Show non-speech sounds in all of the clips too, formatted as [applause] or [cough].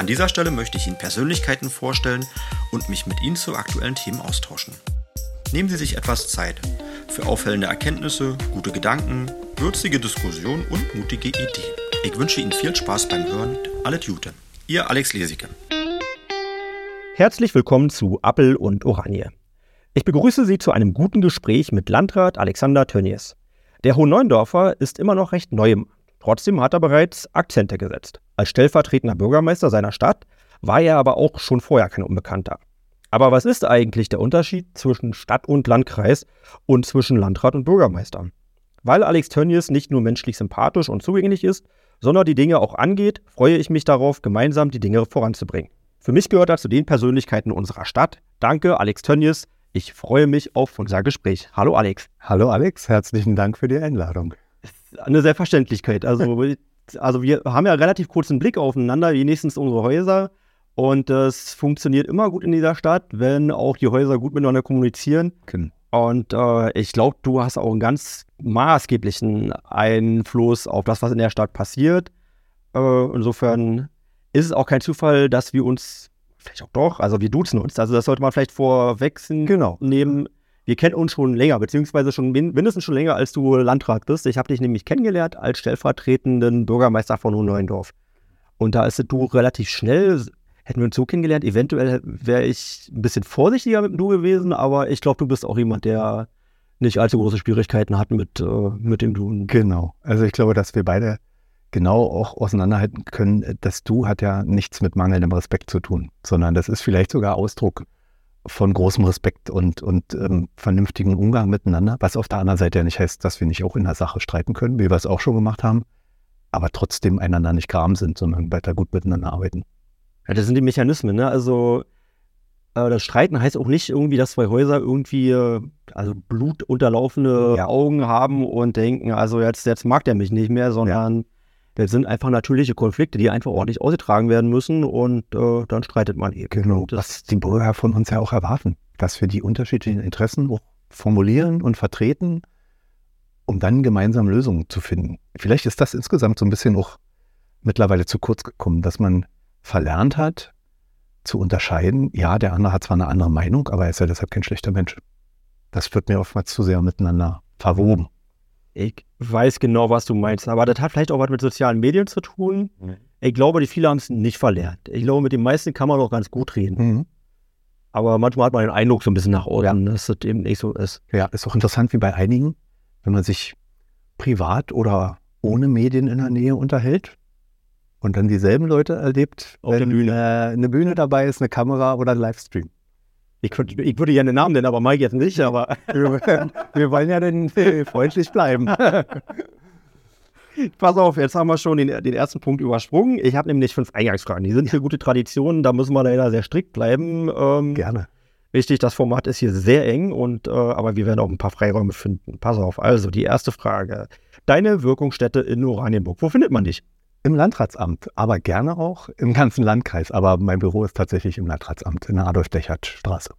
An dieser Stelle möchte ich Ihnen Persönlichkeiten vorstellen und mich mit Ihnen zu aktuellen Themen austauschen. Nehmen Sie sich etwas Zeit für auffällende Erkenntnisse, gute Gedanken, würzige Diskussionen und mutige Ideen. Ich wünsche Ihnen viel Spaß beim Hören. Alles Gute. Ihr Alex Lesicke. Herzlich willkommen zu Appel und Oranje. Ich begrüße Sie zu einem guten Gespräch mit Landrat Alexander Tönnies. Der Hohenneundorfer ist immer noch recht neu im. Trotzdem hat er bereits Akzente gesetzt. Als stellvertretender Bürgermeister seiner Stadt war er aber auch schon vorher kein Unbekannter. Aber was ist eigentlich der Unterschied zwischen Stadt und Landkreis und zwischen Landrat und Bürgermeister? Weil Alex Tönnies nicht nur menschlich sympathisch und zugänglich ist, sondern die Dinge auch angeht, freue ich mich darauf, gemeinsam die Dinge voranzubringen. Für mich gehört er zu den Persönlichkeiten unserer Stadt. Danke, Alex Tönnies. Ich freue mich auf unser Gespräch. Hallo, Alex. Hallo, Alex. Herzlichen Dank für die Einladung. Eine Selbstverständlichkeit. Also, [laughs] also wir haben ja relativ kurzen Blick aufeinander, wenigstens unsere Häuser. Und es funktioniert immer gut in dieser Stadt, wenn auch die Häuser gut miteinander kommunizieren. Können. Und äh, ich glaube, du hast auch einen ganz maßgeblichen Einfluss auf das, was in der Stadt passiert. Äh, insofern ist es auch kein Zufall, dass wir uns, vielleicht auch doch, also wir duzen uns. Also das sollte man vielleicht vorwechseln. Genau. Nehmen. Wir kennen uns schon länger, beziehungsweise schon mindestens schon länger, als du Landrat bist. Ich habe dich nämlich kennengelernt als stellvertretenden Bürgermeister von Hohenneuendorf. Und da ist du relativ schnell hätten wir uns so kennengelernt. Eventuell wäre ich ein bisschen vorsichtiger mit dem Du gewesen, aber ich glaube, du bist auch jemand, der nicht allzu große Schwierigkeiten hat mit, äh, mit dem Du. Genau. Also ich glaube, dass wir beide genau auch auseinanderhalten können, das Du hat ja nichts mit mangelndem Respekt zu tun, sondern das ist vielleicht sogar Ausdruck von großem Respekt und, und ähm, vernünftigen Umgang miteinander, was auf der anderen Seite ja nicht heißt, dass wir nicht auch in der Sache streiten können, wie wir es auch schon gemacht haben, aber trotzdem einander nicht gram sind, sondern weiter gut miteinander arbeiten. Ja, das sind die Mechanismen, ne? Also äh, das Streiten heißt auch nicht irgendwie, dass zwei Häuser irgendwie äh, also blutunterlaufene ja. Augen haben und denken, also jetzt, jetzt mag der mich nicht mehr, sondern ja. Das sind einfach natürliche Konflikte, die einfach ordentlich ausgetragen werden müssen und äh, dann streitet man eben. Genau, das was die Bürger von uns ja auch erwarten, dass wir die unterschiedlichen Interessen auch formulieren und vertreten, um dann gemeinsam Lösungen zu finden. Vielleicht ist das insgesamt so ein bisschen auch mittlerweile zu kurz gekommen, dass man verlernt hat, zu unterscheiden, ja, der andere hat zwar eine andere Meinung, aber er ist ja deshalb kein schlechter Mensch. Das wird mir oftmals zu sehr miteinander verwoben. Ich weiß genau, was du meinst, aber das hat vielleicht auch was mit sozialen Medien zu tun. Mhm. Ich glaube, die viele haben es nicht verlernt. Ich glaube, mit den meisten kann man auch ganz gut reden. Mhm. Aber manchmal hat man den Eindruck so ein bisschen nach oben, ja. dass das eben nicht so ist. Ja, ist auch interessant wie bei einigen, wenn man sich privat oder ohne Medien in der Nähe unterhält, und dann dieselben Leute erlebt, auf wenn der Bühne. Äh, eine Bühne dabei ist, eine Kamera oder ein Livestream. Ich, könnte, ich würde einen Namen nennen, aber Mike jetzt nicht, aber [laughs] wir wollen ja dann freundlich bleiben. [laughs] Pass auf, jetzt haben wir schon den, den ersten Punkt übersprungen. Ich habe nämlich fünf Eingangsfragen. Die sind für gute Traditionen, da müssen wir leider sehr strikt bleiben. Ähm, Gerne. Wichtig, das Format ist hier sehr eng, und, äh, aber wir werden auch ein paar Freiräume finden. Pass auf, also die erste Frage. Deine Wirkungsstätte in Oranienburg, wo findet man dich? Im Landratsamt, aber gerne auch im ganzen Landkreis. Aber mein Büro ist tatsächlich im Landratsamt in der Adolf-Dechert-Straße.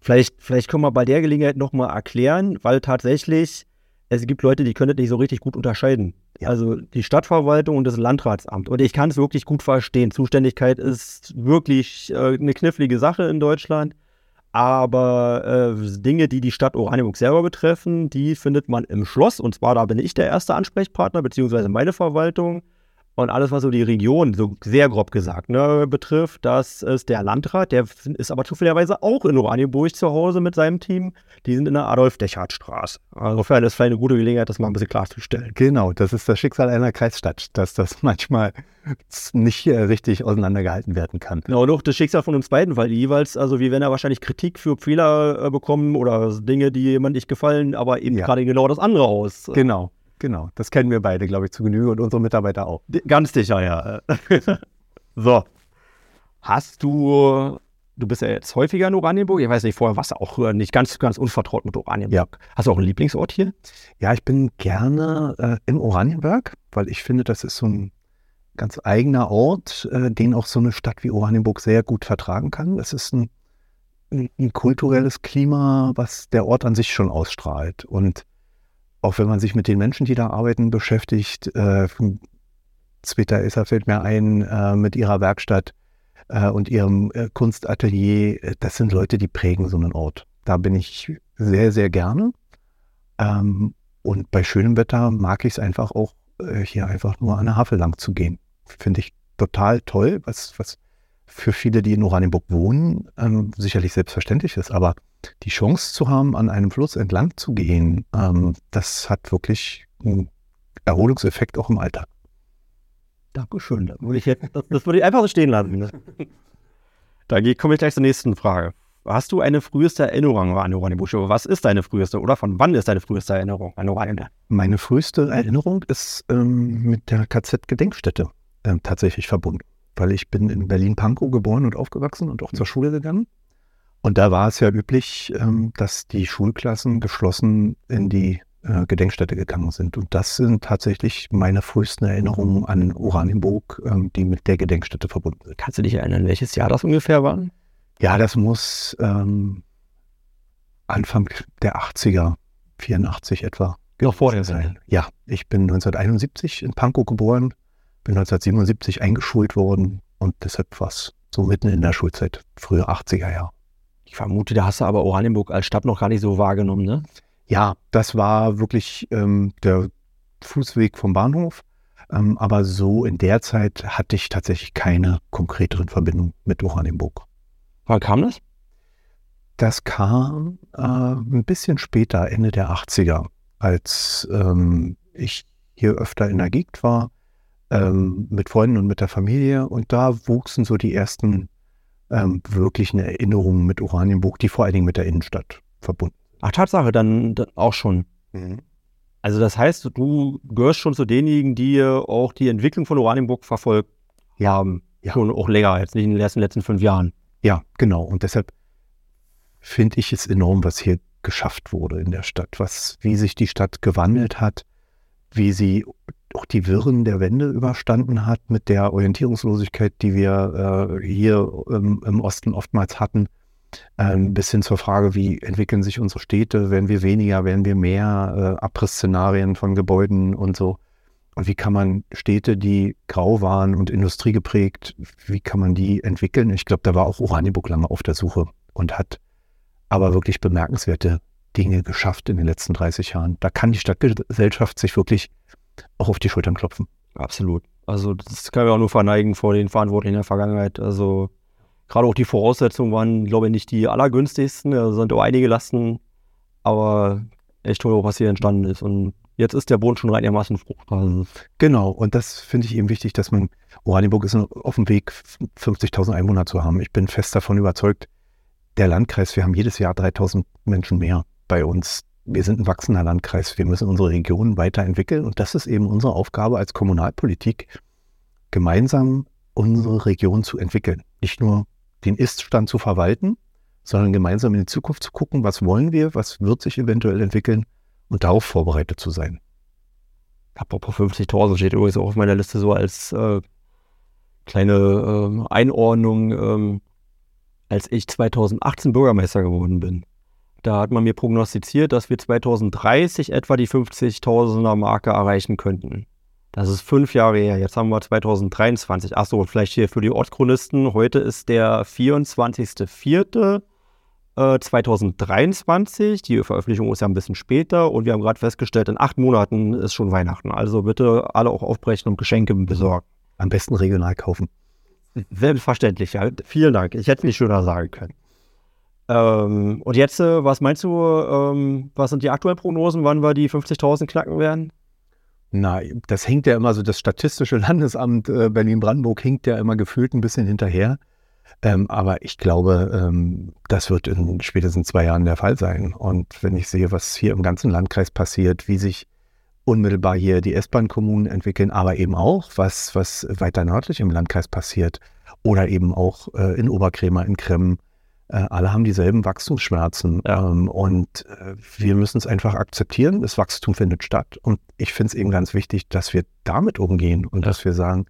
Vielleicht, vielleicht können wir bei der Gelegenheit nochmal erklären, weil tatsächlich es gibt Leute, die können das nicht so richtig gut unterscheiden. Ja. Also die Stadtverwaltung und das Landratsamt. Und ich kann es wirklich gut verstehen. Zuständigkeit ist wirklich äh, eine knifflige Sache in Deutschland. Aber äh, Dinge, die die Stadt Oranienburg selber betreffen, die findet man im Schloss. Und zwar da bin ich der erste Ansprechpartner, beziehungsweise meine Verwaltung. Und alles, was so die Region, so sehr grob gesagt, ne, betrifft, das ist der Landrat, der ist aber zufälligerweise auch in Oranienburg zu Hause mit seinem Team. Die sind in der Adolf-Dechert-Straße. Insofern ist vielleicht eine gute Gelegenheit, das mal ein bisschen klarzustellen. Genau, das ist das Schicksal einer Kreisstadt, dass das [laughs] manchmal nicht äh, richtig auseinandergehalten werden kann. Genau, und auch das Schicksal von uns beiden, weil jeweils, also wir werden ja wahrscheinlich Kritik für Fehler äh, bekommen oder Dinge, die jemand nicht gefallen, aber eben ja. gerade genau das andere aus. Genau. Genau, das kennen wir beide, glaube ich, zu Genüge und unsere Mitarbeiter auch. Ganz sicher, ja. [laughs] so. Hast du du bist ja jetzt häufiger in Oranienburg. Ich weiß nicht, vorher warst du auch nicht ganz, ganz unvertraut mit Oranienburg. Ja. Hast du auch einen Lieblingsort hier? Ja, ich bin gerne äh, im Oranienberg, weil ich finde, das ist so ein ganz eigener Ort, äh, den auch so eine Stadt wie Oranienburg sehr gut vertragen kann. Es ist ein, ein, ein, kulturelles Klima, was der Ort an sich schon ausstrahlt. Und auch wenn man sich mit den Menschen, die da arbeiten, beschäftigt, äh, Zwita Isser fällt mir ein, äh, mit ihrer Werkstatt äh, und ihrem äh, Kunstatelier, äh, das sind Leute, die prägen so einen Ort. Da bin ich sehr, sehr gerne. Ähm, und bei schönem Wetter mag ich es einfach auch, äh, hier einfach nur an der Havel lang zu gehen. Finde ich total toll, was, was für viele, die in Oranienburg wohnen, ähm, sicherlich selbstverständlich ist. Aber die Chance zu haben, an einem Fluss entlang zu gehen, ähm, das hat wirklich einen Erholungseffekt auch im Alltag. Dankeschön. Das würde ich, jetzt, das, das würde ich einfach so stehen lassen. Ne? [laughs] Dann komme ich gleich zur nächsten Frage. Hast du eine früheste Erinnerung an Oranienburg? Was ist deine früheste oder von wann ist deine früheste Erinnerung an Oranienburg? Meine früheste Erinnerung ist ähm, mit der KZ-Gedenkstätte ähm, tatsächlich verbunden, weil ich bin in Berlin-Pankow geboren und aufgewachsen und auch zur Schule gegangen. Und da war es ja üblich, ähm, dass die Schulklassen geschlossen in die äh, Gedenkstätte gegangen sind. Und das sind tatsächlich meine frühesten Erinnerungen an Oranienburg, ähm, die mit der Gedenkstätte verbunden sind. Kannst du dich erinnern, welches Jahr das ungefähr war? Ja, das muss ähm, Anfang der 80er, 84 etwa. Noch vorher sein. Ja, ich bin 1971 in Pankow geboren, bin 1977 eingeschult worden und deshalb war es so mitten in der Schulzeit, frühe 80er Jahre. Ich vermute, da hast du aber Oranienburg als Stadt noch gar nicht so wahrgenommen, ne? Ja, das war wirklich ähm, der Fußweg vom Bahnhof. Ähm, aber so in der Zeit hatte ich tatsächlich keine konkreteren Verbindungen mit Oranienburg. Wann kam das? Das kam äh, ein bisschen später, Ende der 80er, als ähm, ich hier öfter in der Gegend war, ähm, mit Freunden und mit der Familie. Und da wuchsen so die ersten ähm, wirklichen Erinnerungen mit Oranienburg, die vor allen Dingen mit der Innenstadt verbunden Ach, Tatsache, dann, dann auch schon. Mhm. Also das heißt, du gehörst schon zu denjenigen, die auch die Entwicklung von Oranienburg verfolgt haben. Ja. Schon auch länger, jetzt nicht in den letzten, letzten fünf Jahren. Ja, genau. Und deshalb finde ich es enorm, was hier geschafft wurde in der Stadt, was, wie sich die Stadt gewandelt hat, wie sie auch die Wirren der Wende überstanden hat mit der Orientierungslosigkeit, die wir äh, hier ähm, im Osten oftmals hatten ähm, bis hin zur Frage, wie entwickeln sich unsere Städte, werden wir weniger, werden wir mehr, äh, Abrissszenarien von Gebäuden und so. Und wie kann man Städte, die grau waren und industriegeprägt, wie kann man die entwickeln? Ich glaube, da war auch Oranienburg lange auf der Suche und hat aber wirklich bemerkenswerte Dinge geschafft in den letzten 30 Jahren. Da kann die Stadtgesellschaft sich wirklich auch auf die Schultern klopfen. Absolut. Also das können wir auch nur verneigen vor den Verantwortlichen in der Vergangenheit. Also Gerade auch die Voraussetzungen waren, glaube ich, nicht die allergünstigsten. Da sind auch einige Lasten, aber echt toll, was hier entstanden ist. Und jetzt ist der Boden schon einigermaßen fruchtbar. Also genau, und das finde ich eben wichtig, dass man, Oranienburg ist auf dem Weg, 50.000 Einwohner zu haben. Ich bin fest davon überzeugt, der Landkreis, wir haben jedes Jahr 3.000 Menschen mehr bei uns. Wir sind ein wachsender Landkreis. Wir müssen unsere Region weiterentwickeln. Und das ist eben unsere Aufgabe als Kommunalpolitik, gemeinsam unsere Region zu entwickeln. Nicht nur den Ist-Stand zu verwalten, sondern gemeinsam in die Zukunft zu gucken, was wollen wir, was wird sich eventuell entwickeln und darauf vorbereitet zu sein. Apropos 50.000 steht übrigens auch auf meiner Liste so als äh, kleine äh, Einordnung, ähm, als ich 2018 Bürgermeister geworden bin. Da hat man mir prognostiziert, dass wir 2030 etwa die 50.000er Marke erreichen könnten. Das ist fünf Jahre her. Jetzt haben wir 2023. Achso, vielleicht hier für die Ortschronisten. Heute ist der 24.04.2023. Äh, die Veröffentlichung ist ja ein bisschen später und wir haben gerade festgestellt, in acht Monaten ist schon Weihnachten. Also bitte alle auch aufbrechen und Geschenke besorgen. Am besten regional kaufen. Selbstverständlich, ja. Vielen Dank. Ich hätte es nicht schöner sagen können. Ähm, und jetzt, äh, was meinst du, ähm, was sind die aktuellen Prognosen, wann wir die 50.000 knacken werden? Na, das hängt ja immer so, das Statistische [laughs] Landesamt äh, Berlin-Brandenburg hinkt ja immer gefühlt ein bisschen hinterher. Ähm, aber ich glaube, ähm, das wird in spätestens zwei Jahren der Fall sein. Und wenn ich sehe, was hier im ganzen Landkreis passiert, wie sich unmittelbar hier die S-Bahn-Kommunen entwickeln, aber eben auch, was, was weiter nördlich im Landkreis passiert oder eben auch äh, in Oberkrämer, in Kremm, Äh, alle haben dieselben Wachstumsschmerzen Ja. ähm, und äh, wir müssen es einfach akzeptieren. Das Wachstum findet statt und ich finde es eben ganz wichtig, dass wir damit umgehen und Ja. dass wir sagen,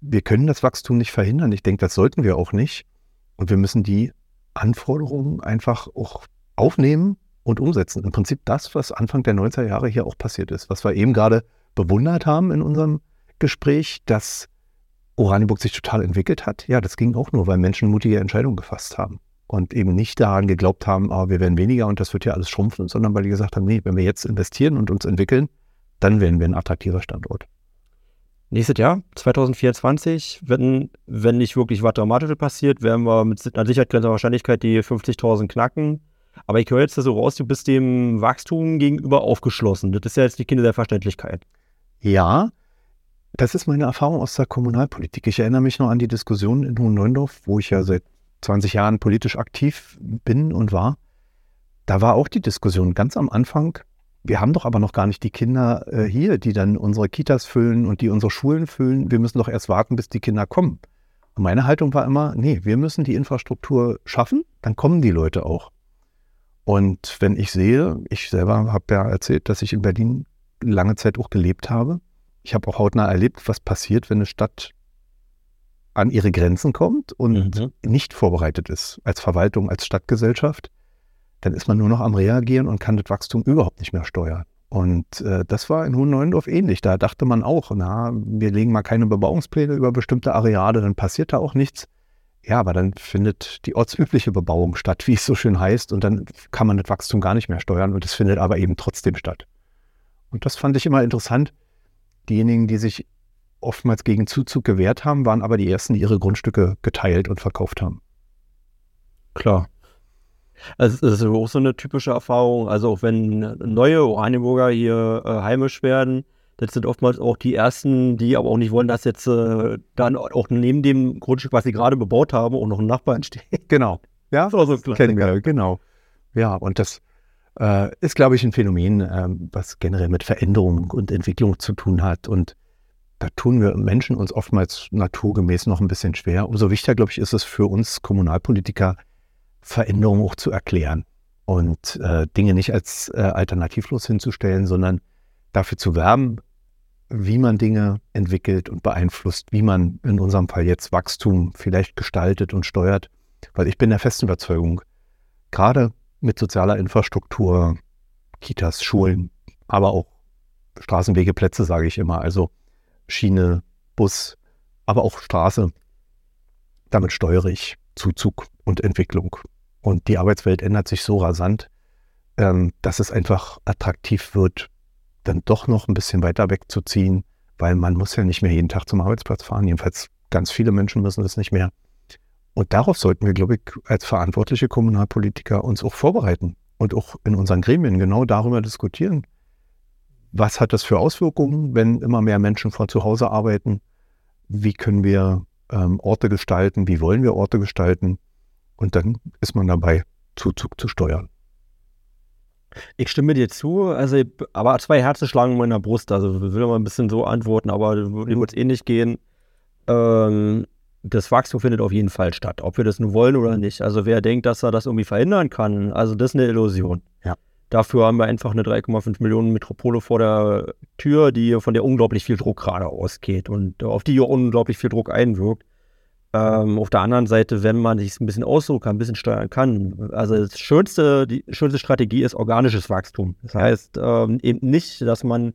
wir können das Wachstum nicht verhindern. Ich denke, das sollten wir auch nicht. Und wir müssen die Anforderungen einfach auch aufnehmen und umsetzen. Im Prinzip das, was Anfang der 90er Jahre hier auch passiert ist, was wir eben gerade bewundert haben in unserem Gespräch, dass Oranienburg sich total entwickelt hat. Ja, das ging auch nur, weil Menschen mutige Entscheidungen gefasst haben und eben nicht daran geglaubt haben, ah, wir werden weniger und das wird ja alles schrumpfen, sondern weil die gesagt haben, nee, wenn wir jetzt investieren und uns entwickeln, dann werden wir ein attraktiver Standort. Nächstes Jahr, 2024, wenn, wenn nicht wirklich was Dramatisches passiert, werden wir mit einer Sicherheit grenzender Wahrscheinlichkeit die 50.000 knacken. Aber ich höre jetzt so raus, du bist dem Wachstum gegenüber aufgeschlossen. Das ist ja jetzt die Kinder der Verständlichkeit. Ja, das ist meine Erfahrung aus der Kommunalpolitik. Ich erinnere mich noch an die Diskussion in Hohen-Neuendorf, wo ich ja seit 20 Jahren politisch aktiv bin und war. Da war auch die Diskussion ganz am Anfang. Wir haben doch aber noch gar nicht die Kinder äh, hier, die dann unsere Kitas füllen und die unsere Schulen füllen. Wir müssen doch erst warten, bis die Kinder kommen. Und meine Haltung war immer, nee, wir müssen die Infrastruktur schaffen, dann kommen die Leute auch. Und wenn ich sehe, ich selber habe ja erzählt, dass ich in Berlin lange Zeit auch gelebt habe. Ich habe auch hautnah erlebt, was passiert, wenn eine Stadt an ihre Grenzen kommt und Mhm. nicht vorbereitet ist als Verwaltung, als Stadtgesellschaft. Dann ist man nur noch am Reagieren und kann das Wachstum überhaupt nicht mehr steuern. Und äh, das war in Hohen-Neuendorf ähnlich. Da dachte man auch, na, wir legen mal keine Bebauungspläne über bestimmte Areale, dann passiert da auch nichts. Ja, aber dann findet die ortsübliche Bebauung statt, wie es so schön heißt, und dann kann man das Wachstum gar nicht mehr steuern und es findet aber eben trotzdem statt. Und das fand ich immer interessant. Diejenigen, die sich oftmals gegen Zuzug gewehrt haben, waren aber die ersten, die ihre Grundstücke geteilt und verkauft haben. Klar. Also es ist auch so eine typische Erfahrung. Also auch wenn neue Oranienburger hier äh, heimisch werden, das sind oftmals auch die ersten, die aber auch nicht wollen, dass jetzt äh, dann auch neben dem Grundstück, was sie gerade bebaut haben, auch noch ein Nachbar entsteht. [laughs] Genau. Ja, Das so ein kennen wir, genau. Ja, und das äh, ist, glaube ich, ein Phänomen, ähm, was generell mit Veränderung und Entwicklung zu tun hat. Und da tun wir Menschen uns oftmals naturgemäß noch ein bisschen schwer. Umso wichtiger, glaube ich, ist es für uns Kommunalpolitiker, Veränderungen auch zu erklären und äh, Dinge nicht als äh, alternativlos hinzustellen, sondern dafür zu werben, wie man Dinge entwickelt und beeinflusst, wie man in unserem Fall jetzt Wachstum vielleicht gestaltet und steuert. Weil ich bin der festen Überzeugung, gerade mit sozialer Infrastruktur, Kitas, Schulen, aber auch Straßenwege, Plätze, sage ich immer, also Schiene, Bus, aber auch Straße, damit steuere ich Zuzug und Entwicklung. Und die Arbeitswelt ändert sich so rasant, ähm, dass es einfach attraktiv wird, dann doch noch ein bisschen weiter wegzuziehen, weil man muss ja nicht mehr jeden Tag zum Arbeitsplatz fahren. Jedenfalls ganz viele Menschen müssen das nicht mehr. Und darauf sollten wir, glaube ich, als verantwortliche Kommunalpolitiker uns auch vorbereiten und auch in unseren Gremien genau darüber diskutieren. Was hat das für Auswirkungen, wenn immer mehr Menschen von zu Hause arbeiten? Wie können wir ähm, Orte gestalten? Wie wollen wir Orte gestalten? Und dann ist man dabei, Zuzug zu steuern. Ich stimme dir zu, also aber zwei Herzen schlagen in meiner Brust. Also ich will mal ein bisschen so antworten, aber dem wird es ähnlich gehen. Ähm, das Wachstum findet auf jeden Fall statt, ob wir das nun wollen oder nicht. Also wer denkt, dass er das irgendwie verhindern kann, also das ist eine Illusion. Ja. Dafür haben wir einfach eine 3,5 Millionen Metropole vor der Tür, die von der unglaublich viel Druck gerade ausgeht und auf die unglaublich viel Druck einwirkt. Ähm, auf der anderen Seite, wenn man sich ein bisschen aussuchen kann, ein bisschen steuern kann. Also das schönste, die schönste Strategie ist organisches Wachstum. Das heißt ähm, eben nicht, dass man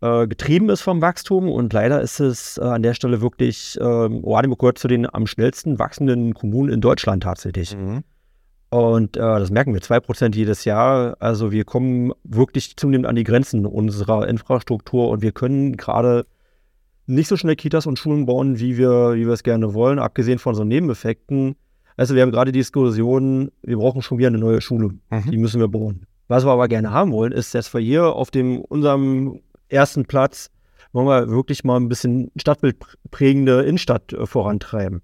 äh, getrieben ist vom Wachstum und leider ist es äh, an der Stelle wirklich, ähm, Oranienburg gehört zu den am schnellsten wachsenden Kommunen in Deutschland tatsächlich. Und äh, das merken wir, 2% jedes Jahr. Also wir kommen wirklich zunehmend an die Grenzen unserer Infrastruktur und wir können gerade nicht so schnell Kitas und Schulen bauen, wie wir, wie wir es gerne wollen, abgesehen von so Nebeneffekten. Also wir haben gerade die Diskussion, wir brauchen schon wieder eine neue Schule. Die müssen wir bauen. Was wir aber gerne haben wollen, ist, dass wir hier auf dem unserem ersten Platz wollen wir wirklich mal ein bisschen stadtbildprägende Innenstadt äh, vorantreiben.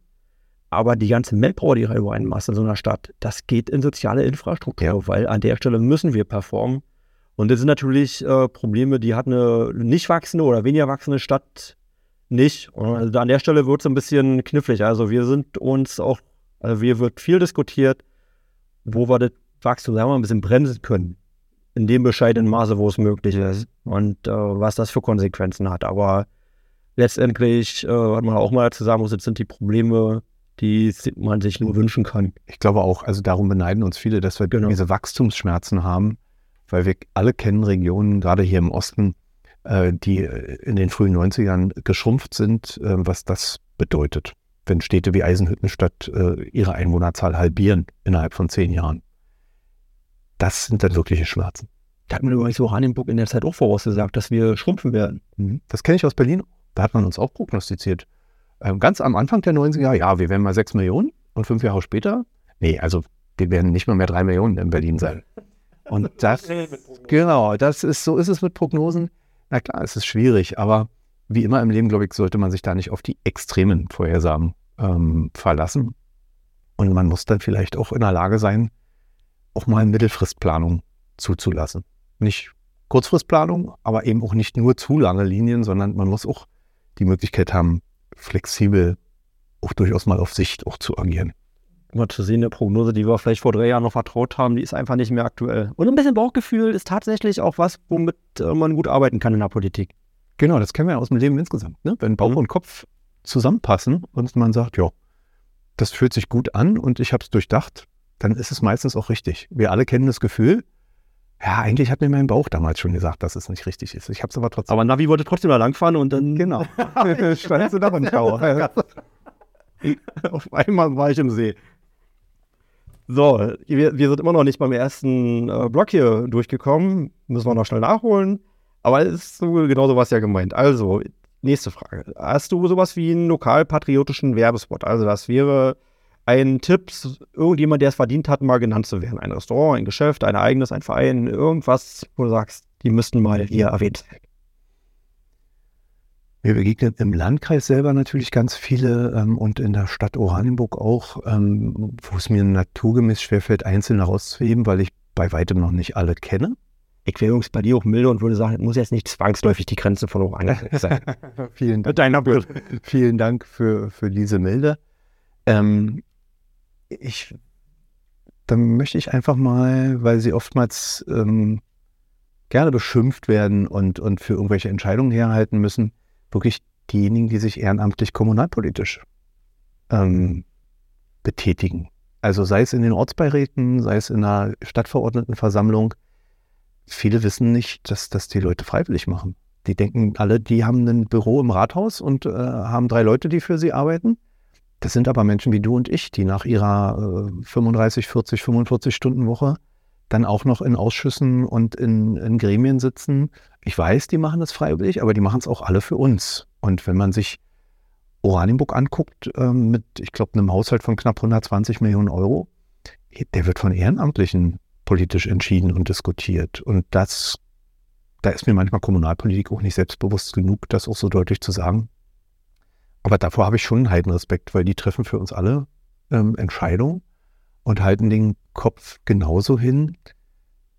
Aber die ganze Manpower, die reinmachst in so einer Stadt, das geht in soziale Infrastruktur, Ja. weil an der Stelle müssen wir performen. Und das sind natürlich äh, Probleme, die hat eine nicht wachsende oder weniger wachsende Stadt nicht. Und also an der Stelle wird es ein bisschen knifflig. Also wir sind uns auch Also hier wird viel diskutiert, wo wir das Wachstum sagen wir, mal, ein bisschen bremsen können. In dem bescheidenen Maße, wo es möglich ist. Und äh, was das für Konsequenzen hat. Aber letztendlich, äh, was man auch mal dazu sagen muss, das sind die Probleme, die man sich nur wünschen kann. Ich glaube auch, also darum beneiden uns viele, dass wir genau. diese Wachstumsschmerzen haben, weil wir alle kennen Regionen, gerade hier im Osten, äh, die in den frühen 90ern geschrumpft sind, äh, was das bedeutet, wenn Städte wie Eisenhüttenstadt äh, ihre Einwohnerzahl halbieren innerhalb von zehn Jahren. Das sind dann wirkliche Schmerzen. Da hat man übrigens so Oranienburg in der Zeit auch vorausgesagt, dass wir schrumpfen werden. Mhm. Das kenne ich aus Berlin. Da hat man uns auch prognostiziert. Ähm, ganz am Anfang der 90er Jahre, ja, wir werden mal sechs Millionen und fünf Jahre später, nee, also wir werden nicht mal mehr drei Millionen in Berlin sein. Und [laughs] das, genau, das ist, so ist es mit Prognosen. Na klar, es ist schwierig, aber wie immer im Leben, glaube ich, sollte man sich da nicht auf die extremen Vorhersagen ähm, verlassen. Und man muss dann vielleicht auch in der Lage sein, auch mal Mittelfristplanung zuzulassen. Nicht Kurzfristplanung, aber eben auch nicht nur zu lange Linien, sondern man muss auch die Möglichkeit haben, flexibel auch durchaus mal auf Sicht auch zu agieren. Mal zu sehen, eine Prognose, die wir vielleicht vor drei Jahren noch vertraut haben, die ist einfach nicht mehr aktuell. Und ein bisschen Bauchgefühl ist tatsächlich auch was, womit äh, man gut arbeiten kann in der Politik. Genau, das kennen wir aus dem Leben insgesamt. Ne? Wenn Bauch mhm. und Kopf zusammenpassen und man sagt, ja, das fühlt sich gut an und ich habe es durchdacht, dann ist es meistens auch richtig. Wir alle kennen das Gefühl, ja, eigentlich hat mir mein Bauch damals schon gesagt, dass es nicht richtig ist. Ich habe es aber trotzdem. Aber Navi wollte trotzdem mal langfahren und dann. Genau. [laughs] [laughs] Standst du da im Schauer. [laughs] Auf einmal war ich im See. So, wir, wir, sind immer noch nicht beim ersten äh, Block hier durchgekommen. Müssen wir noch schnell nachholen. Aber es ist so, genau so was ja gemeint. Also, nächste Frage. Hast du sowas wie einen lokalpatriotischen Werbespot? Also, das wäre ein Tipp, irgendjemand, der es verdient hat, mal genannt zu werden. Ein Restaurant, ein Geschäft, ein eigenes, ein Verein, irgendwas, wo du sagst, die müssten mal hier erwähnt werden. Mir begegnen im Landkreis selber natürlich ganz viele ähm, und in der Stadt Oranienburg auch, ähm, wo es mir naturgemäß schwerfällt, einzelne rauszuheben, weil ich bei weitem noch nicht alle kenne. Ich wäre übrigens bei dir auch milde und würde sagen, es muss jetzt nicht zwangsläufig die Grenze von Oranienburg [laughs] sein. Vielen Dank. Deiner [laughs] Vielen Dank für, für diese Milde. Ähm, ich, dann möchte ich einfach mal, weil sie oftmals ähm, gerne beschimpft werden und, und für irgendwelche Entscheidungen herhalten müssen, wirklich diejenigen, die sich ehrenamtlich kommunalpolitisch ähm, betätigen. Also sei es in den Ortsbeiräten, sei es in einer Stadtverordnetenversammlung. Viele wissen nicht, dass das die Leute freiwillig machen. Die denken alle, die haben ein Büro im Rathaus und äh, haben drei Leute, die für sie arbeiten. Das sind aber Menschen wie du und ich, die nach ihrer äh, 35, 40, 45 Stunden Woche dann auch noch in Ausschüssen und in, in Gremien sitzen. Ich weiß, die machen das freiwillig, aber die machen es auch alle für uns. Und wenn man sich Oranienburg anguckt, äh, mit, ich glaube, einem Haushalt von knapp 120 Millionen Euro, der wird von Ehrenamtlichen politisch entschieden und diskutiert. Und das, da ist mir manchmal Kommunalpolitik auch nicht selbstbewusst genug, das auch so deutlich zu sagen. Aber davor habe ich schon einen Heidenrespekt, weil die treffen für uns alle ähm, Entscheidungen und halten den Kopf genauso hin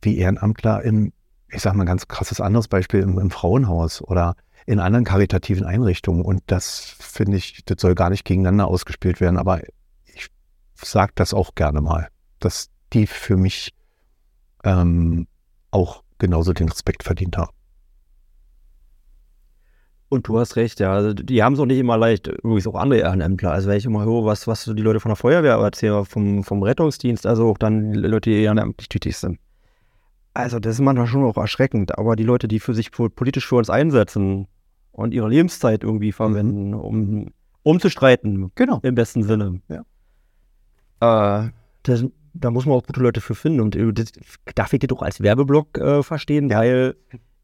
wie Ehrenamtler im, ich sage mal ein ganz krasses anderes Beispiel, im, im Frauenhaus oder in anderen karitativen Einrichtungen. Und das finde ich, das soll gar nicht gegeneinander ausgespielt werden, aber ich sage das auch gerne mal, dass die für mich ähm, auch genauso den Respekt verdient haben. Und du hast recht, ja. Also die haben es auch nicht immer leicht. Übrigens auch andere Ehrenämtler. Also wenn ich immer höre, was, was die Leute von der Feuerwehr erzählen, vom, vom Rettungsdienst, also auch dann die Leute, die ehrenamtlich tätig sind. Also das ist manchmal schon auch erschreckend. Aber die Leute, die für sich politisch für uns einsetzen und ihre Lebenszeit irgendwie verwenden, mhm. um, um zu streiten. Genau. Im besten Sinne. Ja. Äh, das, da muss man auch gute Leute für finden. Und äh, das darf ich das auch als Werbeblock äh, verstehen, ja. weil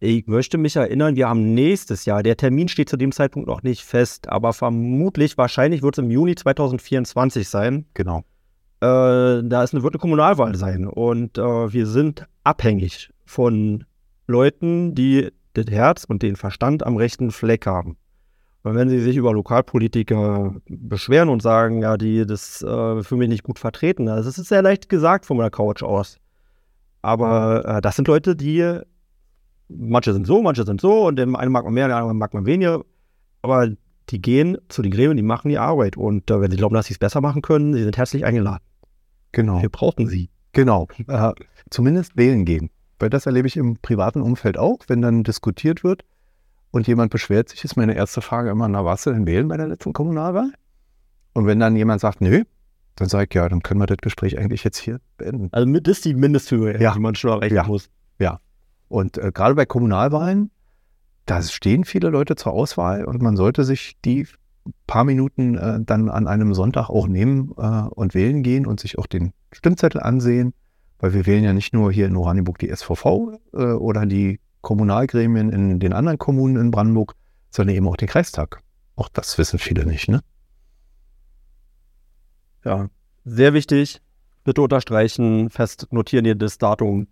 ich möchte mich erinnern, wir haben nächstes Jahr, der Termin steht zu dem Zeitpunkt noch nicht fest, aber vermutlich, wahrscheinlich wird es im Juni 2024 sein. Genau. Äh, da ist eine, wird eine Kommunalwahl sein und äh, wir sind abhängig von Leuten, die das Herz und den Verstand am rechten Fleck haben. Und wenn sie sich über Lokalpolitiker beschweren und sagen, ja, die das äh, für mich nicht gut vertreten, also das ist sehr leicht gesagt von meiner Couch aus. Aber äh, das sind Leute, die manche sind so, manche sind so und dem einen mag man mehr, der andere mag man weniger. Aber die gehen zu den Gremien, die machen die Arbeit. Und äh, wenn sie glauben, dass sie es besser machen können, sie sind herzlich eingeladen. Genau. Wir brauchen sie. Genau. Äh, zumindest wählen gehen. Weil das erlebe ich im privaten Umfeld auch, wenn dann diskutiert wird und jemand beschwert sich, ist meine erste Frage immer, na, warst du denn wählen bei der letzten Kommunalwahl? Und wenn dann jemand sagt, nö, dann sage ich, ja, dann können wir das Gespräch eigentlich jetzt hier beenden. Also das ist die Mindesthöhe, Ja. die man schon erreichen Ja. muss. Und äh, gerade bei Kommunalwahlen, da stehen viele Leute zur Auswahl und man sollte sich die paar Minuten äh, dann an einem Sonntag auch nehmen äh, und wählen gehen und sich auch den Stimmzettel ansehen, weil wir wählen ja nicht nur hier in Oranienburg die SVV äh, oder die Kommunalgremien in den anderen Kommunen in Brandenburg, sondern eben auch den Kreistag. Auch das wissen viele nicht, ne? Ja, sehr wichtig. Bitte unterstreichen, fest notieren das Datum.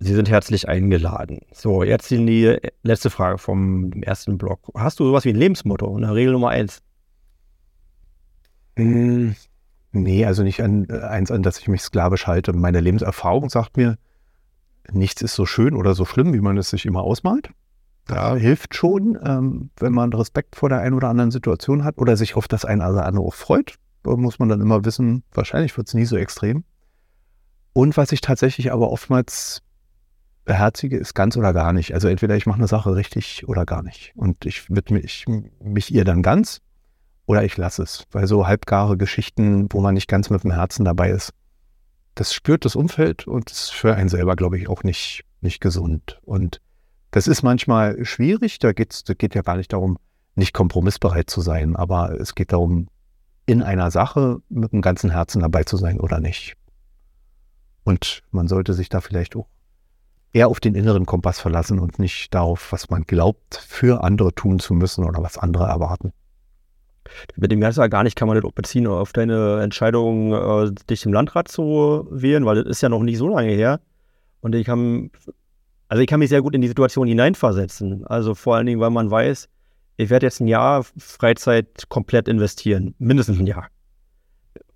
Sie sind herzlich eingeladen. So, jetzt die letzte Frage vom ersten Block. Hast du sowas wie ein Lebensmotto? Eine Regel Nummer eins? Mm, Nee, also nicht an äh, eins, an das ich mich sklavisch halte. Meine Lebenserfahrung sagt mir, nichts ist so schön oder so schlimm, wie man es sich immer ausmalt. Da hilft schon, ähm, wenn man Respekt vor der einen oder anderen Situation hat oder sich auf das eine oder andere freut. Da muss man dann immer wissen, wahrscheinlich wird es nie so extrem. Und was ich tatsächlich aber oftmals beherzige, ist ganz oder gar nicht. Also entweder ich mache eine Sache richtig oder gar nicht. Und ich widme ich, mich ihr dann ganz oder ich lasse es. Weil so halbgare Geschichten, wo man nicht ganz mit dem Herzen dabei ist, das spürt das Umfeld und ist für einen selber, glaube ich, auch nicht, nicht gesund. Und das ist manchmal schwierig. Da geht's, da geht ja gar nicht darum, nicht kompromissbereit zu sein, aber es geht darum, in einer Sache mit dem ganzen Herzen dabei zu sein oder nicht. Und man sollte sich da vielleicht auch eher auf den inneren Kompass verlassen und nicht darauf, was man glaubt, für andere tun zu müssen oder was andere erwarten. Mit dem Ganzen gar nicht kann man das auch beziehen auf deine Entscheidung, äh, dich im Landrat zu wählen, weil das ist ja noch nicht so lange her. Und ich kann, also ich kann mich sehr gut in die Situation hineinversetzen. Also vor allen Dingen, weil man weiß, ich werde jetzt ein Jahr Freizeit komplett investieren. Mindestens ein Jahr.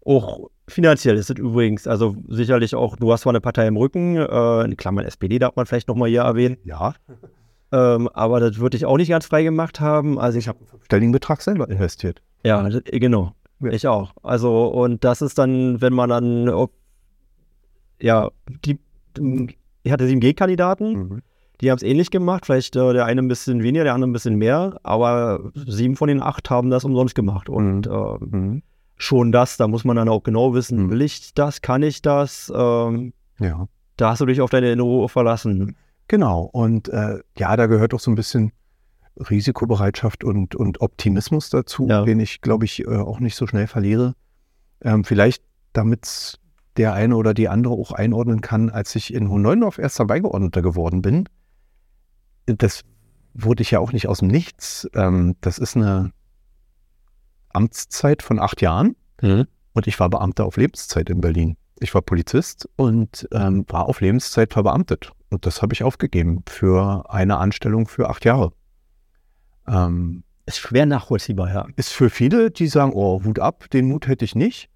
Auch finanziell ist es übrigens, also sicherlich auch, du hast zwar eine Partei im Rücken, äh, in Klammern SPD darf man vielleicht nochmal hier erwähnen, Ja, [laughs] ähm, aber das würde ich auch nicht ganz frei gemacht haben. Also ich habe stelligen Betrag selber investiert. ja, das- genau. Ja. Ich auch. Also, und das ist dann, wenn man dann, ob- ja, die, ich hatte sieben G-Kandidaten, Mhm. die haben es ähnlich gemacht. Vielleicht äh, der eine ein bisschen weniger, der andere ein bisschen mehr, aber sieben von den acht haben das umsonst gemacht. Und äh, Mhm. Schon das, da muss man dann auch genau wissen, Mhm. will ich das, kann ich das? Ähm, Ja. da hast du dich auf deine Erinnerung verlassen. Genau. Und äh, ja, da gehört auch so ein bisschen Risikobereitschaft und, und Optimismus dazu, Ja. den ich, glaube ich, äh, auch nicht so schnell verliere. Ähm, vielleicht, damit der eine oder die andere auch einordnen kann, als ich in Hohneundorf erster Beigeordneter geworden bin, das wurde ich ja auch nicht aus dem Nichts. Ähm, das ist eine Amtszeit von acht Jahren. Und ich war Beamter auf Lebenszeit in Berlin. Ich war Polizist und ähm, war auf Lebenszeit verbeamtet. Und das habe ich aufgegeben für eine Anstellung für acht Jahre. Ähm, Ist schwer nachvollziehbar, ja. ist für viele, die sagen, oh, Hut ab, den Mut hätte ich nicht.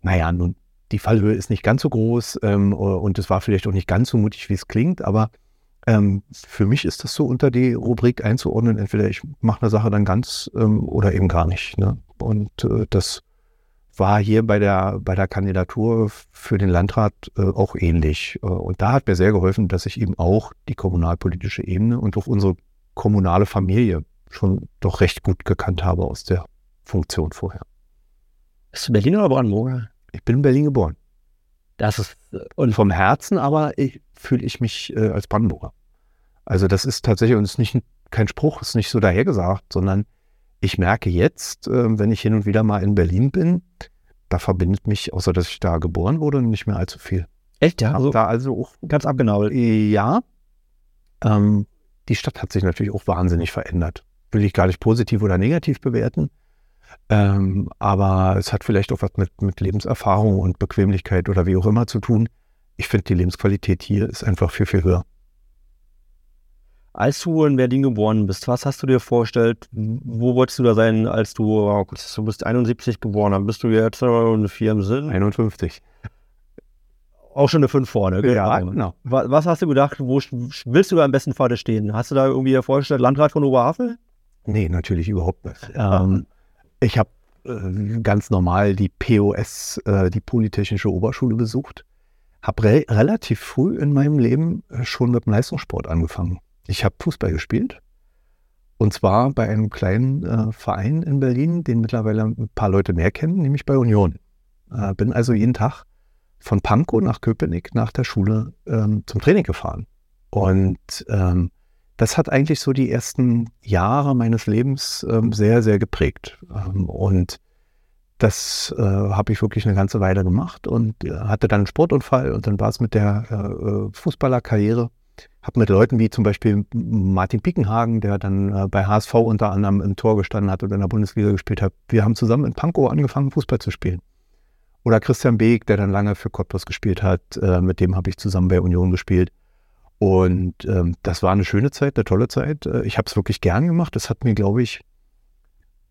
Naja, nun, die Fallhöhe ist nicht ganz so groß ähm, und es war vielleicht auch nicht ganz so mutig, wie es klingt, aber ähm, für mich ist das so unter die Rubrik einzuordnen, entweder ich mache eine Sache dann ganz ähm, oder eben gar nicht. Ne? Und äh, das war hier bei der, bei der Kandidatur für den Landrat äh, auch ähnlich. Äh, und da hat mir sehr geholfen, dass ich eben auch die kommunalpolitische Ebene und auch unsere kommunale Familie schon doch recht gut gekannt habe aus der Funktion vorher. Bist du Berliner oder Brandenburger? Ich bin in Berlin geboren. Das ist, äh, Und vom Herzen aber fühle ich mich äh, als Brandenburger. Also das ist tatsächlich, und es ist nicht ein- kein Spruch, es ist nicht so dahergesagt, sondern ich merke jetzt, äh, wenn ich hin und wieder mal in Berlin bin, da verbindet mich, außer dass ich da geboren wurde, nicht mehr allzu viel. echt, ja? Also, da also auch, ganz abgenabelt. ja, ähm, die Stadt hat sich natürlich auch wahnsinnig verändert. Will ich gar nicht positiv oder negativ bewerten. Ähm, aber es hat vielleicht auch was mit, mit Lebenserfahrung und Bequemlichkeit oder wie auch immer zu tun. Ich finde, die Lebensqualität hier ist einfach viel, viel höher. Als du in Berlin geboren bist, was hast du dir vorgestellt? Wo wolltest du da sein, als du, oh Gott, du bist 71 geboren, dann bist du jetzt äh, eine 4 im Sinn? 51. Auch schon eine 5 vorne, gell? Ja, genau. Wa- Was hast du gedacht, wo willst du da am besten Fall stehen? Hast du da irgendwie dir vorgestellt, Landrat von Oberhavel? Nee, natürlich überhaupt nicht. [laughs] Ähm, ich habe äh, ganz normal die POS, äh, die Polytechnische Oberschule besucht. Habe re relativ früh in meinem Leben äh, schon mit dem Leistungssport angefangen. Ich habe Fußball gespielt. Und zwar bei einem kleinen äh, Verein in Berlin, den mittlerweile ein paar Leute mehr kennen, nämlich bei Union. Bin also jeden Tag von Pankow nach Köpenick nach der Schule ähm, zum Training gefahren. Und ähm, das hat eigentlich so die ersten Jahre meines Lebens ähm, sehr, sehr geprägt. Ähm, und das äh, habe ich wirklich eine ganze Weile gemacht und äh, hatte dann einen Sportunfall und dann war es mit der äh, äh Fußballerkarriere. Habe mit Leuten wie zum Beispiel Martin Pickenhagen, der dann äh, bei HSV unter anderem im Tor gestanden hat und in der Bundesliga gespielt hat. Wir haben zusammen in Pankow angefangen, Fußball zu spielen. Oder Christian Beek, der dann lange für Cottbus gespielt hat, äh, mit dem habe ich zusammen bei Union gespielt. Und ähm, das war eine schöne Zeit, eine tolle Zeit. Äh, ich habe es wirklich gern gemacht. Das hat mir, glaube ich,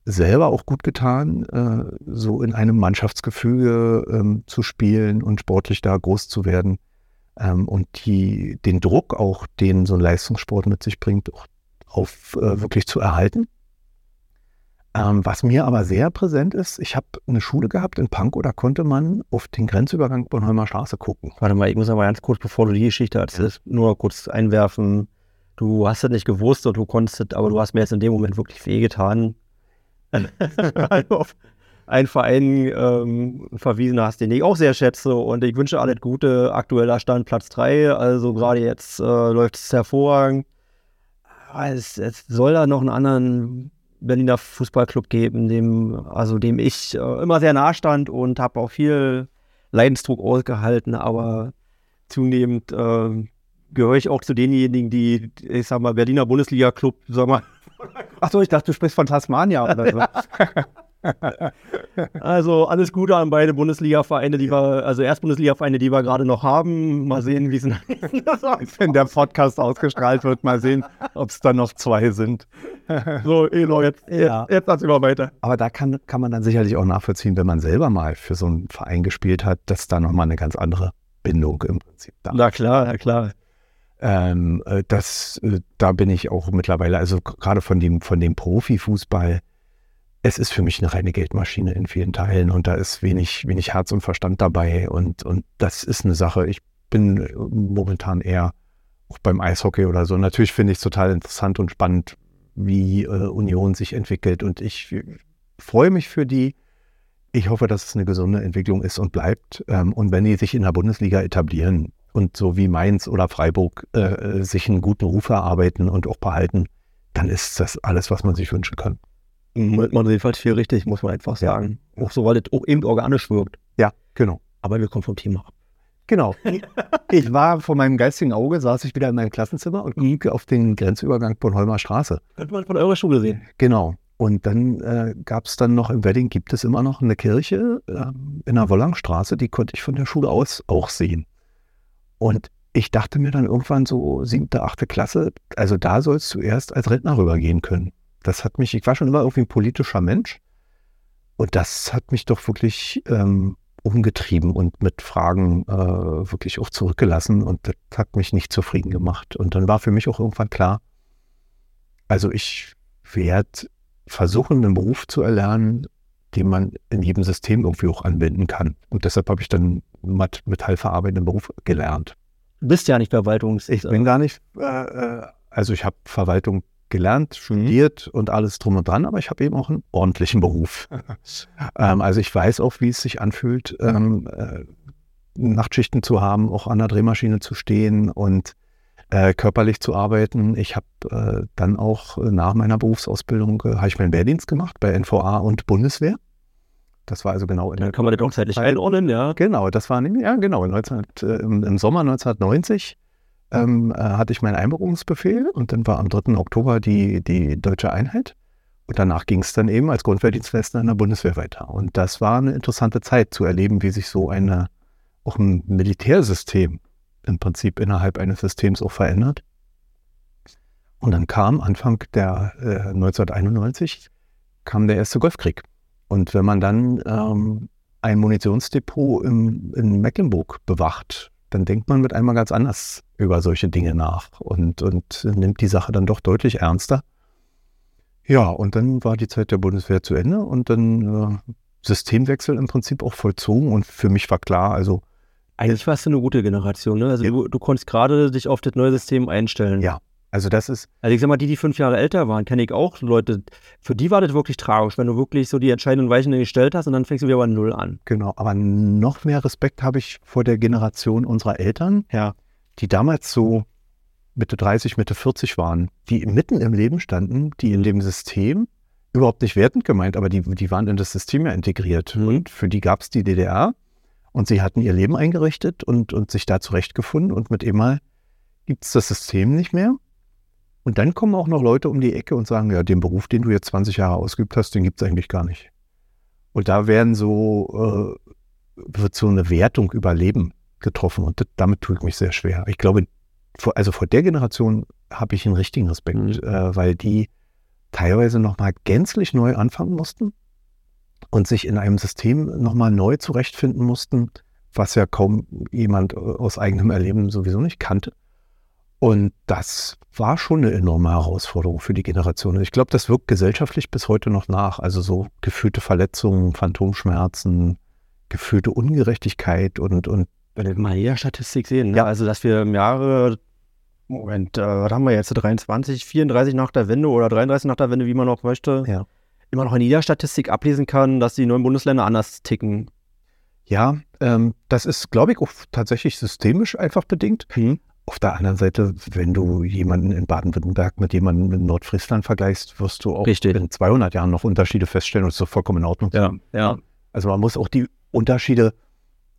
selber auch gut getan, äh, so in einem Mannschaftsgefüge ähm, zu spielen und sportlich da groß zu werden. Ähm, und die, den Druck auch, den so ein Leistungssport mit sich bringt, auch auf äh, wirklich zu erhalten. Ähm, was mir aber sehr präsent ist, ich habe eine Schule gehabt in Pankow, da konnte man auf den Grenzübergang Bornholmer Straße gucken. Warte mal, ich muss aber ganz kurz, bevor du die Geschichte erzählst, nur kurz einwerfen. Du hast es nicht gewusst und du konntest, aber du hast mir jetzt in dem Moment wirklich wehgetan. [laughs] auf einen Verein ähm, verwiesen hast, den ich auch sehr schätze und ich wünsche alles Gute. Aktueller Stand Platz 3, also gerade jetzt äh, läuft es hervorragend. Es, es soll da noch einen anderen Berliner Fußballclub geben, dem, also dem ich äh, immer sehr nah stand und habe auch viel Leidensdruck ausgehalten, aber zunehmend äh, gehöre ich auch zu denjenigen, die, ich sag mal, Berliner Bundesliga-Club, sag mal. [laughs] Achso, ich dachte, du sprichst von Tasmania oder so. [laughs] also alles Gute an beide Bundesliga-Vereine, die wir, also Erstbundesliga-Vereine, die wir gerade noch haben. Mal sehen, wie es [laughs] wenn der Podcast ausgestrahlt wird, mal sehen, ob es dann noch zwei sind. [laughs] so, Elo, jetzt, ja. jetzt, jetzt mal weiter. Aber da kann, kann man dann sicherlich auch nachvollziehen, wenn man selber mal für so einen Verein gespielt hat, dass da nochmal eine ganz andere Bindung im Prinzip da Na klar, na klar. Ähm, äh, das, äh, da bin ich auch mittlerweile, also gerade von dem, von dem Profifußball, es ist für mich eine reine Geldmaschine in vielen Teilen und da ist wenig, wenig Herz und Verstand dabei und, und das ist eine Sache. Ich bin momentan eher auch beim Eishockey oder so. Natürlich finde ich es total interessant und spannend, wie äh, Union sich entwickelt und ich freue mich für die. Ich hoffe, dass es eine gesunde Entwicklung ist und bleibt. Ähm, und wenn die sich in der Bundesliga etablieren und so wie Mainz oder Freiburg äh, äh sich einen guten Ruf erarbeiten und auch behalten, dann ist das alles, was man sich wünschen kann. Man jedenfalls viel richtig, muss man einfach sagen. Ja. Auch so, weil es auch eben organisch wirkt. Ja, genau. Aber wir kommen vom Thema ab. Genau. [laughs] ich war vor meinem geistigen Auge, saß ich wieder in meinem Klassenzimmer und guckte auf den Grenzübergang Bornholmer Straße. Könnte man von eurer Schule sehen. Genau. Und dann äh, gab es dann noch im Wedding, gibt es immer noch eine Kirche äh, in der Wollangstraße, die konnte ich von der Schule aus auch sehen. Und ich dachte mir dann irgendwann so siebte, achte Klasse, also da sollst du erst als Rentner rübergehen können das hat mich, ich war schon immer irgendwie ein politischer Mensch und das hat mich doch wirklich ähm, umgetrieben und mit Fragen äh, wirklich auch zurückgelassen und das hat mich nicht zufrieden gemacht. Und dann war für mich auch irgendwann klar, also ich werde versuchen, einen Beruf zu erlernen, den man in jedem System irgendwie auch anwenden kann. Und deshalb habe ich dann mit metallverarbeitenden Beruf gelernt. Du bist ja nicht Verwaltungs... Ich bin gar nicht, äh, äh also ich habe Verwaltung gelernt, studiert mhm. und alles drum und dran, aber ich habe eben auch einen ordentlichen Beruf. [laughs] ähm, also ich weiß auch, wie es sich anfühlt, ähm, äh, Nachtschichten zu haben, auch an der Drehmaschine zu stehen und äh, körperlich zu arbeiten. Ich habe äh, dann auch nach meiner Berufsausbildung äh, habe ich meinen Wehrdienst gemacht bei NVA und Bundeswehr. Das war also genau in der. Dann kann man das auch zeitlich einordnen, ja. Genau, das war ja, genau, 19, äh, im, im Sommer 1990 ähm, äh, hatte ich meinen Einberufungsbefehl und dann war am 3. Oktober die, die deutsche Einheit. Und danach ging es dann eben als Grundwehrdienstleister in der Bundeswehr weiter. Und das war eine interessante Zeit zu erleben, wie sich so eine, auch ein Militärsystem im Prinzip innerhalb eines Systems auch verändert. Und dann kam Anfang der äh, 1991 kam der erste Golfkrieg. Und wenn man dann ähm, ein Munitionsdepot im, in Mecklenburg bewacht, dann denkt man mit einmal ganz anders über solche Dinge nach und, und nimmt die Sache dann doch deutlich ernster. Ja, und dann war die Zeit der Bundeswehr zu Ende und dann äh, Systemwechsel im Prinzip auch vollzogen und für mich war klar, also Eigentlich warst du eine gute Generation, ne? Also Ja. du, du konntest gerade dich auf das neue System einstellen. Ja. Also das ist, Also ich sag mal, die, die fünf Jahre älter waren, kenne ich auch Leute, für die war das wirklich tragisch, wenn du wirklich so die entscheidenden Weichen gestellt hast und dann fängst du wieder bei Null an. genau, aber noch mehr Respekt habe ich vor der Generation unserer Eltern, Ja. die damals so Mitte 30, Mitte 40 waren, die mitten im Leben standen, die in dem System, überhaupt nicht wertend gemeint, aber die, die waren in das System ja integriert. Mhm. Und für die gab es die DDR und sie hatten ihr Leben eingerichtet und, und sich da zurechtgefunden und mit einmal gibt es das System nicht mehr. Und dann kommen auch noch Leute um die Ecke und sagen, ja, den Beruf, den du jetzt 20 Jahre ausgeübt hast, den gibt es eigentlich gar nicht. Und da werden so, äh, wird so eine Wertung über Leben getroffen und das, damit tue ich mich sehr schwer. Ich glaube, vor, also vor der Generation habe ich einen richtigen Respekt, Mhm. äh, weil die teilweise nochmal gänzlich neu anfangen mussten und sich in einem System nochmal neu zurechtfinden mussten, was ja kaum jemand äh, aus eigenem Erleben sowieso nicht kannte. Und das war schon eine enorme Herausforderung für die Generation. Ich glaube, das wirkt gesellschaftlich bis heute noch nach. Also so gefühlte Verletzungen, Phantomschmerzen, gefühlte Ungerechtigkeit und, und Wenn wir mal jeder Statistik sehen, ne? Ja. also dass wir im Jahre, Moment, äh, was haben wir jetzt, 23, 34 nach der Wende oder 33 nach der Wende, wie man auch möchte, Ja. immer noch in jeder Statistik ablesen kann, dass die neuen Bundesländer anders ticken. ja, ähm, das ist, glaube ich, auch tatsächlich systemisch einfach bedingt. Auf der anderen Seite, wenn du jemanden in Baden-Württemberg mit jemandem in Nordfriesland vergleichst, wirst du auch Richtig. in 200 Jahren noch Unterschiede feststellen und es ist vollkommen in Ordnung. Ja, ja. Also man muss auch die Unterschiede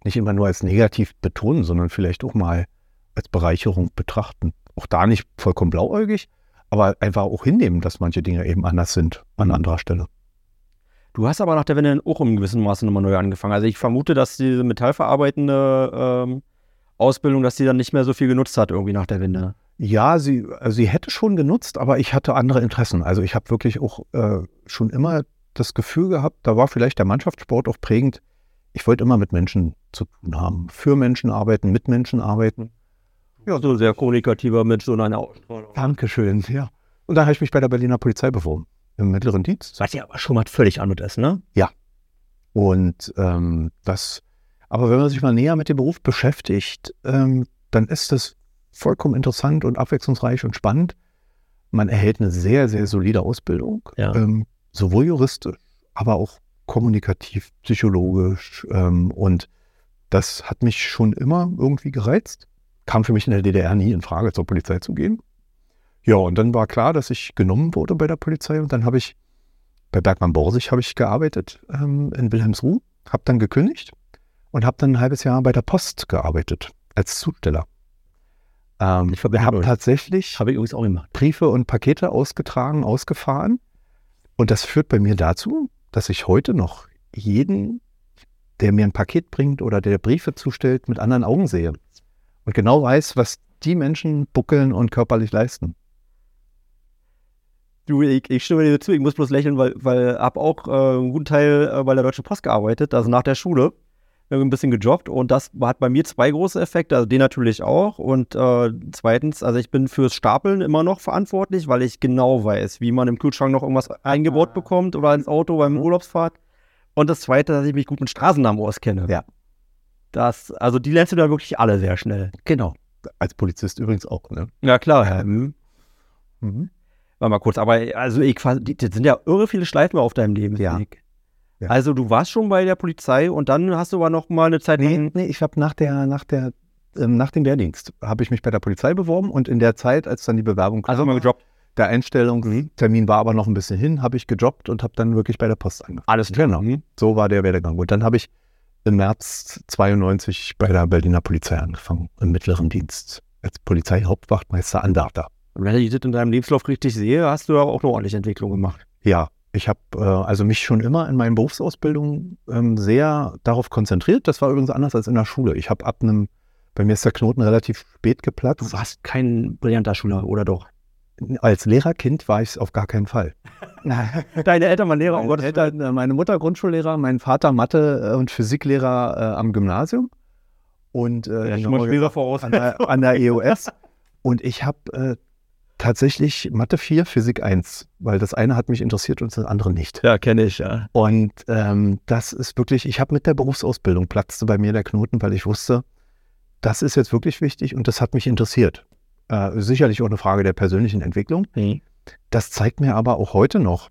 nicht immer nur als negativ betonen, sondern vielleicht auch mal als Bereicherung betrachten. Auch da nicht vollkommen blauäugig, aber einfach auch hinnehmen, dass manche Dinge eben anders sind an anderer Stelle. Du hast aber nach der Wende auch im gewissen Maße nochmal neu angefangen. Also ich vermute, dass diese metallverarbeitende ähm, Ausbildung, dass die dann nicht mehr so viel genutzt hat irgendwie nach der Wende. Ja, sie, also sie hätte schon genutzt, aber ich hatte andere Interessen. Also ich habe wirklich auch äh, schon immer das Gefühl gehabt, da war vielleicht der Mannschaftssport auch prägend. Ich wollte immer mit Menschen zu tun haben, für Menschen arbeiten, mit Menschen arbeiten. Ja, so sehr kommunikativer Mensch, so eine Ausstrahlung. Dankeschön, ja. Und dann habe ich mich bei der Berliner Polizei beworben, im mittleren Dienst. Was ja aber schon mal völlig anderes ist, ne? Und ähm, das, aber wenn man sich mal näher mit dem Beruf beschäftigt, ähm, dann ist das vollkommen interessant und abwechslungsreich und spannend. Man erhält eine sehr, sehr solide Ausbildung, Ja. ähm, sowohl juristisch, aber auch kommunikativ, psychologisch. Ähm, und das hat mich schon immer irgendwie gereizt. Kam für mich in der DDR nie in Frage, zur Polizei zu gehen. Ja, und dann war klar, dass ich genommen wurde bei der Polizei und dann habe ich bei Bergmann Borsig habe ich gearbeitet ähm, in Wilhelmsruh, habe dann gekündigt und habe dann ein halbes Jahr bei der Post gearbeitet als Zusteller. Ähm, Ich euch. tatsächlich Habe ich übrigens auch gemacht. Briefe und Pakete ausgetragen, ausgefahren. Und das führt bei mir dazu, dass ich heute noch jeden, der mir ein Paket bringt oder der Briefe zustellt, mit anderen Augen sehe. Und genau weiß, was die Menschen buckeln und körperlich leisten. Du, ich, ich stimme dir zu, ich muss bloß lächeln, weil, weil habe auch äh, einen guten Teil äh, bei der Deutschen Post gearbeitet, also nach der Schule. Ein bisschen gejobbt und das hat bei mir zwei große Effekte, also den natürlich auch. Und äh, zweitens, also ich bin fürs Stapeln immer noch verantwortlich, weil ich genau weiß, wie man im Kühlschrank noch irgendwas eingebaut bekommt oder ins Auto beim Urlaubsfahrt. Und das zweite, dass ich mich gut mit Straßennamen auskenne. Ja. Das, also die lernst du da wirklich alle sehr schnell. Genau. Als Polizist übrigens auch. Ne? Ja, klar. Ja. Mhm. Warte mal kurz, aber also ich, das sind ja irre viele Schleifen auf deinem Lebensweg. Ja. Also du warst schon bei der Polizei und dann hast du aber noch mal eine Zeit Nee, lang. nee, ich habe nach der, nach der, ähm, nach dem Wehrdienst habe ich mich bei der Polizei beworben und in der Zeit, als dann die Bewerbung Also kam, mal gejobbt. der Einstellungstermin war aber noch ein bisschen hin, habe ich gejobbt und habe dann wirklich bei der Post angefangen. Alles klar. Genau. So war der Werdegang. Und dann habe ich im März 92 bei der Berliner Polizei angefangen, im mittleren Dienst, als Polizeihauptwachtmeister Anwärter. Und wenn ich das in deinem Lebenslauf richtig sehe, hast du auch eine ordentliche Entwicklung gemacht. Ja, ich habe äh, also mich schon immer in meinen Berufsausbildungen ähm, sehr darauf konzentriert. Das war übrigens anders als in der Schule. Ich habe ab einem, bei mir ist der Knoten relativ spät geplatzt. Du warst kein brillanter Schüler, oder doch? Als Lehrerkind war ich es auf gar keinen Fall. [laughs] Deine Eltern waren Lehrer, um Meine, Gottes. Eltern, äh, meine Mutter Grundschullehrer, mein Vater Mathe- äh, und Physiklehrer äh, am Gymnasium und äh, Ja, schon mal schwerer voraus. an, der, an der EOS. [laughs] Und ich habe äh, tatsächlich Mathe 4, Physik 1, weil das eine hat mich interessiert und das andere nicht. Ja, kenne ich, ja. Und ähm, das ist wirklich, ich habe mit der Berufsausbildung platzte bei mir der Knoten, weil ich wusste, das ist jetzt wirklich wichtig und das hat mich interessiert. Äh, sicherlich auch eine Frage der persönlichen Entwicklung. Mhm. Das zeigt mir aber auch heute noch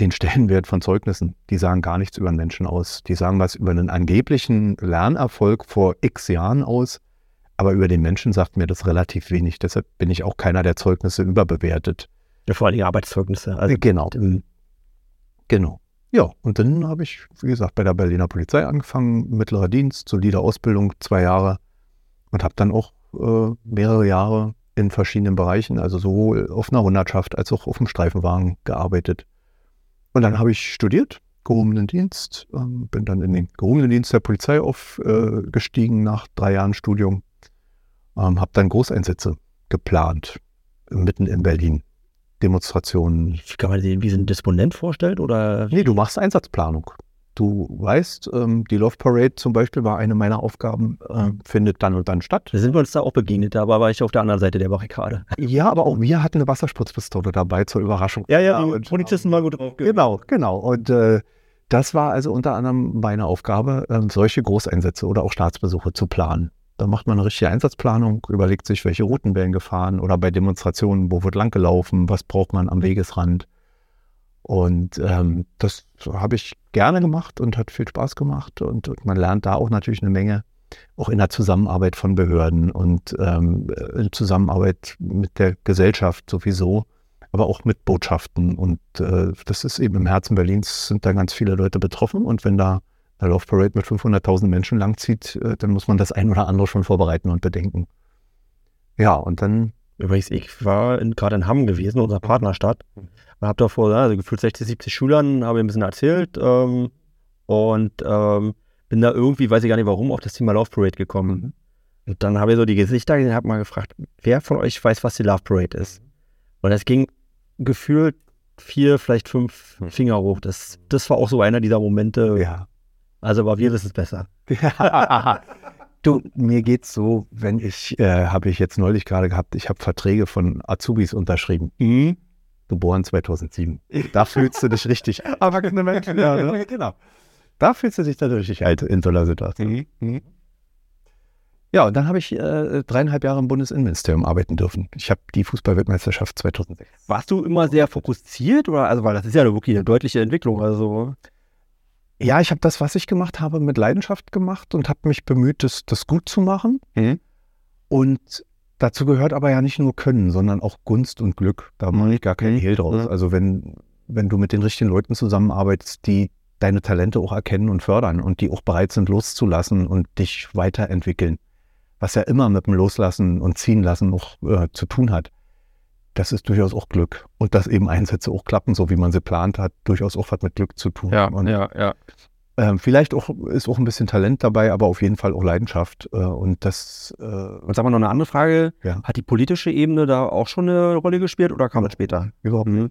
den Stellenwert von Zeugnissen. Die sagen gar nichts über einen Menschen aus. Die sagen was über einen angeblichen Lernerfolg vor x Jahren aus. Aber über den Menschen sagt mir das relativ wenig. Deshalb bin ich auch keiner, der Zeugnisse überbewertet. Ja, vor allem Arbeitszeugnisse. Also, genau. Genau. Ja, und dann habe ich, wie gesagt, bei der Berliner Polizei angefangen, mittlerer Dienst, solide Ausbildung, zwei Jahre und habe dann auch äh, mehrere Jahre in verschiedenen Bereichen, also sowohl auf einer Hundertschaft als auch auf dem Streifenwagen gearbeitet. Und dann habe ich studiert, gehobenen Dienst, ähm, bin dann in den gehobenen Dienst der Polizei aufgestiegen nach drei Jahren Studium, ähm, habe dann Großeinsätze geplant, mitten in Berlin. Demonstrationen, wie kann man sich wie so ein Disponent vorstellt? Oder? Nee, du machst Einsatzplanung. Du weißt, ähm, die Love Parade zum Beispiel war eine meiner Aufgaben, äh, findet dann und dann statt. Da sind wir uns da auch begegnet, aber war ich auf der anderen Seite der Barrikade. Ja, aber auch wir hatten eine Wasserspritzpistole dabei zur Überraschung. Ja, ja, die und, Polizisten waren gut drauf. Genau, genau. Und äh, das war also unter anderem meine Aufgabe, ähm, solche Großeinsätze oder auch Staatsbesuche zu planen. Da macht man eine richtige Einsatzplanung, überlegt sich, welche Routen werden gefahren oder bei Demonstrationen, wo wird lang gelaufen, was braucht man am Wegesrand. Und ähm, das habe ich gerne gemacht und hat viel Spaß gemacht. Und, und man lernt da auch natürlich eine Menge, auch in der Zusammenarbeit von Behörden und ähm, in Zusammenarbeit mit der Gesellschaft sowieso, aber auch mit Botschaften. Und äh, das ist eben im Herzen Berlins, sind da ganz viele Leute betroffen. Und wenn da eine Love Parade mit 500.000 Menschen langzieht, äh, dann muss man das ein oder andere schon vorbereiten und bedenken. Ja, und dann Übrigens, ich war gerade in Hamm gewesen, unserer Partnerstadt, und habe da vor also gefühlt 60, 70 Schülern, habe ein bisschen erzählt ähm, und ähm, bin da irgendwie, weiß ich gar nicht warum, auf das Thema Love Parade gekommen. Und dann habe ich so die Gesichter gesehen, habe mal gefragt, wer von euch weiß, was die Love Parade ist? Und es ging gefühlt vier, vielleicht fünf. Finger hoch. Das, das war auch so einer dieser Momente. ja, Also, aber wir wissen es besser. [laughs] du, mir geht's so, wenn ich, äh, habe ich jetzt neulich gerade gehabt, ich habe Verträge von Azubis unterschrieben. Geboren 2007. Da fühlst du dich richtig. [laughs] Erwachsene Menschen, ja, ne? [laughs] genau. Da fühlst du dich dann richtig alt in so einer Situation. Ja, und dann habe ich äh, dreieinhalb Jahre im Bundesinnenministerium arbeiten dürfen. Ich habe die Fußballweltmeisterschaft 2006. Warst du immer sehr fokussiert oder, also, weil das ist ja wirklich eine deutliche Entwicklung, also. Ja, ich habe das, was ich gemacht habe, mit Leidenschaft gemacht und habe mich bemüht, das, das gut zu machen. Mhm. Und dazu gehört aber ja nicht nur Können, sondern auch Gunst und Glück. Da mache ich gar keinen Mhm. Hehl draus. Mhm. Also wenn, wenn du mit den richtigen Leuten zusammenarbeitest, die deine Talente auch erkennen und fördern und die auch bereit sind, loszulassen und dich weiterentwickeln, was ja immer mit dem Loslassen und Ziehen lassen auch äh, zu tun hat, das ist durchaus auch Glück. Und dass eben Einsätze auch klappen, so wie man sie plant, hat durchaus auch was mit Glück zu tun. und, ja, ja. ähm, vielleicht auch, ist auch ein bisschen Talent dabei, aber auf jeden Fall auch Leidenschaft. Äh, und das, äh, Und sag mal noch eine andere Frage. Ja. Hat die politische Ebene da auch schon eine Rolle gespielt oder kam das später? überhaupt Mhm.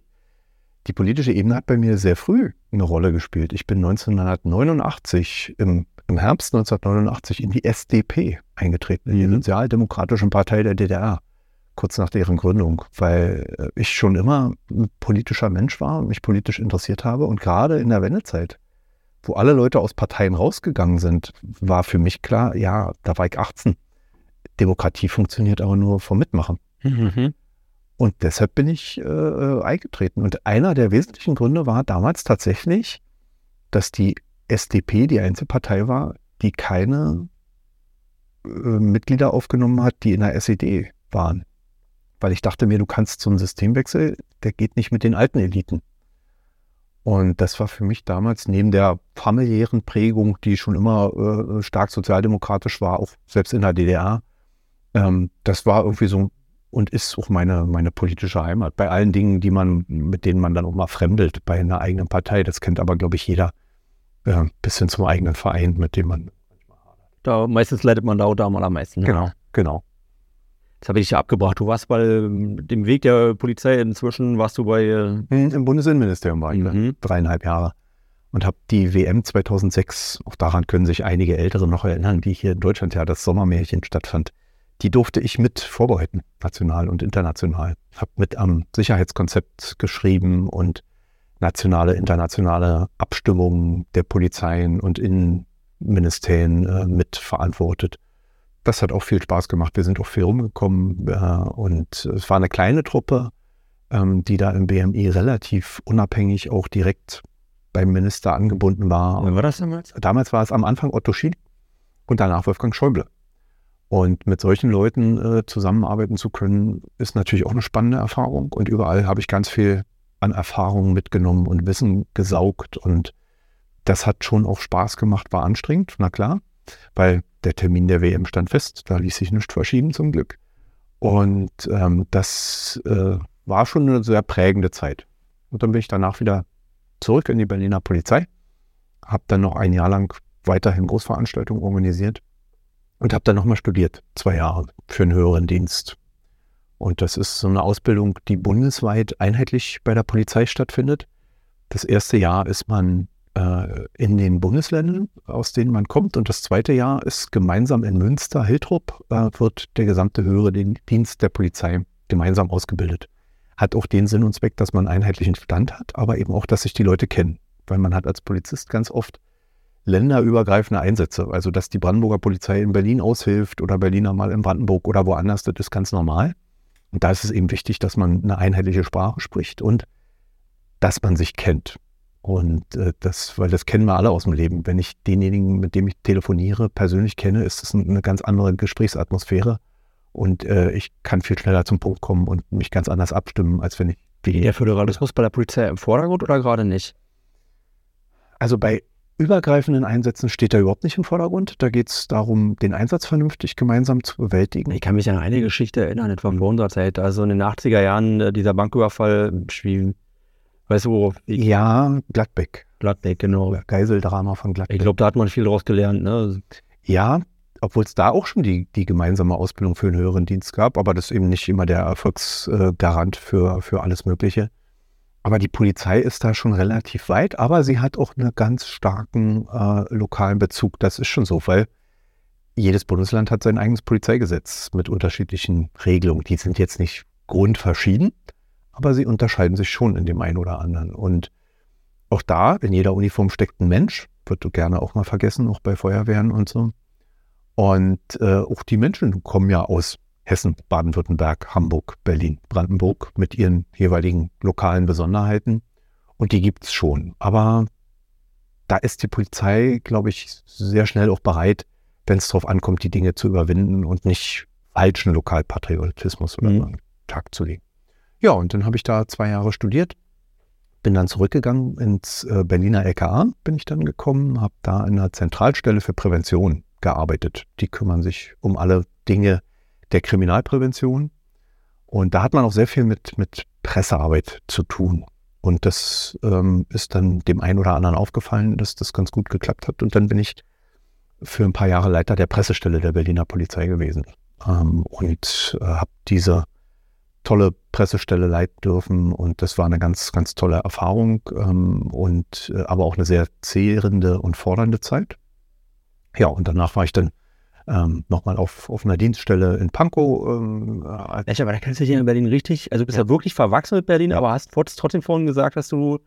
Die politische Ebene hat bei mir sehr früh eine Rolle gespielt. Ich bin 1989, im, im Herbst 1989 in die SDP eingetreten, in die Mhm. Sozialdemokratischen Partei der DDR, kurz nach deren Gründung, weil äh, ich schon immer ein politischer Mensch war und mich politisch interessiert habe. Und gerade in der Wendezeit, wo alle Leute aus Parteien rausgegangen sind, war für mich klar, ja, da war ich 18. Demokratie funktioniert aber nur vom Mitmachen. Mhm. Und deshalb bin ich äh, äh, eingetreten. Und einer der wesentlichen Gründe war damals tatsächlich, dass die SDP die einzige Partei war, die keine äh, Mitglieder aufgenommen hat, die in der SED waren. Weil ich dachte mir, du kannst zum Systemwechsel, der geht nicht mit den alten Eliten. Und das war für mich damals neben der familiären Prägung, die schon immer äh, stark sozialdemokratisch war, auch selbst in der DDR, ähm, das war irgendwie so und ist auch meine, meine politische Heimat. Bei allen Dingen, die man, mit denen man dann auch mal fremdelt bei einer eigenen Partei. Das kennt aber, glaube ich, jeder. Äh, bis hin zum eigenen Verein, mit dem man. Da, meistens leidet man da auch da mal am meisten. Ne? Genau, genau. Jetzt habe ich dich abgebracht. Du warst bei ähm, dem Weg der Polizei inzwischen, warst du bei. äh, Im Bundesinnenministerium war ich Mhm. dreieinhalb Jahre. Und habe die WM 2006, auch daran können sich einige Ältere noch erinnern, die hier in Deutschland ja das Sommermärchen stattfand. die durfte ich mit vorbereiten, national und international. Habe mit am Sicherheitskonzept geschrieben und nationale, internationale Abstimmungen der Polizeien und Innenministerien äh, mitverantwortet. Das hat auch viel Spaß gemacht. Wir sind auch viel rumgekommen äh, und es war eine kleine Truppe, ähm, die da im BMI relativ unabhängig auch direkt beim Minister angebunden war. Wann war das damals? Damals war es am Anfang Otto Schied und danach Wolfgang Schäuble. Und mit solchen Leuten äh, zusammenarbeiten zu können, ist natürlich auch eine spannende Erfahrung. Und überall habe ich ganz viel an Erfahrungen mitgenommen und Wissen gesaugt. Und das hat schon auch Spaß gemacht, war anstrengend, na klar, weil der Termin der WM stand fest. Da ließ sich nichts verschieben zum Glück. Und ähm, das äh, war schon eine sehr prägende Zeit. Und dann bin ich danach wieder zurück in die Berliner Polizei, habe dann noch ein Jahr lang weiterhin Großveranstaltungen organisiert und habe dann nochmal studiert, zwei Jahre für einen höheren Dienst. Und das ist so eine Ausbildung, die bundesweit einheitlich bei der Polizei stattfindet. Das erste Jahr ist man äh, in den Bundesländern, aus denen man kommt. Und das zweite Jahr ist gemeinsam in Münster, Hiltrup, äh, wird der gesamte höhere Dienst der Polizei gemeinsam ausgebildet. Hat auch den Sinn und Zweck, dass man einen einheitlichen Stand hat, aber eben auch, dass sich die Leute kennen. Weil man hat als Polizist ganz oft länderübergreifende Einsätze. Also, dass die Brandenburger Polizei in Berlin aushilft oder Berliner mal in Brandenburg oder woanders, das ist ganz normal. Und da ist es eben wichtig, dass man eine einheitliche Sprache spricht und dass man sich kennt. Und äh, das, weil das kennen wir alle aus dem Leben. Wenn ich denjenigen, mit dem ich telefoniere, persönlich kenne, ist es eine ganz andere Gesprächsatmosphäre. Und äh, ich kann viel schneller zum Punkt kommen und mich ganz anders abstimmen, als wenn ich. Der Föderalismus bei der Polizei im Vordergrund oder gerade nicht? Also bei übergreifenden Einsätzen steht er überhaupt nicht im Vordergrund. Da geht es darum, den Einsatz vernünftig gemeinsam zu bewältigen. Ich kann mich an eine Geschichte erinnern, etwa von unserer Zeit. Also in den 80er Jahren äh, dieser Banküberfall, wie, weißt du, wo? Ja, Gladbeck. Gladbeck, genau. Geiseldrama von Gladbeck. Ich glaube, da hat man viel daraus gelernt. Ne? Ja, obwohl es da auch schon die, die gemeinsame Ausbildung für einen höheren Dienst gab, aber das ist eben nicht immer der Erfolgsgarant für, für alles Mögliche. Aber die Polizei ist da schon relativ weit, aber sie hat auch einen ganz starken äh, lokalen Bezug. Das ist schon so, weil jedes Bundesland hat sein eigenes Polizeigesetz mit unterschiedlichen Regelungen. Die sind jetzt nicht grundverschieden, aber sie unterscheiden sich schon in dem einen oder anderen. Und auch da, in jeder Uniform steckt ein Mensch, wird gerne auch mal vergessen, auch bei Feuerwehren und so. Und äh, auch die Menschen kommen ja aus Hessen, Baden-Württemberg, Hamburg, Berlin, Brandenburg mit ihren jeweiligen lokalen Besonderheiten. Und die gibt es schon. Aber da ist die Polizei, glaube ich, sehr schnell auch bereit, wenn es darauf ankommt, die Dinge zu überwinden und nicht falschen Lokalpatriotismus oder mhm. Tag zu legen. Ja, und dann habe ich da zwei Jahre studiert, bin dann zurückgegangen ins äh, Berliner LKA, bin ich dann gekommen, habe da in einer Zentralstelle für Prävention gearbeitet. Die kümmern sich um alle Dinge, der Kriminalprävention. Und da hat man auch sehr viel mit, mit Pressearbeit zu tun. Und das ähm, ist dann dem einen oder anderen aufgefallen, dass das ganz gut geklappt hat. Und dann bin ich für ein paar Jahre Leiter der Pressestelle der Berliner Polizei gewesen ähm, und äh, habe diese tolle Pressestelle leiten dürfen. Und das war eine ganz, ganz tolle Erfahrung ähm, und äh, aber auch eine sehr zehrende und fordernde Zeit. Ja, und danach war ich dann ähm, nochmal auf, auf einer Dienststelle in Pankow. Ähm, Echt, aber da kennst du dich in Berlin richtig, also du bist ja, ja wirklich verwachsen mit Berlin, ja. aber hast trotzdem vorhin gesagt, dass du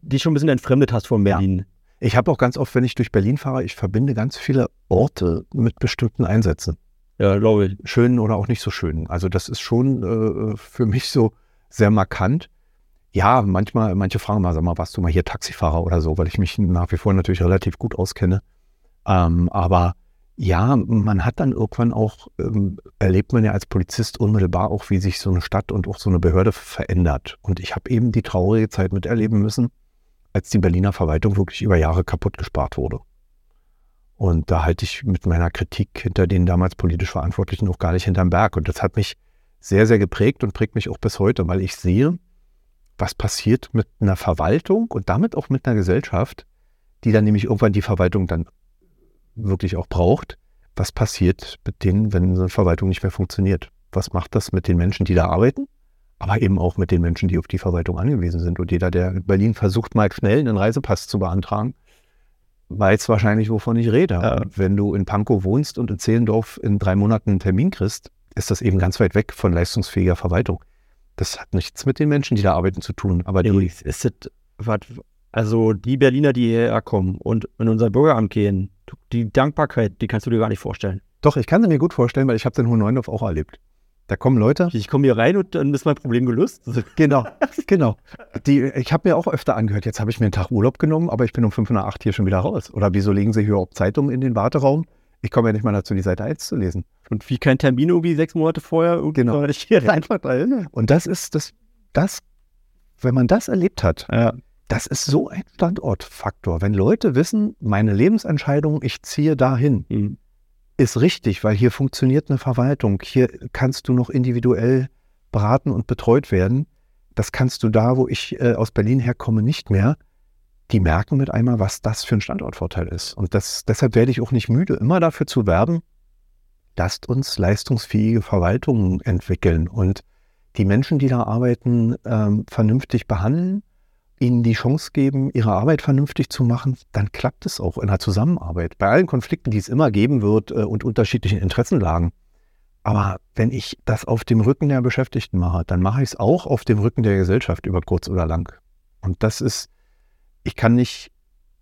dich schon ein bisschen entfremdet hast von Berlin. Ja. Ich habe auch ganz oft, wenn ich durch Berlin fahre, ich verbinde ganz viele Orte mit bestimmten Einsätzen. Ja, glaube ich. Schönen oder auch nicht so schönen. Also das ist schon äh, für mich so sehr markant. Ja, manchmal, manche fragen mal, sag mal, warst du mal hier Taxifahrer oder so, weil ich mich nach wie vor natürlich relativ gut auskenne. Ähm, aber ja, man hat dann irgendwann auch, ähm, erlebt man ja als Polizist unmittelbar auch, wie sich so eine Stadt und auch so eine Behörde verändert. Und ich habe eben die traurige Zeit miterleben müssen, als die Berliner Verwaltung wirklich über Jahre kaputt gespart wurde. Und da halte ich mit meiner Kritik hinter den damals politisch Verantwortlichen auch gar nicht hinterm Berg. Und das hat mich sehr, sehr geprägt und prägt mich auch bis heute, weil ich sehe, was passiert mit einer Verwaltung und damit auch mit einer Gesellschaft, die dann nämlich irgendwann die Verwaltung dann wirklich auch braucht. Was passiert mit denen, wenn so eine Verwaltung nicht mehr funktioniert? Was macht das mit den Menschen, die da arbeiten? Aber eben auch mit den Menschen, die auf die Verwaltung angewiesen sind. Und jeder, der in Berlin versucht, mal schnell einen Reisepass zu beantragen, weiß wahrscheinlich, wovon ich rede. Ja. Wenn du in Pankow wohnst und in Zehlendorf in drei Monaten einen Termin kriegst, ist das eben ganz weit weg von leistungsfähiger Verwaltung. Das hat nichts mit den Menschen, die da arbeiten, zu tun. Aber die, ist wat, also die Berliner, die hierher kommen und in unser Bürgeramt gehen, die Dankbarkeit, die kannst du dir gar nicht vorstellen. doch, ich kann sie mir gut vorstellen, weil ich habe den Hohen Neuendorf auch erlebt. Da kommen Leute, Ich komme hier rein und dann ist mein Problem gelöst. [laughs] Genau, [laughs] genau. Die, ich habe mir auch öfter angehört, jetzt habe ich mir einen Tag Urlaub genommen, aber ich bin um 5 nach 8 hier schon wieder raus. Oder wieso legen Sie hier überhaupt Zeitung in den Warteraum? Ich komme ja nicht mal dazu, die Seite 1 zu lesen. Und wie kein Termin irgendwie sechs Monate vorher, Genau. ich hier einfach drin. Und das ist das, das, wenn man das erlebt hat, Ja. das ist so ein Standortfaktor. Wenn Leute wissen, meine Lebensentscheidung, ich ziehe dahin, Hm. Ist richtig, weil hier funktioniert eine Verwaltung. Hier kannst du noch individuell beraten und betreut werden. Das kannst du da, wo ich äh, aus Berlin herkomme, nicht mehr. Die merken mit einmal, was das für ein Standortvorteil ist. Und das, deshalb werde ich auch nicht müde, immer dafür zu werben, lasst uns leistungsfähige Verwaltungen entwickeln und die Menschen, die da arbeiten, ähm, vernünftig behandeln, ihnen die Chance geben, ihre Arbeit vernünftig zu machen, dann klappt es auch in der Zusammenarbeit. Bei allen Konflikten, die es immer geben wird äh, und unterschiedlichen Interessenlagen. Aber wenn ich das auf dem Rücken der Beschäftigten mache, dann mache ich es auch auf dem Rücken der Gesellschaft über kurz oder lang. Und das ist, ich kann nicht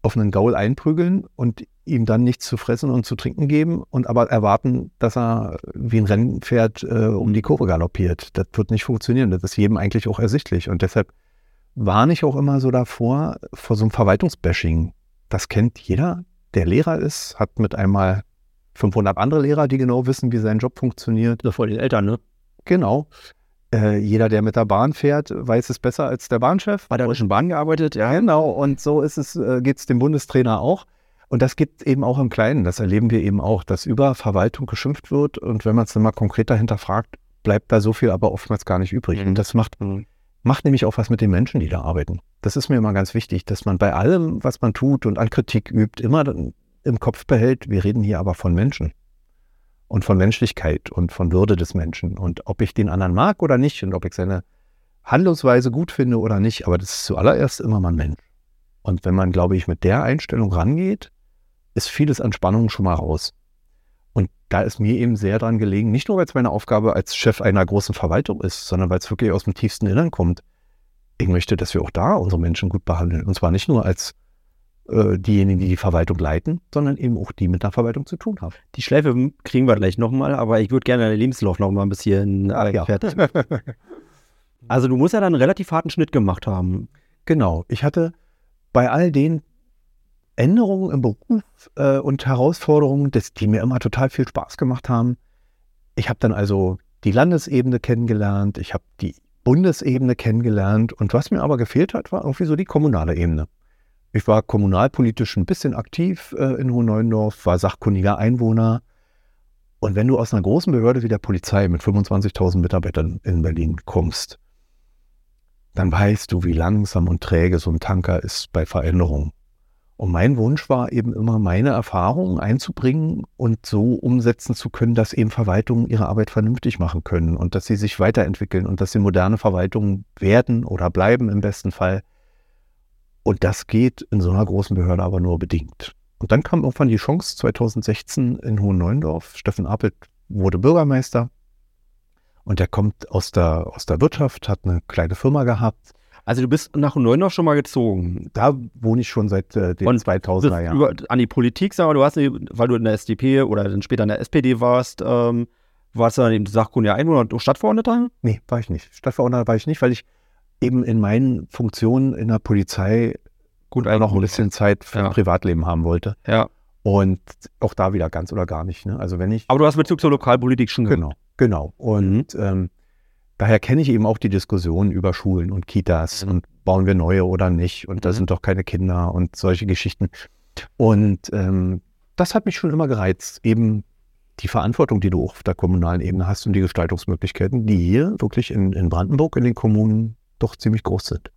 auf einen Gaul einprügeln und ihm dann nichts zu fressen und zu trinken geben und aber erwarten, dass er wie ein Rennpferd äh, um die Kurve galoppiert. Das wird nicht funktionieren. Das ist jedem eigentlich auch ersichtlich. Und deshalb warne ich auch immer so davor, vor so einem Verwaltungsbashing. Das kennt jeder, der Lehrer ist, hat mit einmal 500 andere Lehrer, die genau wissen, wie sein Job funktioniert. Vor den Eltern, ne? Genau. Äh, jeder, der mit der Bahn fährt, weiß es besser als der Bahnchef. Bei der Deutschen Bahn gearbeitet, ja. Genau, und so ist es, äh, geht es dem Bundestrainer auch. Und das gibt eben auch im Kleinen, das erleben wir eben auch, dass über Verwaltung geschimpft wird und wenn man es dann mal konkreter hinterfragt, bleibt da so viel aber oftmals gar nicht übrig. Mhm. Und das macht, Mhm. Macht nämlich auch was mit den Menschen, die da arbeiten. Das ist mir immer ganz wichtig, dass man bei allem, was man tut und an Kritik übt, immer im Kopf behält, wir reden hier aber von Menschen und von Menschlichkeit und von Würde des Menschen und ob ich den anderen mag oder nicht und ob ich seine Handlungsweise gut finde oder nicht, aber das ist zuallererst immer mal ein Mensch. Und wenn man, glaube ich, mit der Einstellung rangeht, ist vieles an Spannung schon mal raus. Und da ist mir eben sehr dran gelegen, nicht nur, weil es meine Aufgabe als Chef einer großen Verwaltung ist, sondern weil es wirklich aus dem tiefsten Innern kommt. Ich möchte, dass wir auch da unsere Menschen gut behandeln. Und zwar nicht nur als äh, diejenigen, die die Verwaltung leiten, sondern eben auch die mit der Verwaltung zu tun haben. Die Schleife kriegen wir gleich nochmal, aber ich würde gerne deinen Lebenslauf nochmal ein bisschen äh, Ja. fertig. [laughs] Also du musst ja dann einen relativ harten Schnitt gemacht haben. Genau. Ich hatte bei all den Änderungen im Beruf äh, und Herausforderungen, das, die mir immer total viel Spaß gemacht haben. Ich habe dann also die Landesebene kennengelernt, ich habe die Bundesebene kennengelernt und was mir aber gefehlt hat, war irgendwie so die kommunale Ebene. Ich war kommunalpolitisch ein bisschen aktiv äh, in Hohenneuendorf, war sachkundiger Einwohner. Und wenn du aus einer großen Behörde wie der Polizei mit 25.000 Mitarbeitern in Berlin kommst, dann weißt du, wie langsam und träge so ein Tanker ist bei Veränderungen. Und mein Wunsch war eben immer, meine Erfahrungen einzubringen und so umsetzen zu können, dass eben Verwaltungen ihre Arbeit vernünftig machen können und dass sie sich weiterentwickeln und dass sie moderne Verwaltungen werden oder bleiben im besten Fall. Und das geht in so einer großen Behörde aber nur bedingt. Und dann kam irgendwann die Chance 2016 in Hohenneuendorf. Steffen Appelt wurde Bürgermeister und der kommt aus der, aus der Wirtschaft, hat eine kleine Firma gehabt. Also du bist nach Neunau schon mal gezogen. Da wohne ich schon seit äh, den Und 2000er Bist Jahren. über, an die Politik, sag mal, du hast, weil du in der SDP oder dann später in der SPD warst, ähm, warst du dann eben sachkundiger Einwohner und Stadtverordneter? Nee, war ich nicht. Stadtverordneter war ich nicht, weil ich eben in meinen Funktionen in der Polizei Gut, noch ein bisschen Zeit für Ja. Privatleben haben wollte. Ja. Und auch da wieder ganz oder gar nicht. Ne? Also wenn ich. Aber du hast Bezug zur Lokalpolitik schon Genau, genau. Und ähm, daher kenne ich eben auch die Diskussion über Schulen und Kitas Mhm. und bauen wir neue oder nicht und da Mhm. sind doch keine Kinder und solche Geschichten. Und ähm, das hat mich schon immer gereizt, eben die Verantwortung, die du auch auf der kommunalen Ebene hast und die Gestaltungsmöglichkeiten, die hier wirklich in, in Brandenburg in den Kommunen doch ziemlich groß sind.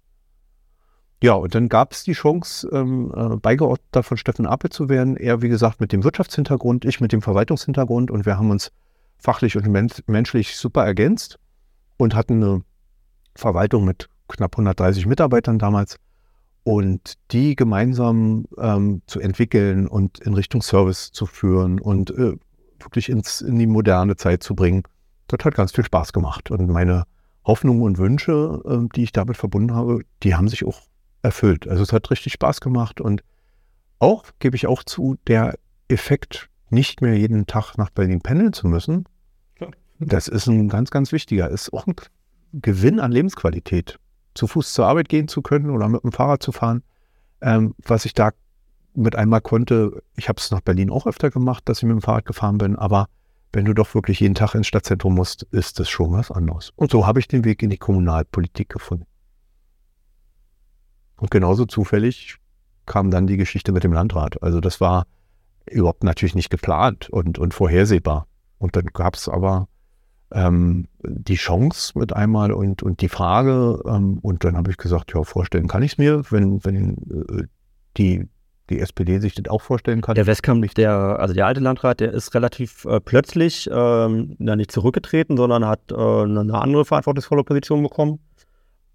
Ja, und dann gab es die Chance, ähm, äh, Beigeordneter von Steffen Appel zu werden. Er, wie gesagt, mit dem Wirtschaftshintergrund, ich mit dem Verwaltungshintergrund und wir haben uns fachlich und men menschlich super ergänzt und hatten eine Verwaltung mit knapp 130 Mitarbeitern damals. und die gemeinsam ähm, zu entwickeln und in Richtung Service zu führen und äh, wirklich ins, in die moderne Zeit zu bringen, das hat ganz viel Spaß gemacht. Und meine Hoffnungen und Wünsche, äh, die ich damit verbunden habe, die haben sich auch erfüllt. Also es hat richtig Spaß gemacht und auch, gebe ich auch zu, der Effekt, nicht mehr jeden Tag nach Berlin pendeln zu müssen, das ist ein ganz, ganz wichtiger, ist auch ein Gewinn an Lebensqualität. Zu Fuß zur Arbeit gehen zu können oder mit dem Fahrrad zu fahren, ähm, was ich da mit einmal konnte, ich habe es nach Berlin auch öfter gemacht, dass ich mit dem Fahrrad gefahren bin, aber wenn du doch wirklich jeden Tag ins Stadtzentrum musst, ist das schon was anderes. Und so habe ich den Weg in die Kommunalpolitik gefunden. Und genauso zufällig kam dann die Geschichte mit dem Landrat. Also das war überhaupt natürlich nicht geplant und, und vorhersehbar. Und dann gab es aber ähm, die Chance mit einmal und, und die Frage, ähm, und dann habe ich gesagt, ja, vorstellen kann ich es mir, wenn, wenn äh, die die SPD sich das auch vorstellen kann. Der Westkamp, der, also der alte Landrat, der ist relativ äh, plötzlich ähm, nicht zurückgetreten, sondern hat äh, eine andere verantwortungsvolle Position bekommen.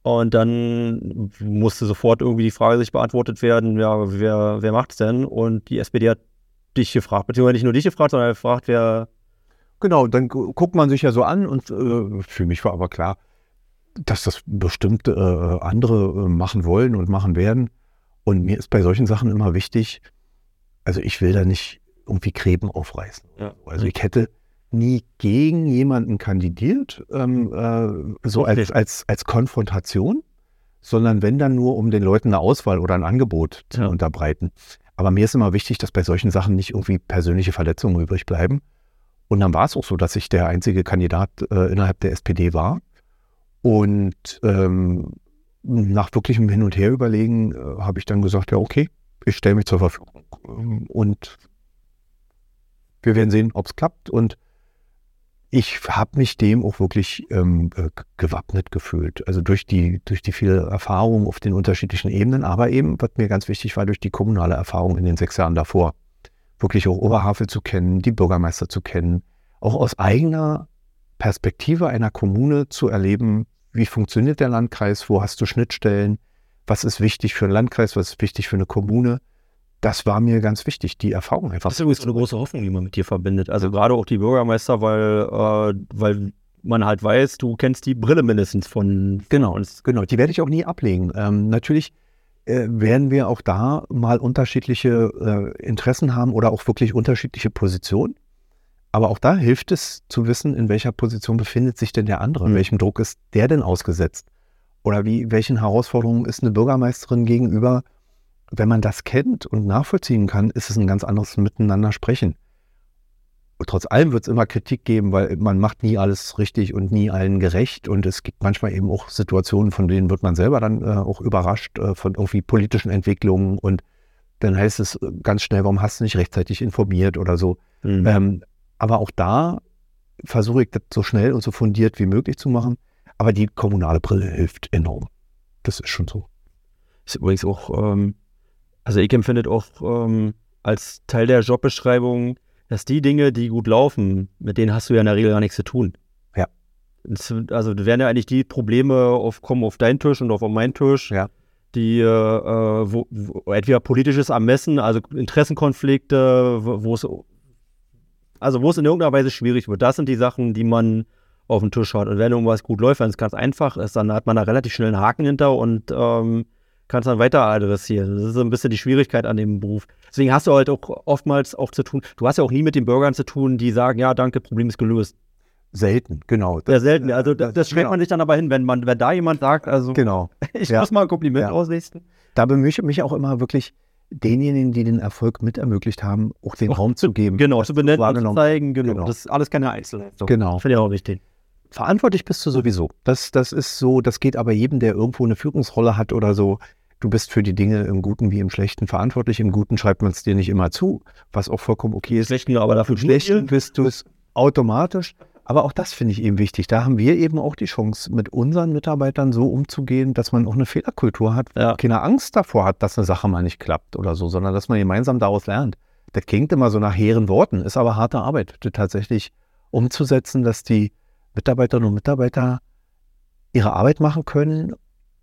Und dann musste sofort irgendwie die Frage sich beantwortet werden, ja, wer, wer macht es denn? Und die SPD hat dich gefragt, beziehungsweise nicht nur dich gefragt, sondern gefragt, wer. Genau, dann guckt man sich ja so an und äh, für mich war aber klar, dass das bestimmt äh, andere äh, machen wollen und machen werden. Und mir ist bei solchen Sachen immer wichtig, also ich will da nicht irgendwie Gräben aufreißen. Ja. Also ich hätte nie gegen jemanden kandidiert, ähm, äh, so als, als, als Konfrontation, sondern wenn dann nur, um den Leuten eine Auswahl oder ein Angebot zu ja. unterbreiten. Aber mir ist immer wichtig, dass bei solchen Sachen nicht irgendwie persönliche Verletzungen übrig bleiben. Und dann war es auch so, dass ich der einzige Kandidat äh, innerhalb der SPD war. Und ähm, nach wirklichem Hin und Her überlegen, äh, habe ich dann gesagt, ja, okay, ich stelle mich zur Verfügung. Und wir werden sehen, ob es klappt. Und ich habe mich dem auch wirklich ähm, äh, gewappnet gefühlt. Also durch die, durch die viele Erfahrung auf den unterschiedlichen Ebenen, aber eben, was mir ganz wichtig war, durch die kommunale Erfahrung in den sechs Jahren davor. Wirklich auch Oberhavel zu kennen, die Bürgermeister zu kennen, auch aus eigener Perspektive einer Kommune zu erleben, wie funktioniert der Landkreis, wo hast du Schnittstellen, was ist wichtig für einen Landkreis, was ist wichtig für eine Kommune. Das war mir ganz wichtig, die Erfahrung einfach. Das ist übrigens eine große Hoffnung, die man mit dir verbindet. Also gerade auch die Bürgermeister, weil, äh, weil man halt weiß, du kennst die Brille mindestens von. Genau, genau. Die werde ich auch nie ablegen. Ähm, natürlich werden wir auch da mal unterschiedliche äh, Interessen haben oder auch wirklich unterschiedliche Positionen. Aber auch da hilft es zu wissen, in welcher Position befindet sich denn der andere, mhm. welchem Druck ist der denn ausgesetzt? Oder wie, welchen Herausforderungen ist eine Bürgermeisterin gegenüber? Wenn man das kennt und nachvollziehen kann, ist es ein ganz anderes Miteinander sprechen. Trotz allem wird es immer Kritik geben, weil man macht nie alles richtig und nie allen gerecht. Und es gibt manchmal eben auch Situationen, von denen wird man selber dann äh, auch überrascht äh, von irgendwie politischen Entwicklungen. Und dann heißt es äh, ganz schnell, warum hast du nicht rechtzeitig informiert oder so. Mhm. Ähm, aber auch da versuche ich das so schnell und so fundiert wie möglich zu machen. Aber die kommunale Brille hilft enorm. Das ist schon so. Ist übrigens auch, ähm, also ich empfinde auch ähm, als Teil der Jobbeschreibung, dass die Dinge, die gut laufen, mit denen hast du ja in der Regel gar nichts zu tun. Ja. Also werden ja eigentlich die Probleme auf, kommen auf deinen Tisch und auf meinen Tisch. Ja die äh, wo, wo entweder politisches Ermessen, also Interessenkonflikte, wo es also wo es in irgendeiner Weise schwierig wird, das sind die Sachen, die man auf den Tisch hat. Und wenn irgendwas gut läuft, wenn es ganz einfach ist, dann hat man da relativ schnell einen Haken hinter und ähm, kann es dann weiter adressieren. Das ist so ein bisschen die Schwierigkeit an dem Beruf. Deswegen hast du halt auch oftmals auch zu tun, du hast ja auch nie mit den Bürgern zu tun, die sagen, ja, danke, Problem ist gelöst. Selten, genau. Das, ja, selten. Also das, das schreibt genau. man sich dann aber hin, wenn man, wenn da jemand sagt, also genau. [laughs] ich ja. muss mal ein Kompliment ja. ausrichten. Da bemühe ich mich auch immer wirklich denjenigen, die den Erfolg mit ermöglicht haben, auch den auch Raum zu geben. Genau, zu benennen, zu zeigen, genau. genau. Das ist alles keine Einzelleistung. Genau. Finde ich auch wichtig. Verantwortlich bist du sowieso. Das, das ist so, das geht aber jedem, der irgendwo eine Führungsrolle hat oder so. Du bist für die Dinge im Guten wie im Schlechten verantwortlich. Im Guten schreibt man es dir nicht immer zu, was auch vollkommen okay ist. Schlechten, aber dafür Schlechten bist du es automatisch. Aber auch das finde ich eben wichtig. Da haben wir eben auch die Chance, mit unseren Mitarbeitern so umzugehen, dass man auch eine Fehlerkultur hat, ja. keine Angst davor hat, dass eine Sache mal nicht klappt oder so, sondern dass man gemeinsam daraus lernt. Das klingt immer so nach hehren Worten, ist aber harte Arbeit, das tatsächlich umzusetzen, dass die Mitarbeiterinnen und Mitarbeiter ihre Arbeit machen können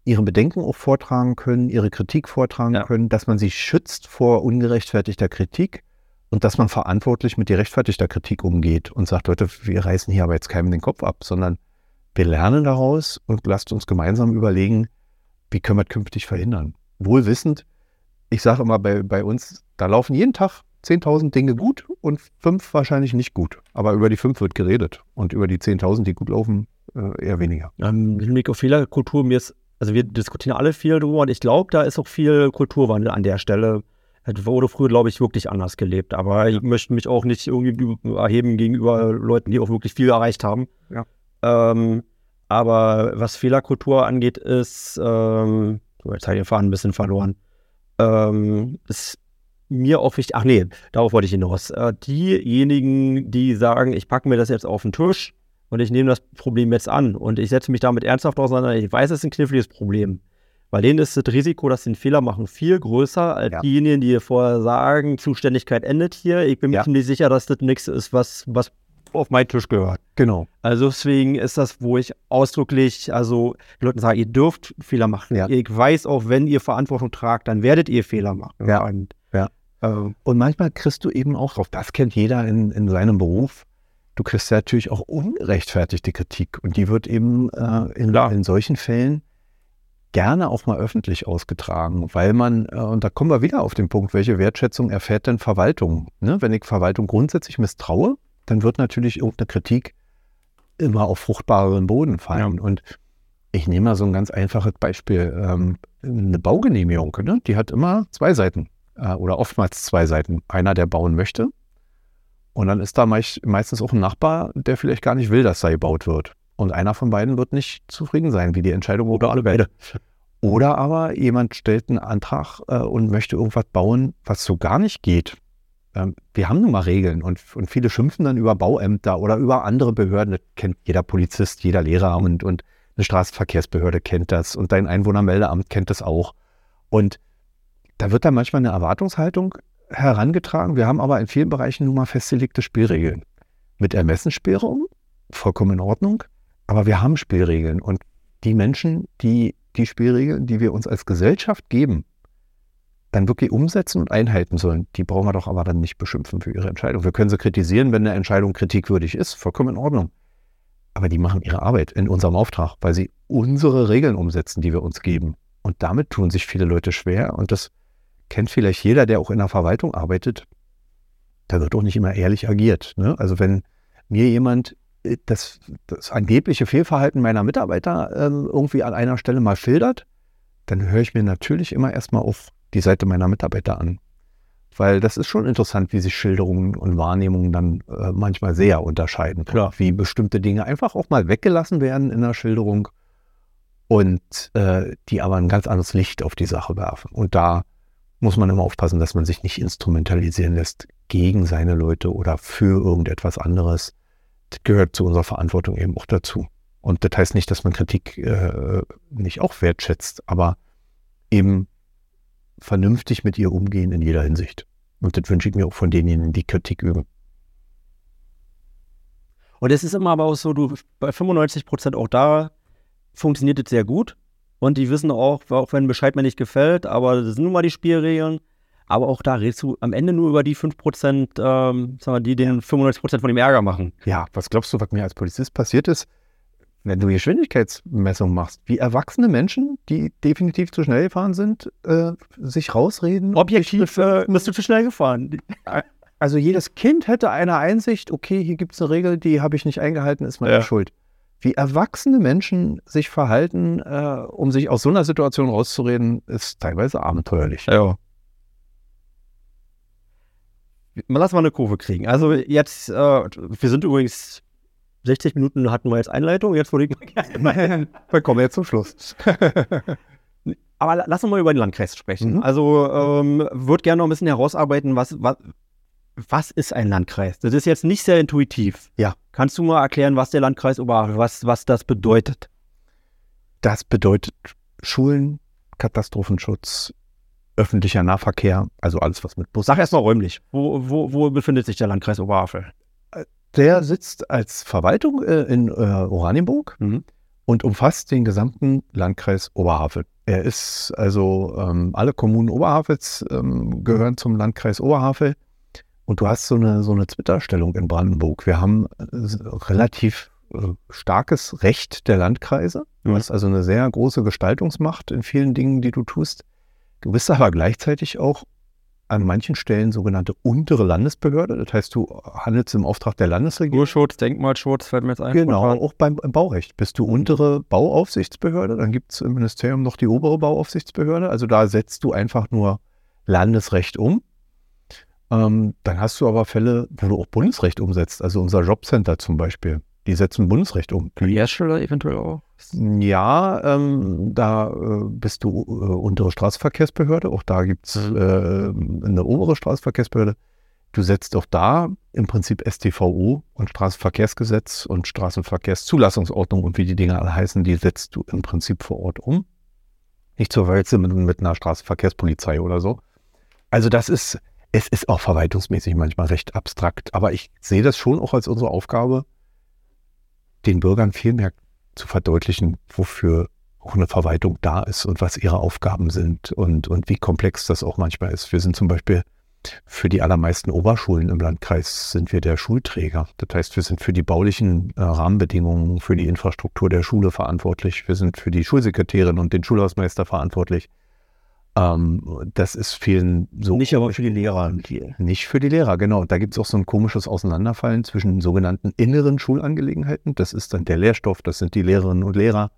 ihre Bedenken auch vortragen können, ihre Kritik vortragen Ja. können, dass man sie schützt vor ungerechtfertigter Kritik und dass man verantwortlich mit gerechtfertigter Kritik umgeht und sagt, Leute, wir reißen hier aber jetzt keinem den Kopf ab, sondern wir lernen daraus und lasst uns gemeinsam überlegen, wie können wir es künftig verhindern. Wohl wissend, ich sage immer bei, bei uns, da laufen jeden Tag 10.000 Dinge gut und fünf wahrscheinlich nicht gut. Aber über die fünf wird geredet und über die 10.000, die gut laufen, äh, eher weniger. Ähm, Im Hinblick auf Fehlerkultur, mir ist, also wir diskutieren alle viel drüber und ich glaube, da ist auch viel Kulturwandel an der Stelle. Es wurde früher, glaube ich, wirklich anders gelebt. Aber ich möchte mich auch nicht irgendwie erheben gegenüber Leuten, die auch wirklich viel erreicht haben. Ja. Ähm, aber was Fehlerkultur angeht, ist, ähm, jetzt habe ich den Faden ein bisschen verloren. Ähm, ist mir auch wichtig, ach nee, darauf wollte ich hinaus. Äh, diejenigen, die sagen, ich packe mir das jetzt auf den Tisch und ich nehme das Problem jetzt an und ich setze mich damit ernsthaft auseinander, ich weiß, es ist ein kniffliges Problem. Bei denen ist das Risiko, dass sie einen Fehler machen, viel größer als Ja. diejenigen, die vorher sagen, Zuständigkeit endet hier. Ich bin mir Ja. ziemlich sicher, dass das nichts ist, was, was auf meinen Tisch gehört. Genau. Also deswegen ist das, wo ich ausdrücklich, also die Leute sagen, ihr dürft Fehler machen. Ja. Ich weiß auch, wenn ihr Verantwortung tragt, dann werdet ihr Fehler machen. Ja. Und, Ja. äh, Und manchmal kriegst du eben auch drauf, das kennt jeder in, in seinem Beruf, du kriegst ja natürlich auch ungerechtfertigte Kritik. Und die wird eben äh, in, in solchen Fällen gerne auch mal öffentlich ausgetragen, weil man, äh, und da kommen wir wieder auf den Punkt, welche Wertschätzung erfährt denn Verwaltung? Ne? Wenn ich Verwaltung grundsätzlich misstraue, dann wird natürlich irgendeine Kritik immer auf fruchtbareren Boden fallen. Und ich nehme mal so ein ganz einfaches Beispiel. Ähm, eine Baugenehmigung, ne? die hat immer zwei Seiten äh, oder oftmals zwei Seiten. Einer, der bauen möchte. Und dann ist da meist, meistens auch ein Nachbar, der vielleicht gar nicht will, dass da gebaut wird. Und einer von beiden wird nicht zufrieden sein, wie die Entscheidung oder alle beide. [laughs] Oder aber jemand stellt einen Antrag äh, und möchte irgendwas bauen, was so gar nicht geht. Ähm, wir haben nun mal Regeln und, und viele schimpfen dann über Bauämter oder über andere Behörden. Das kennt jeder Polizist, jeder Lehrer und, und eine Straßenverkehrsbehörde kennt das und dein Einwohnermeldeamt kennt das auch. Und da wird dann manchmal eine Erwartungshaltung herangetragen. Wir haben aber in vielen Bereichen nun mal festgelegte Spielregeln. Mit Ermessensspielraum, vollkommen in Ordnung, aber wir haben Spielregeln. Und die Menschen, die die Spielregeln, die wir uns als Gesellschaft geben, dann wirklich umsetzen und einhalten sollen, die brauchen wir doch aber dann nicht beschimpfen für ihre Entscheidung. Wir können sie kritisieren, wenn eine Entscheidung kritikwürdig ist, vollkommen in Ordnung. Aber die machen ihre Arbeit in unserem Auftrag, weil sie unsere Regeln umsetzen, die wir uns geben. Und damit tun sich viele Leute schwer. Und das kennt vielleicht jeder, der auch in der Verwaltung arbeitet. Da wird auch nicht immer ehrlich agiert. Ne? Also wenn mir jemand äh, das, das angebliche Fehlverhalten meiner Mitarbeiter ähm, irgendwie an einer Stelle mal schildert, dann höre ich mir natürlich immer erstmal auf die Seite meiner Mitarbeiter an. Weil das ist schon interessant, wie sich Schilderungen und Wahrnehmungen dann äh, manchmal sehr unterscheiden. Klar. Wie bestimmte Dinge einfach auch mal weggelassen werden in der Schilderung und äh, die aber ein ganz anderes Licht auf die Sache werfen. Und da muss man immer aufpassen, dass man sich nicht instrumentalisieren lässt gegen seine Leute oder für irgendetwas anderes. Das gehört zu unserer Verantwortung eben auch dazu. Und das heißt nicht, dass man Kritik äh, nicht auch wertschätzt, aber eben vernünftig mit ihr umgehen in jeder Hinsicht. Und das wünsche ich mir auch von denjenigen, die Kritik üben. Und es ist immer aber auch so, du bei 95 Prozent auch da funktioniert es sehr gut. Und die wissen auch, auch wenn Bescheid mir nicht gefällt, aber das sind nun mal die Spielregeln. Aber auch da redest du am Ende nur über die 5 Prozent, ähm, sagen wir, die den 95 Prozent von dem Ärger machen. Ja, was glaubst du, was mir als Polizist passiert ist, wenn du Geschwindigkeitsmessung machst? Wie erwachsene Menschen, die definitiv zu schnell gefahren sind, äh, sich rausreden? Objektiv äh, bist du zu schnell gefahren. Also jedes Kind hätte eine Einsicht, okay, hier gibt es eine Regel, die habe ich nicht eingehalten, ist meine Ja. Schuld. Wie erwachsene Menschen sich verhalten, äh, um sich aus so einer Situation rauszureden, ist teilweise abenteuerlich. Ja. Lass mal eine Kurve kriegen. Also jetzt, äh, wir sind übrigens 60 Minuten hatten wir jetzt Einleitung, jetzt würde ich [laughs] Wir kommen jetzt zum Schluss. Aber la- lass uns mal über den Landkreis sprechen. Mhm. Also ähm, würde gerne noch ein bisschen herausarbeiten, was, was, was ist ein Landkreis? Das ist jetzt nicht sehr intuitiv. Ja. Kannst du mal erklären, was der Landkreis Oberhavel, was, was das bedeutet? Das bedeutet Schulen, Katastrophenschutz, öffentlicher Nahverkehr, also alles, was mit Bus. Sag erst mal räumlich. Wo, wo, wo befindet sich der Landkreis Oberhavel? Der sitzt als Verwaltung äh, in äh, Oranienburg Mhm. und umfasst den gesamten Landkreis Oberhavel. Er ist also, ähm, alle Kommunen Oberhavels ähm, gehören zum Landkreis Oberhavel. Und du hast so eine, so eine Zwitterstellung in Brandenburg. Wir haben äh, relativ äh, starkes Recht der Landkreise. Du hast also eine sehr große Gestaltungsmacht in vielen Dingen, die du tust. Du bist aber gleichzeitig auch an manchen Stellen sogenannte untere Landesbehörde. Das heißt, du handelst im Auftrag der Landesregierung. Urschutz, Denkmalschutz fällt mir jetzt ein. Genau, auch beim im Baurecht. Bist du untere Bauaufsichtsbehörde, dann gibt es im Ministerium noch die obere Bauaufsichtsbehörde. Also da setzt du einfach nur Landesrecht um. Ähm, dann hast du aber Fälle, wo du auch Bundesrecht umsetzt. Also unser Jobcenter zum Beispiel. Die setzen Bundesrecht um. Die Hersteller eventuell auch. Ja, ähm, da äh, bist du äh, untere Straßenverkehrsbehörde. Auch da gibt es Mhm. äh, eine obere Straßenverkehrsbehörde. Du setzt auch da im Prinzip StVO und Straßenverkehrsgesetz und Straßenverkehrszulassungsordnung und wie die Dinge alle heißen, die setzt du im Prinzip vor Ort um. Nicht zur Wälze mit, mit einer Straßenverkehrspolizei oder so. Also das ist, es ist auch verwaltungsmäßig manchmal recht abstrakt, aber ich sehe das schon auch als unsere Aufgabe, den Bürgern viel mehr zu verdeutlichen, wofür auch eine Verwaltung da ist und was ihre Aufgaben sind und, und wie komplex das auch manchmal ist. Wir sind zum Beispiel für die allermeisten Oberschulen im Landkreis sind wir der Schulträger. Das heißt, wir sind für die baulichen äh, Rahmenbedingungen, für die Infrastruktur der Schule verantwortlich. Wir sind für die Schulsekretärin und den Schulhausmeister verantwortlich. Ähm, das ist vielen so. Nicht aber für die Lehrer. Die, Nicht für die Lehrer, genau. Da gibt es auch so ein komisches Auseinanderfallen zwischen den sogenannten inneren Schulangelegenheiten. Das ist dann der Lehrstoff, das sind die Lehrerinnen und Lehrer.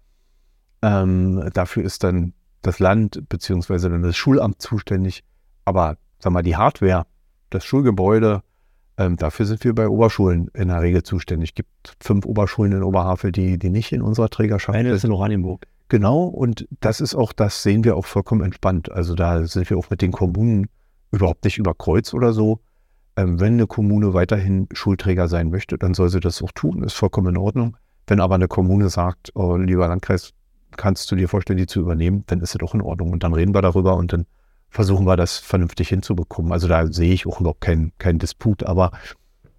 Ähm, dafür ist dann das Land beziehungsweise dann das Schulamt zuständig. Aber sag mal, die Hardware, das Schulgebäude, ähm, dafür sind wir bei Oberschulen in der Regel zuständig. Es gibt fünf Oberschulen in Oberhavel, die, die nicht in unserer Trägerschaft eine ist sind. in Oranienburg. Genau, und das ist auch, das sehen wir auch vollkommen entspannt. Also da sind wir auch mit den Kommunen überhaupt nicht über Kreuz oder so. Ähm, wenn eine Kommune weiterhin Schulträger sein möchte, dann soll sie das auch tun, ist vollkommen in Ordnung. Wenn aber eine Kommune sagt, oh, lieber Landkreis, kannst du dir vorstellen, die zu übernehmen, dann ist es auch in Ordnung. Und dann reden wir darüber und dann versuchen wir das vernünftig hinzubekommen. Also da sehe ich auch überhaupt keinen keinen Disput, aber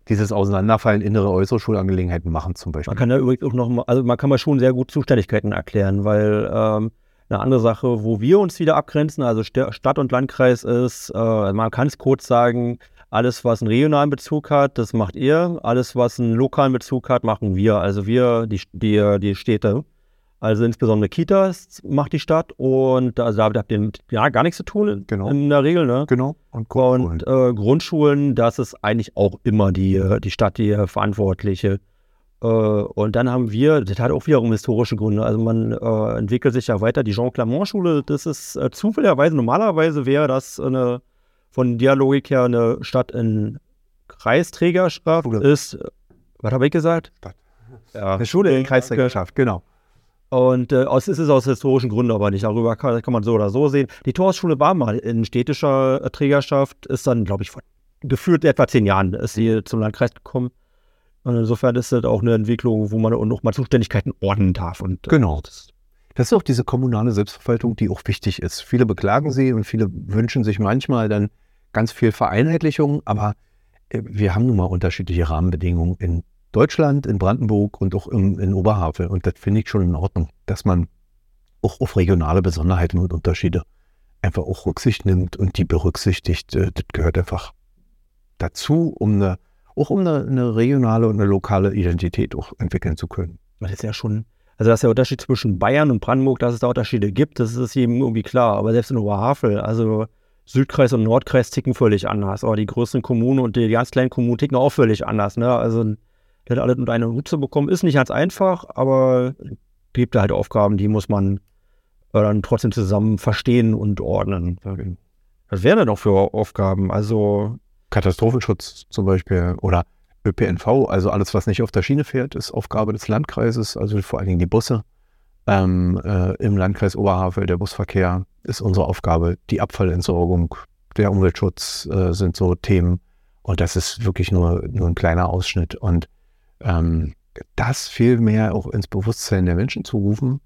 dieses Auseinanderfallen innere, äußere Schulangelegenheiten machen zum Beispiel. Man kann da übrigens auch noch mal, also man kann mal schon sehr gut Zuständigkeiten erklären, weil ähm, eine andere Sache, wo wir uns wieder abgrenzen, also St Stadt und Landkreis ist, äh, man kann es kurz sagen, alles, was einen regionalen Bezug hat, das macht ihr. Alles, was einen lokalen Bezug hat, machen wir. Also wir, die, die, die Städte. Also insbesondere Kitas macht die Stadt und also damit habt ihr ja gar nichts zu tun Genau. in der Regel, ne? Genau. Und Und äh, Grundschulen, das ist eigentlich auch immer die, äh, die Stadt, die äh, Verantwortliche. Äh, und dann haben wir, das hat auch wiederum historische Gründe. Also man äh, entwickelt sich ja weiter. Die Jean-Clermont-Schule, das ist äh, zufälligerweise, normalerweise wäre das eine, von der Logik her eine Stadt in Kreisträgerschaft Schule. ist, was habe ich gesagt? Stadt. Ja, Eine Schule in Kreisträgerschaft, genau. Und äh, es ist aus historischen Gründen aber nicht. Darüber kann, kann man so oder so sehen. Die Torschule war mal in städtischer äh, Trägerschaft, ist dann, glaube ich, vor gefühlt etwa zehn Jahren ist sie zum Landkreis gekommen. Und insofern ist das auch eine Entwicklung, wo man noch mal Zuständigkeiten ordnen darf. Und, äh, Genau. Das, Das ist auch diese kommunale Selbstverwaltung, die auch wichtig ist. Viele beklagen sie und viele wünschen sich manchmal dann ganz viel Vereinheitlichung, aber äh, wir haben nun mal unterschiedliche Rahmenbedingungen in Deutschland, in Brandenburg und auch in, in Oberhavel. Und das finde ich schon in Ordnung, dass man auch auf regionale Besonderheiten und Unterschiede einfach auch Rücksicht nimmt und die berücksichtigt. Äh, Das gehört einfach dazu, um eine, auch um eine, eine regionale und eine lokale Identität auch entwickeln zu können. das ist ja schon, also dass der Unterschied zwischen Bayern und Brandenburg, dass es da Unterschiede gibt, das ist jedem irgendwie klar. Aber selbst in Oberhavel, also Südkreis und Nordkreis ticken völlig anders. Aber die größeren Kommunen und die ganz kleinen Kommunen ticken auch völlig anders. Ne? Also das alles unter einen Hut zu bekommen, ist nicht ganz einfach, aber es gibt da halt Aufgaben, die muss man äh, dann trotzdem zusammen verstehen und ordnen. Was wären denn auch für Aufgaben? Also Katastrophenschutz zum Beispiel oder ÖPNV, also alles, was nicht auf der Schiene fährt, ist Aufgabe des Landkreises, also vor allen Dingen die Busse. Ähm, äh, Im Landkreis Oberhavel, der Busverkehr ist unsere Aufgabe. Die Abfallentsorgung, der Umweltschutz äh, sind so Themen. Und das ist wirklich nur, nur ein kleiner Ausschnitt. Und ähm, das viel mehr auch ins Bewusstsein der Menschen zu rufen,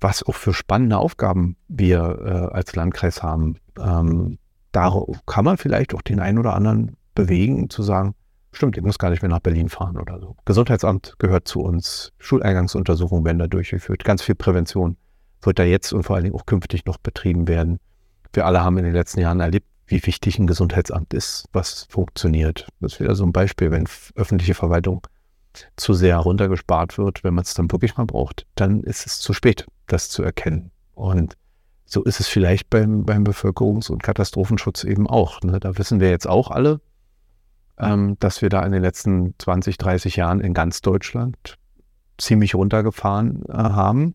was auch für spannende Aufgaben wir äh, als Landkreis haben. Ähm, da kann man vielleicht auch den einen oder anderen bewegen, zu sagen, Stimmt, ihr müsst gar nicht mehr nach Berlin fahren oder so. Gesundheitsamt eingangsuntersuchungen zu uns, Schuleingangsuntersuchungen werden da durchgeführt, ganz viel Prävention wird da jetzt und vor allen Dingen auch künftig noch betrieben werden. Wir alle haben in den letzten Jahren erlebt, wie wichtig ein Gesundheitsamt ist, was funktioniert. Das ist wieder so ein Beispiel, wenn öffentliche Verwaltung zu sehr runtergespart wird, wenn man es dann wirklich mal braucht, dann ist es zu spät, das zu erkennen. Und so ist es vielleicht beim, beim Bevölkerungs- und Katastrophenschutz eben auch. Ne? Da wissen wir jetzt auch alle, ähm, dass wir da in den letzten 20, 30 Jahren in ganz Deutschland ziemlich runtergefahren äh, haben.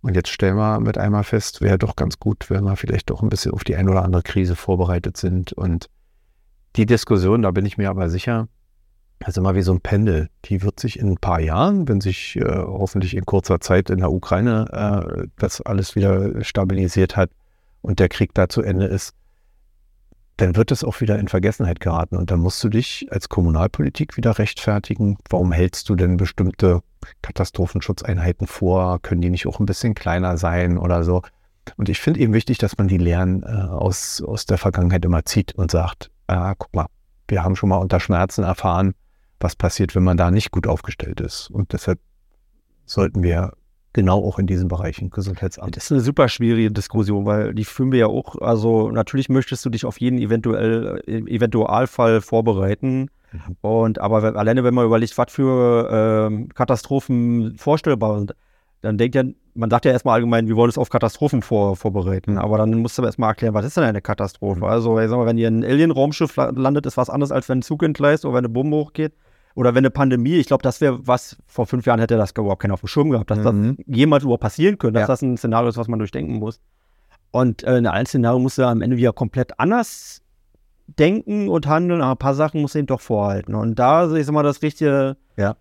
Und jetzt stellen wir mit einmal fest, wäre doch ganz gut, wenn wir vielleicht doch ein bisschen auf die ein oder andere Krise vorbereitet sind. Und die Diskussion, da bin ich mir aber sicher, also immer wie so ein Pendel, die wird sich in ein paar Jahren, wenn sich äh, hoffentlich in kurzer Zeit in der Ukraine äh, das alles wieder stabilisiert hat und der Krieg da zu Ende ist, dann wird es auch wieder in Vergessenheit geraten. Und dann musst du dich als Kommunalpolitik wieder rechtfertigen. Warum hältst du denn bestimmte Katastrophenschutzeinheiten vor? Können die nicht auch ein bisschen kleiner sein oder so? Und ich finde eben wichtig, dass man die Lehren äh, aus, aus der Vergangenheit immer zieht und sagt, ah, guck mal, wir haben schon mal unter Schmerzen erfahren, was passiert, wenn man da nicht gut aufgestellt ist. Und deshalb sollten wir genau auch in diesen Bereichen Gesundheitsamt. Das ist eine super schwierige Diskussion, weil die führen wir ja auch, also natürlich möchtest du dich auf jeden eventuell, äh, Eventualfall vorbereiten. Mhm. Und aber alleine wenn man überlegt, was für äh, Katastrophen vorstellbar sind, dann denkt ja, man sagt ja erstmal allgemein, wir wollen es auf Katastrophen vor, vorbereiten, aber dann musst du erstmal erklären, was ist denn eine Katastrophe? Mhm. Also, ich sag mal, wenn hier ein Alien-Raumschiff landet, ist was anderes, als wenn ein Zug entgleist oder wenn eine Bombe hochgeht. Oder wenn eine Pandemie, ich glaube, das wäre was, vor fünf Jahren hätte das überhaupt keiner auf dem Schirm gehabt, dass mhm. das jemals überhaupt passieren könnte, dass ja. das ein Szenario ist, was man durchdenken muss. Und äh, in einem Szenario musst du am Ende wieder komplett anders denken und handeln, aber ein paar Sachen musst du eben doch vorhalten. Und da, ich sag mal, das richtige, ja.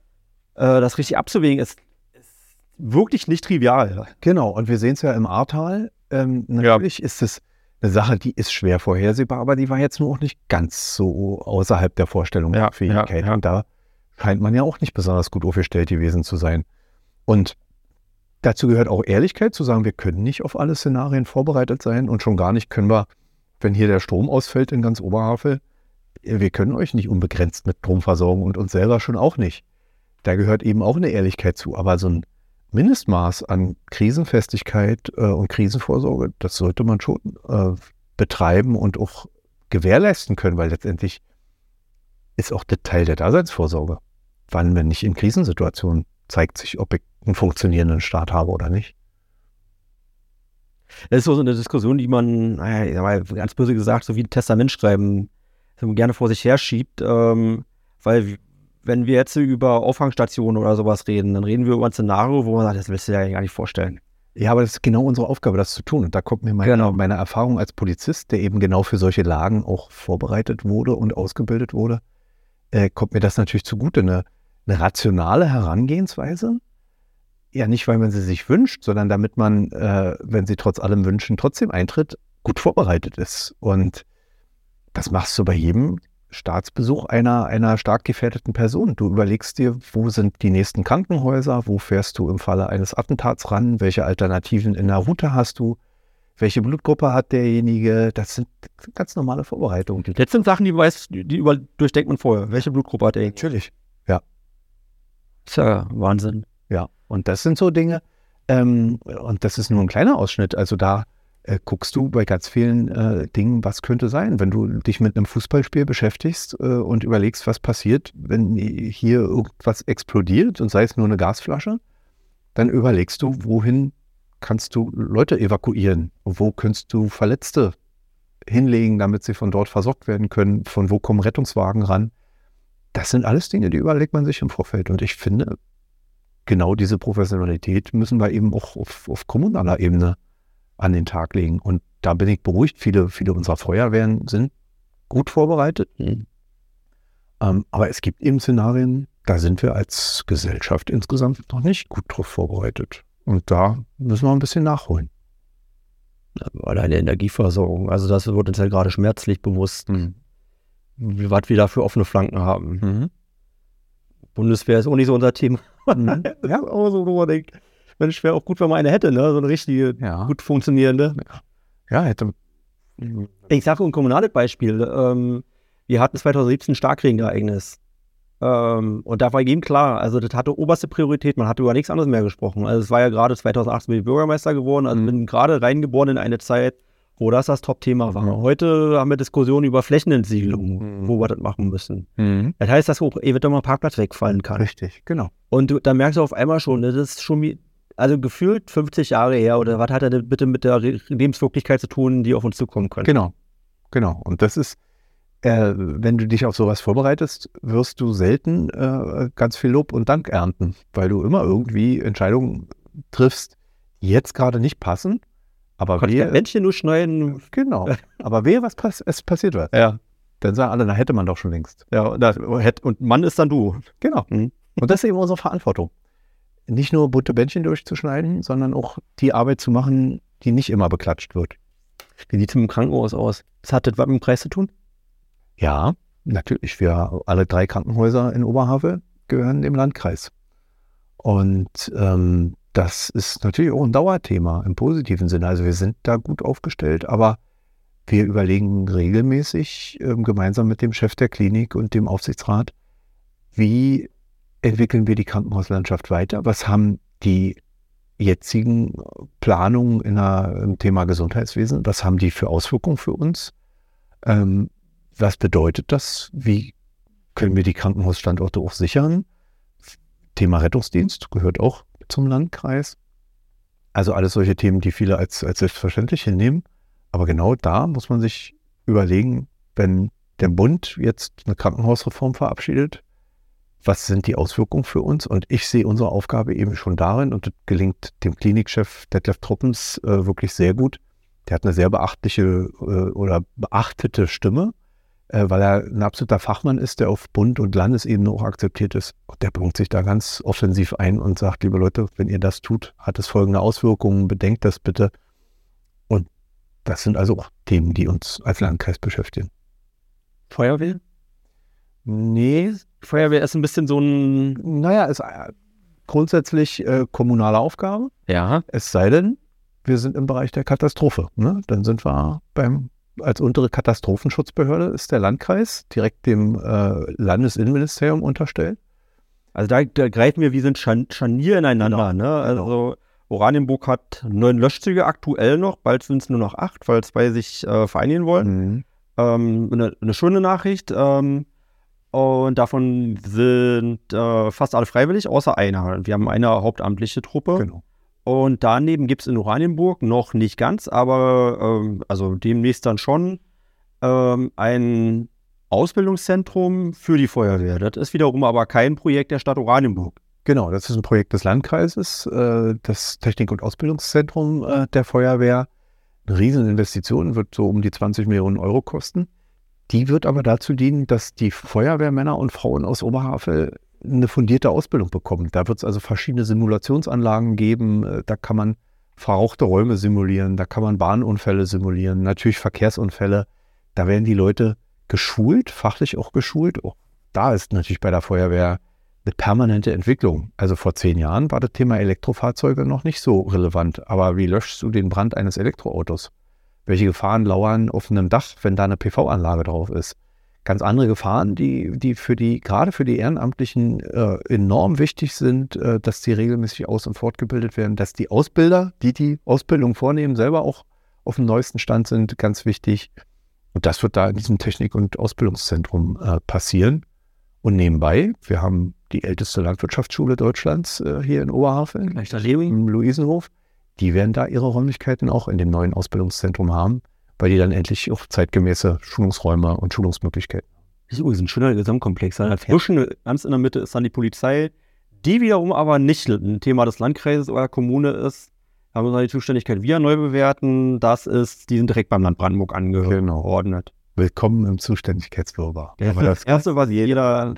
äh, das richtig abzuwägen ist, ist, wirklich nicht trivial. Genau, und wir sehen es ja im Ahrtal. Ähm, natürlich ja. ist es eine Sache, die ist schwer vorhersehbar, aber die war jetzt nur auch nicht ganz so außerhalb der Vorstellungsfähigkeit. Ja, ja, und da scheint man ja auch nicht besonders gut aufgestellt gewesen zu sein. Und dazu gehört auch Ehrlichkeit zu sagen, wir können nicht auf alle Szenarien vorbereitet sein und schon gar nicht können wir, wenn hier der Strom ausfällt in ganz Oberhavel, wir können euch nicht unbegrenzt mit Strom versorgen und uns selber schon auch nicht. Da gehört eben auch eine Ehrlichkeit zu. Aber so ein Mindestmaß an Krisenfestigkeit äh, und Krisenvorsorge, das sollte man schon äh, betreiben und auch gewährleisten können, weil letztendlich ist auch der Teil der Daseinsvorsorge wann, wenn nicht in Krisensituationen, zeigt sich, ob ich einen funktionierenden Staat habe oder nicht. Das ist so eine Diskussion, die man, naja, ganz böse gesagt, so wie ein Testament schreiben, gerne vor sich herschiebt, ähm, weil wenn wir jetzt über Auffangstationen oder sowas reden, dann reden wir über ein Szenario, wo man sagt, das willst du dir ja gar nicht vorstellen. Ja, aber das ist genau unsere Aufgabe, das zu tun. Und da kommt mir meine, genau. meine Erfahrung als Polizist, der eben genau für solche Lagen auch vorbereitet wurde und ausgebildet wurde, äh, kommt mir das natürlich zugute. Eine eine rationale Herangehensweise. Ja, nicht, weil man sie sich wünscht, sondern damit man, äh, wenn sie trotz allem wünschen, trotzdem eintritt, gut vorbereitet ist. Und das machst du bei jedem Staatsbesuch einer, einer stark gefährdeten Person. Du überlegst dir, wo sind die nächsten Krankenhäuser, wo fährst du im Falle eines Attentats ran, welche Alternativen in der Route hast du, welche Blutgruppe hat derjenige. Das sind ganz normale Vorbereitungen. Das sind Sachen, die, weiß, die über, durchdenkt man vorher. Welche Blutgruppe hat derjenige? Natürlich. Das Wahnsinn. Ja, und das sind so Dinge, ähm, und das ist nur ein kleiner Ausschnitt. Also da äh, guckst du bei ganz vielen äh, Dingen, was könnte sein, wenn du dich mit einem Fußballspiel beschäftigst äh, und überlegst, was passiert, wenn hier irgendwas explodiert und sei es nur eine Gasflasche, dann überlegst du, wohin kannst du Leute evakuieren? Wo kannst du Verletzte hinlegen, damit sie von dort versorgt werden können? Von wo kommen Rettungswagen ran? Das sind alles Dinge, die überlegt man sich im Vorfeld. Und ich finde, genau diese Professionalität müssen wir eben auch auf, auf kommunaler Ebene an den Tag legen. Und da bin ich beruhigt. Viele, viele unserer Feuerwehren sind gut vorbereitet. Mhm. Ähm, aber es gibt eben Szenarien, da sind wir als Gesellschaft insgesamt noch nicht gut drauf vorbereitet. Und da müssen wir ein bisschen nachholen. Alleine Energieversorgung, also das wird uns ja gerade schmerzlich bewusst. Mhm wie was wir da für offene Flanken haben. Mhm. Bundeswehr ist auch nicht so unser Thema. Mhm. [laughs] ja, aber so, wo man denkt, Mensch, wäre auch gut, wenn man eine hätte, ne? So eine richtige, ja. gut funktionierende. Ja, hätte. Ich sage ein kommunales Beispiel. Ähm, wir hatten 2017 ein Starkregenereignis. Ähm, und da war jedem klar, also das hatte oberste Priorität, man hatte über nichts anderes mehr gesprochen. Also es war ja gerade 2018 bin ich Bürgermeister geworden, also Mhm. bin gerade reingeboren in eine Zeit, wo das das Top-Thema war. Heute haben wir Diskussionen über Flächenentsiegelung, Mhm. wo wir das machen müssen. Das heißt, dass auch eventuell mal ein Parkplatz wegfallen kann. Richtig, genau. Und du, da merkst du auf einmal schon, das ist schon wie, also gefühlt 50 Jahre her oder was hat er denn bitte mit der Lebenswirklichkeit zu tun, die auf uns zukommen könnte? Genau, genau. Und das ist, äh, wenn du dich auf sowas vorbereitest, wirst du selten äh, ganz viel Lob und Dank ernten, weil du immer irgendwie Entscheidungen triffst, die jetzt gerade nicht passen, aber Konnte ich wehe, Männchen nur schneiden? genau, [laughs] aber wehe, was pass es passiert was. Ja. Dann sagen alle, na hätte man doch schon längst. Ja, das, und Mann ist dann du. Genau. Mhm. Und das ist eben unsere Verantwortung. Nicht nur bunte Bändchen durchzuschneiden, sondern auch die Arbeit zu machen, die nicht immer beklatscht wird. Wie sieht es dem Krankenhaus aus? Das hat das was mit dem Preis zu tun? Ja, natürlich. Wir alle drei Krankenhäuser in Oberhavel gehören dem Landkreis. Und ähm, das ist natürlich auch ein Dauerthema im positiven Sinne. Also wir sind da gut aufgestellt, aber wir überlegen regelmäßig ähm, gemeinsam mit dem Chef der Klinik und dem Aufsichtsrat, wie entwickeln wir die Krankenhauslandschaft weiter? Was haben die jetzigen Planungen in der, im Thema Gesundheitswesen? Was haben die für Auswirkungen für uns? Ähm, was bedeutet das? Wie können wir die Krankenhausstandorte auch sichern? Thema Rettungsdienst gehört auch zum Landkreis. Also alles solche Themen, die viele als, als selbstverständlich hinnehmen. Aber genau da muss man sich überlegen, wenn der Bund jetzt eine Krankenhausreform verabschiedet, was sind die Auswirkungen für uns? Und ich sehe unsere Aufgabe eben schon darin, und das gelingt dem Klinikchef Detlef Truppens äh, wirklich sehr gut. Der hat eine sehr beachtliche äh, oder beachtete Stimme, weil er ein absoluter Fachmann ist, der auf Bund- und Landesebene auch akzeptiert ist. Und der bringt sich da ganz offensiv ein und sagt, liebe Leute, wenn ihr das tut, hat es folgende Auswirkungen, bedenkt das bitte. Und das sind also auch Themen, die uns als Landkreis beschäftigen. Feuerwehr? Nee, Feuerwehr ist ein bisschen so ein. naja, ist äh, grundsätzlich äh, kommunale Aufgabe. Ja. Es sei denn, wir sind im Bereich der Katastrophe. Ne? Dann sind wir beim, als untere Katastrophenschutzbehörde ist der Landkreis direkt dem äh, Landesinnenministerium unterstellt. Also da, da greifen wir wie so ein Schan Scharnier ineinander. Ne? Also Oranienburg hat neun Löschzüge aktuell noch, bald sind es nur noch acht, weil zwei sich äh, vereinigen wollen. Ähm, eine, eine schöne Nachricht. Ähm, und davon sind äh, fast alle freiwillig, außer einer. Wir haben eine hauptamtliche Truppe. Genau. Und daneben gibt es in Oranienburg noch nicht ganz, aber ähm, also demnächst dann schon ähm, ein Ausbildungszentrum für die Feuerwehr. Das ist wiederum aber kein Projekt der Stadt Oranienburg. Genau, das ist ein Projekt des Landkreises, äh, das Technik- und Ausbildungszentrum äh, der Feuerwehr. Eine Rieseninvestition, wird so um die 20 Millionen Euro kosten. Die wird aber dazu dienen, dass die Feuerwehrmänner und Frauen aus Oberhavel eine fundierte Ausbildung bekommen. Da wird es also verschiedene Simulationsanlagen geben. Äh, Da kann man verrauchte Räume simulieren, da kann man Bahnunfälle simulieren, natürlich Verkehrsunfälle. Da werden die Leute geschult, fachlich auch geschult. Auch da ist natürlich bei der Feuerwehr eine permanente Entwicklung. Also vor zehn Jahren war das Thema Elektrofahrzeuge noch nicht so relevant. Aber wie löschst du den Brand eines Elektroautos? Welche Gefahren lauern auf einem Dach, wenn da eine PV-Anlage drauf ist? Ganz andere Gefahren, die, die für die, gerade für die Ehrenamtlichen äh, enorm wichtig sind, äh, dass die regelmäßig aus- und fortgebildet werden, dass die Ausbilder, die die Ausbildung vornehmen, selber auch auf dem neuesten Stand sind, ganz wichtig. Und das wird da in diesem Technik- und Ausbildungszentrum äh, passieren. Und nebenbei, wir haben die älteste Landwirtschaftsschule Deutschlands äh, hier in Oberhavel, im Luisenhof. Die werden da ihre Räumlichkeiten auch in dem neuen Ausbildungszentrum haben, weil die dann endlich auch zeitgemäße Schulungsräume und Schulungsmöglichkeiten haben. Das ist übrigens ein schöner Gesamtkomplex. Dazwischen, ganz in der Mitte, ist dann die Polizei, die wiederum aber nicht ein Thema des Landkreises oder Kommune ist. Da haben wir die Zuständigkeit wieder neu bewerten. Das ist, die sind direkt beim Land Brandenburg angeordnet. Willkommen im Zuständigkeitswirrwarr. Das, das, Erste, was jeder.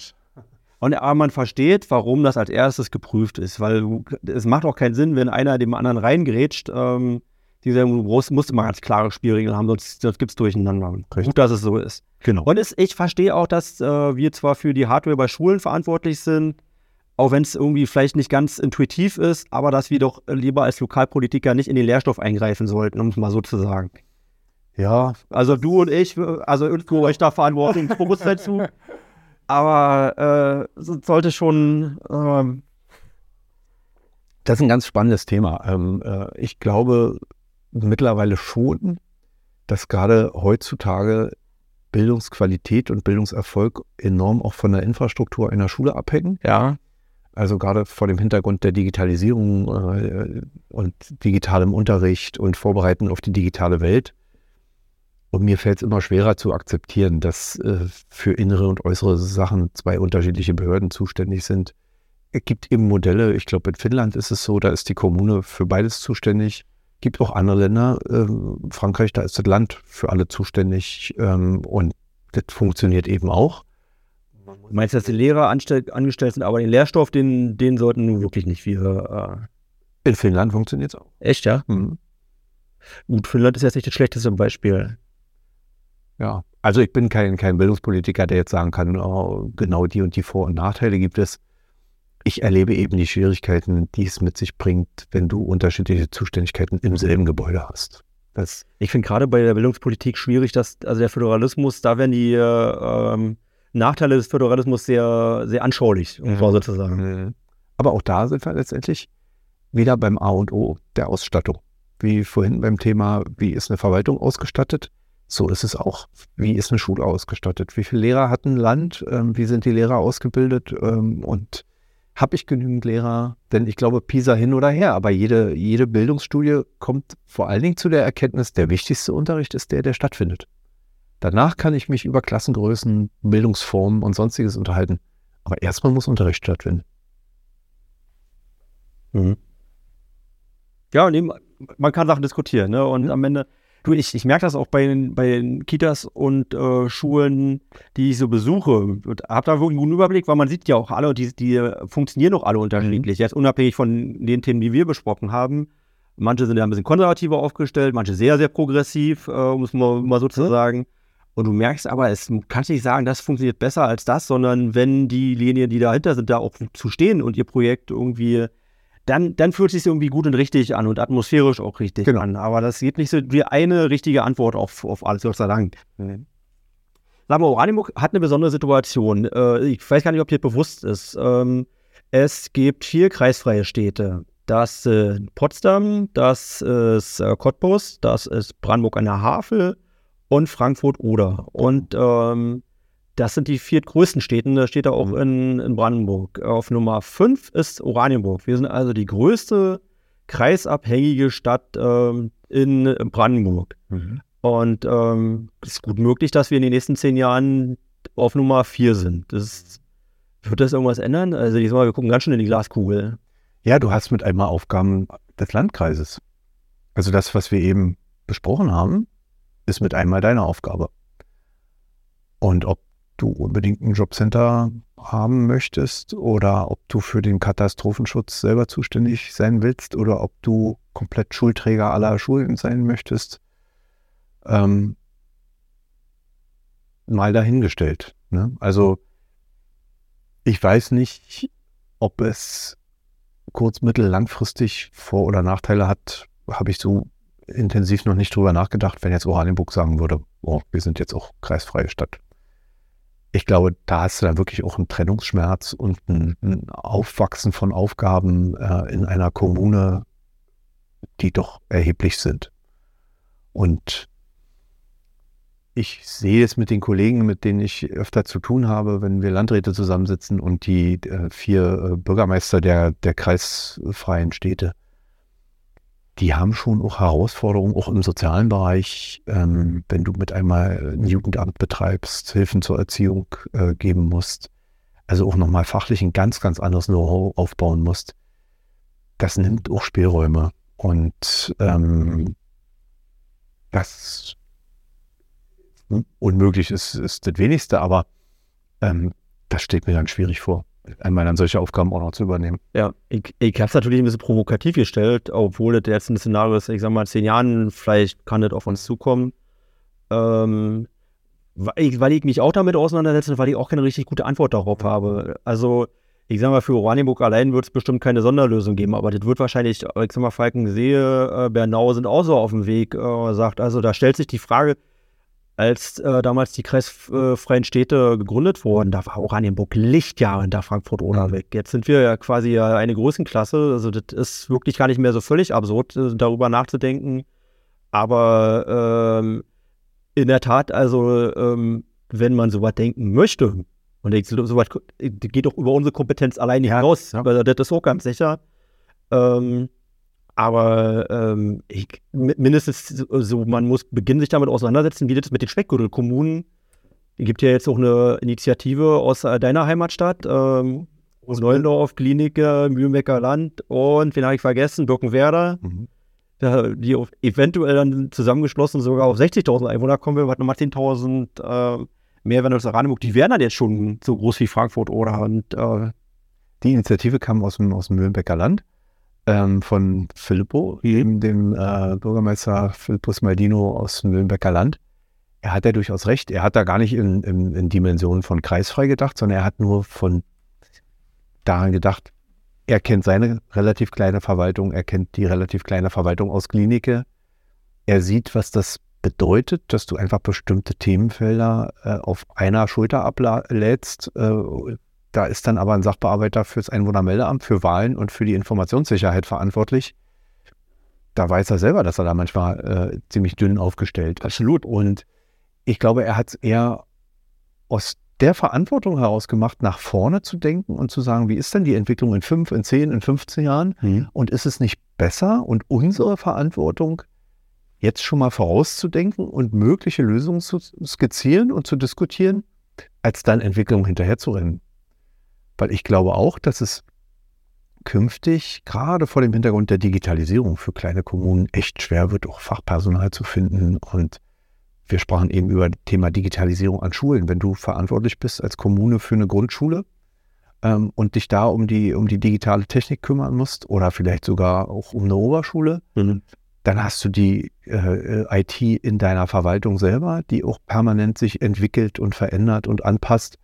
Und aber man versteht, warum das als erstes geprüft ist, weil es macht auch keinen Sinn, wenn einer dem anderen reingrätscht. Ähm, die sagen, du brauchst, musst immer ganz klare Spielregeln haben, sonst, sonst gibt es Durcheinander. Richtig. Gut, dass es so ist. genau. Und es, ich verstehe auch, dass äh, wir zwar für die Hardware bei Schulen verantwortlich sind, auch wenn es irgendwie vielleicht nicht ganz intuitiv ist, aber dass wir doch lieber als Lokalpolitiker nicht in den Lehrstoff eingreifen sollten, um es mal so zu sagen. Ja, Also du und ich, also irgendwo euch da Verantwortungsbewusstsein zu. [laughs] Aber äh, sollte schon. Ähm das ist ein ganz spannendes Thema. Ähm, äh, ich glaube mittlerweile schon, dass gerade heutzutage Bildungsqualität und Bildungserfolg enorm auch von der Infrastruktur einer Schule abhängen. Ja. Also gerade vor dem Hintergrund der Digitalisierung äh, und digitalem Unterricht und Vorbereiten auf die digitale Welt. Und mir fällt es immer schwerer zu akzeptieren, dass äh, für innere und äußere Sachen zwei unterschiedliche Behörden zuständig sind. Es gibt eben Modelle, ich glaube in Finnland ist es so, da ist die Kommune für beides zuständig. Es Gibt auch andere Länder, äh, Frankreich, da ist das Land für alle zuständig ähm, und das funktioniert eben auch. Du meinst, dass die Lehrer angestellt sind, aber den Lehrstoff, den, den sollten nun wirklich nicht wir. Äh In Finnland funktioniert es auch. Echt, ja? Mhm. Gut, Finnland ist jetzt nicht das schlechteste Beispiel. Ja, also ich bin kein, kein Bildungspolitiker, der jetzt sagen kann, oh, genau die und die Vor- und Nachteile gibt es. Ich erlebe eben die Schwierigkeiten, die es mit sich bringt, wenn du unterschiedliche Zuständigkeiten im selben Gebäude hast. Das ich finde gerade bei der Bildungspolitik schwierig, dass also der Föderalismus, da werden die äh, ähm, Nachteile des Föderalismus sehr, sehr anschaulich, um mhm. sozusagen. Mhm. Aber auch da sind wir letztendlich wieder beim A und O der Ausstattung. Wie vorhin beim Thema, wie ist eine Verwaltung ausgestattet? So ist es auch. Wie ist eine Schule ausgestattet? Wie viele Lehrer hat ein Land? Ähm, wie sind die Lehrer ausgebildet? Ähm, und habe ich genügend Lehrer? Denn ich glaube, PISA hin oder her, aber jede, jede Bildungsstudie kommt vor allen Dingen zu der Erkenntnis, der wichtigste Unterricht ist der, der stattfindet. Danach kann ich mich über Klassengrößen, Bildungsformen und sonstiges unterhalten. Aber erstmal muss Unterricht stattfinden. Mhm. Ja, und eben, man kann Sachen diskutieren. Ne? Und am Ende, du, ich, ich merke das auch bei den, bei den Kitas und äh, Schulen, die ich so besuche. Habe da wirklich einen guten Überblick, weil man sieht ja auch alle, die, die funktionieren auch alle unterschiedlich. Mhm. Jetzt unabhängig von den Themen, die wir besprochen haben. Manche sind ja ein bisschen konservativer aufgestellt, manche sehr, sehr progressiv, äh, um es mal, mal so zu sagen. Und du merkst aber, es kannst nicht sagen, das funktioniert besser als das, sondern wenn die Linien, die dahinter sind, da auch zu stehen und ihr Projekt irgendwie, dann, dann fühlt es sich irgendwie gut und richtig an und atmosphärisch auch richtig genau. an. Aber das gibt nicht so wie eine richtige Antwort auf, auf alles, Gott sei Dank. Mhm. Sag mal, Oranienburg hat eine besondere Situation. Äh, ich weiß gar nicht, ob dir bewusst ist. Ähm, es gibt vier kreisfreie Städte. Das ist Potsdam, das ist äh, Cottbus, das ist Brandenburg an der Havel und Frankfurt-Oder. Und ähm, das sind die vier größten Städte. Da steht da auch mhm. in, in Brandenburg. Auf Nummer 5 ist Oranienburg. Wir sind also die größte kreisabhängige Stadt ähm, in, Brandenburg. Mhm. Und ähm, es ist gut möglich, dass wir in den nächsten zehn Jahren auf Nummer 4 sind. Das, wird das irgendwas ändern? Also diesmal, wir gucken ganz schön in die Glaskugel. Ja, du hast mit einmal Aufgaben des Landkreises. Also das, was wir eben besprochen haben, ist mit einmal deine Aufgabe. Und ob du unbedingt ein Jobcenter haben möchtest oder ob du für den Katastrophenschutz selber zuständig sein willst oder ob du komplett Schulträger aller Schulen sein möchtest, ähm, mal dahingestellt. Ne? Also ich weiß nicht, ob es kurz-, mittel-, langfristig Vor- oder Nachteile hat, habe ich so intensiv noch nicht drüber nachgedacht, wenn jetzt Oranienburg sagen würde, oh, wir sind jetzt auch kreisfreie Stadt. Ich glaube, da hast du dann wirklich auch einen Trennungsschmerz und ein, ein Aufwachsen von Aufgaben äh, in einer Kommune, die doch erheblich sind. Und ich sehe es mit den Kollegen, mit denen ich öfter zu tun habe, wenn wir Landräte zusammensitzen und die äh, vier äh, Bürgermeister der, der kreisfreien Städte die haben schon auch Herausforderungen, auch im sozialen Bereich, ähm, wenn du mit einmal ein Jugendamt betreibst, Hilfen zur Erziehung äh, geben musst, also auch nochmal fachlich ein ganz, ganz anderes Know-how aufbauen musst. Das nimmt auch Spielräume. Und ähm, das unmöglich ist, ist das wenigste, aber ähm, das steht mir dann schwierig vor einmal dann solche Aufgaben auch noch zu übernehmen. Ja, ich, ich habe es natürlich ein bisschen provokativ gestellt, obwohl das jetzt ein Szenario ist, ich sag mal, zehn Jahren, vielleicht kann das auf uns zukommen. Ähm, weil, ich, weil ich mich auch damit auseinandersetze, weil ich auch keine richtig gute Antwort darauf habe. Also, ich sag mal, für Oranienburg allein wird es bestimmt keine Sonderlösung geben, aber das wird wahrscheinlich, ich sag mal, Falkensee, äh, Bernau sind auch so auf dem Weg, äh, sagt, also da stellt sich die Frage, als äh, damals die kreisfreien Städte gegründet wurden, da war Oranienburg Lichtjahre hinter Frankfurt oder weg. Jetzt sind wir ja quasi eine Größenklasse. Also das ist wirklich gar nicht mehr so völlig absurd, äh, darüber nachzudenken. Aber ähm, in der Tat, also ähm, wenn man sowas denken möchte, und ich, sowas geht doch über unsere Kompetenz allein nicht ja, raus, ja. das ist auch ganz sicher. Ähm, aber ähm, ich, mindestens so, man muss beginnen, sich damit auseinandersetzen, wie das mit den Speckgürtelkommunen. Es gibt ja jetzt auch eine Initiative aus äh, deiner Heimatstadt, ähm, aus Neulendorf, Klinik, Mühlenbecker Land und, wen habe ich vergessen, Birkenwerder. Mhm. die eventuell dann zusammengeschlossen sogar auf 60.000 Einwohner kommen will, was nochmal 10.000 äh, mehr werden als Oranienburg. Die wären dann jetzt schon so groß wie Frankfurt oder. Und, äh, die Initiative kam aus dem, aus dem Mühlenbecker Land ähm, von Filippo, eben dem äh, Bürgermeister Philippus Maldino aus dem Nürnberger Land. Er hat ja durchaus recht. Er hat da gar nicht in, in, in Dimensionen von kreisfrei gedacht, sondern er hat nur von daran gedacht, er kennt seine relativ kleine Verwaltung, er kennt die relativ kleine Verwaltung aus Klinike. Er sieht, was das bedeutet, dass du einfach bestimmte Themenfelder äh, auf einer Schulter ablädst, äh, da ist dann aber ein Sachbearbeiter fürs Einwohnermeldeamt, für Wahlen und für die Informationssicherheit verantwortlich. Da weiß er selber, dass er da manchmal äh, ziemlich dünn aufgestellt ist. Absolut. Und ich glaube, er hat es eher aus der Verantwortung heraus gemacht, nach vorne zu denken und zu sagen, wie ist denn die Entwicklung in fünf, in zehn, in 15 Jahren? Mhm. Und ist es nicht besser und unsere Verantwortung, jetzt schon mal vorauszudenken und mögliche Lösungen zu skizzieren und zu diskutieren, als dann Entwicklung hinterherzurennen? Weil ich glaube auch, dass es künftig, gerade vor dem Hintergrund der Digitalisierung für kleine Kommunen, echt schwer wird, auch Fachpersonal zu finden. Und wir sprachen eben über das Thema Digitalisierung an Schulen. Wenn du verantwortlich bist als Kommune für eine Grundschule ähm, und dich da um die, um die digitale Technik kümmern musst oder vielleicht sogar auch um eine Oberschule, mhm. dann hast du die äh, IT in deiner Verwaltung selber, die auch permanent sich entwickelt und verändert und anpasst.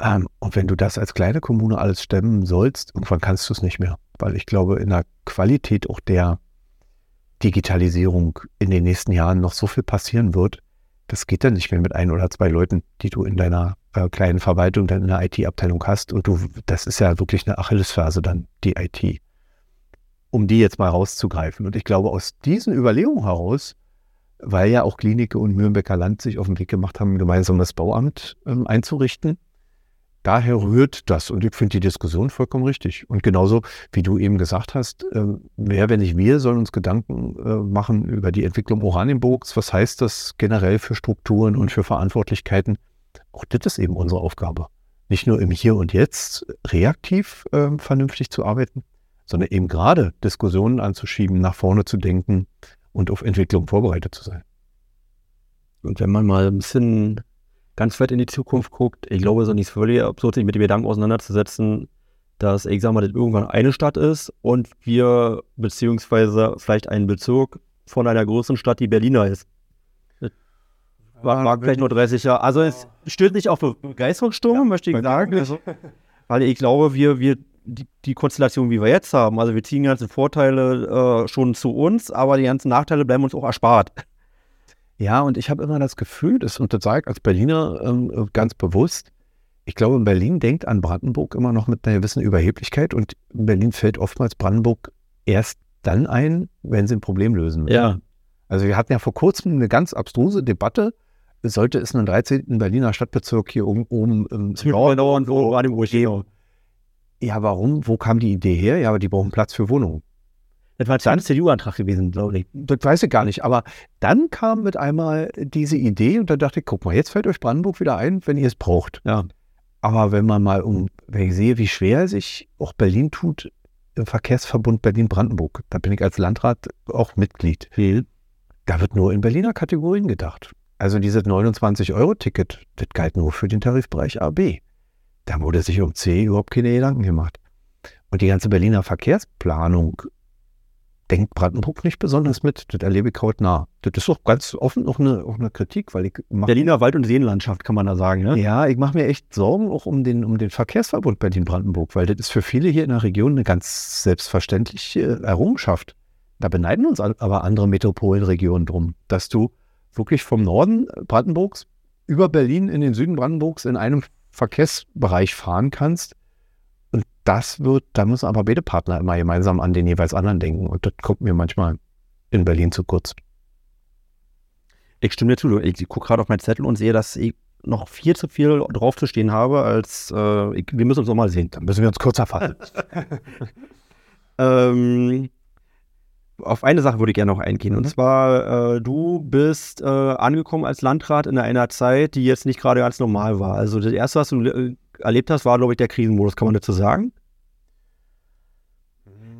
Ähm, und wenn du das als kleine Kommune alles stemmen sollst, irgendwann kannst du es nicht mehr. Weil ich glaube, in der Qualität auch der Digitalisierung in den nächsten Jahren noch so viel passieren wird, das geht dann nicht mehr mit ein oder zwei Leuten, die du in deiner äh, kleinen Verwaltung dann in der IT-Abteilung hast. Und du, das ist ja wirklich eine Achillesferse dann, die IT. Um die jetzt mal rauszugreifen. Und ich glaube, aus diesen Überlegungen heraus, weil ja auch Klinike und Mühlenbecker Land sich auf den Weg gemacht haben, gemeinsam das Bauamt ähm, einzurichten, daher rührt das. Und ich finde die Diskussion vollkommen richtig. Und genauso, wie du eben gesagt hast, äh, wer, wenn nicht wir, sollen uns Gedanken äh, machen über die Entwicklung Oranienburgs. Was heißt das generell für Strukturen und für Verantwortlichkeiten? Auch das ist eben unsere Aufgabe. Nicht nur im Hier und Jetzt reaktiv äh, vernünftig zu arbeiten, sondern eben gerade Diskussionen anzuschieben, nach vorne zu denken und auf Entwicklung vorbereitet zu sein. Und wenn man mal ein bisschen ganz weit in die Zukunft guckt, ich glaube, es ist nicht völlig absurd, sich mit dem Gedanken auseinanderzusetzen, dass, ich sag mal, das irgendwann eine Stadt ist und wir, beziehungsweise vielleicht ein Bezirk von einer größeren Stadt, die Berliner ist. War, war vielleicht nur 30 Jahre. Also es stößt nicht auf Begeisterungssturm, ja, möchte ich sagen. Also, [laughs] weil ich glaube, wir, wir die, die, Konstellation, wie wir jetzt haben, also wir ziehen die ganzen Vorteile äh, schon zu uns, aber die ganzen Nachteile bleiben uns auch erspart. Ja, und ich habe immer das Gefühl, das und ich als Berliner ähm, ganz bewusst, ich glaube, in Berlin denkt an Brandenburg immer noch mit einer gewissen Überheblichkeit und in Berlin fällt oftmals Brandenburg erst dann ein, wenn sie ein Problem lösen will. Ja. Also wir hatten ja vor kurzem eine ganz abstruse Debatte, sollte es einen 13. Berliner Stadtbezirk hier oben, oben im Norden wo Brandenburg geben. Ja, warum? Wo kam die Idee her? Ja, aber die brauchen Platz für Wohnungen. Das war ein CDU-Antrag gewesen, glaube ich. Das weiß ich gar nicht. Aber dann kam mit einmal diese Idee und dann dachte ich, guck mal, jetzt fällt euch Brandenburg wieder ein, wenn ihr es braucht. Ja. Aber wenn man mal um, wenn ich sehe, wie schwer sich auch Berlin tut, im Verkehrsverbund Berlin-Brandenburg, da bin ich als Landrat auch Mitglied. Viel. Da wird nur in Berliner Kategorien gedacht. Also dieses 29-Euro-Ticket, das galt nur für den Tarifbereich AB. Da wurde sich um C überhaupt keine Gedanken gemacht. Und die ganze Berliner Verkehrsplanung denkt Brandenburg nicht besonders mit. Das erlebe ich hautnah. Das ist doch ganz offen auch eine, auch eine Kritik, weil ich Berliner Wald- und Seenlandschaft kann man da sagen, ne? Ja, ich mache mir echt Sorgen auch um den, um den Verkehrsverbund Berlin-Brandenburg, weil das ist für viele hier in der Region eine ganz selbstverständliche Errungenschaft. Da beneiden uns aber andere Metropolregionen drum, dass du wirklich vom Norden Brandenburgs über Berlin in den Süden Brandenburgs in einem Verkehrsbereich fahren kannst. Und das wird, da müssen aber beide Partner immer gemeinsam an den jeweils anderen denken. Und das kommt mir manchmal in Berlin zu kurz. Ich stimme dir zu. Ich gucke gerade auf meinen Zettel und sehe, dass ich noch viel zu viel drauf zu stehen habe, als äh, ich, wir müssen uns noch mal sehen. Dann müssen wir uns kürzer fassen. [laughs] ähm, auf eine Sache würde ich gerne noch eingehen. Mhm. Und zwar, äh, du bist äh, angekommen als Landrat in einer Zeit, die jetzt nicht gerade ganz normal war. Also das Erste, was du äh, erlebt hast, war, glaube ich, der Krisenmodus. Kann man dazu sagen?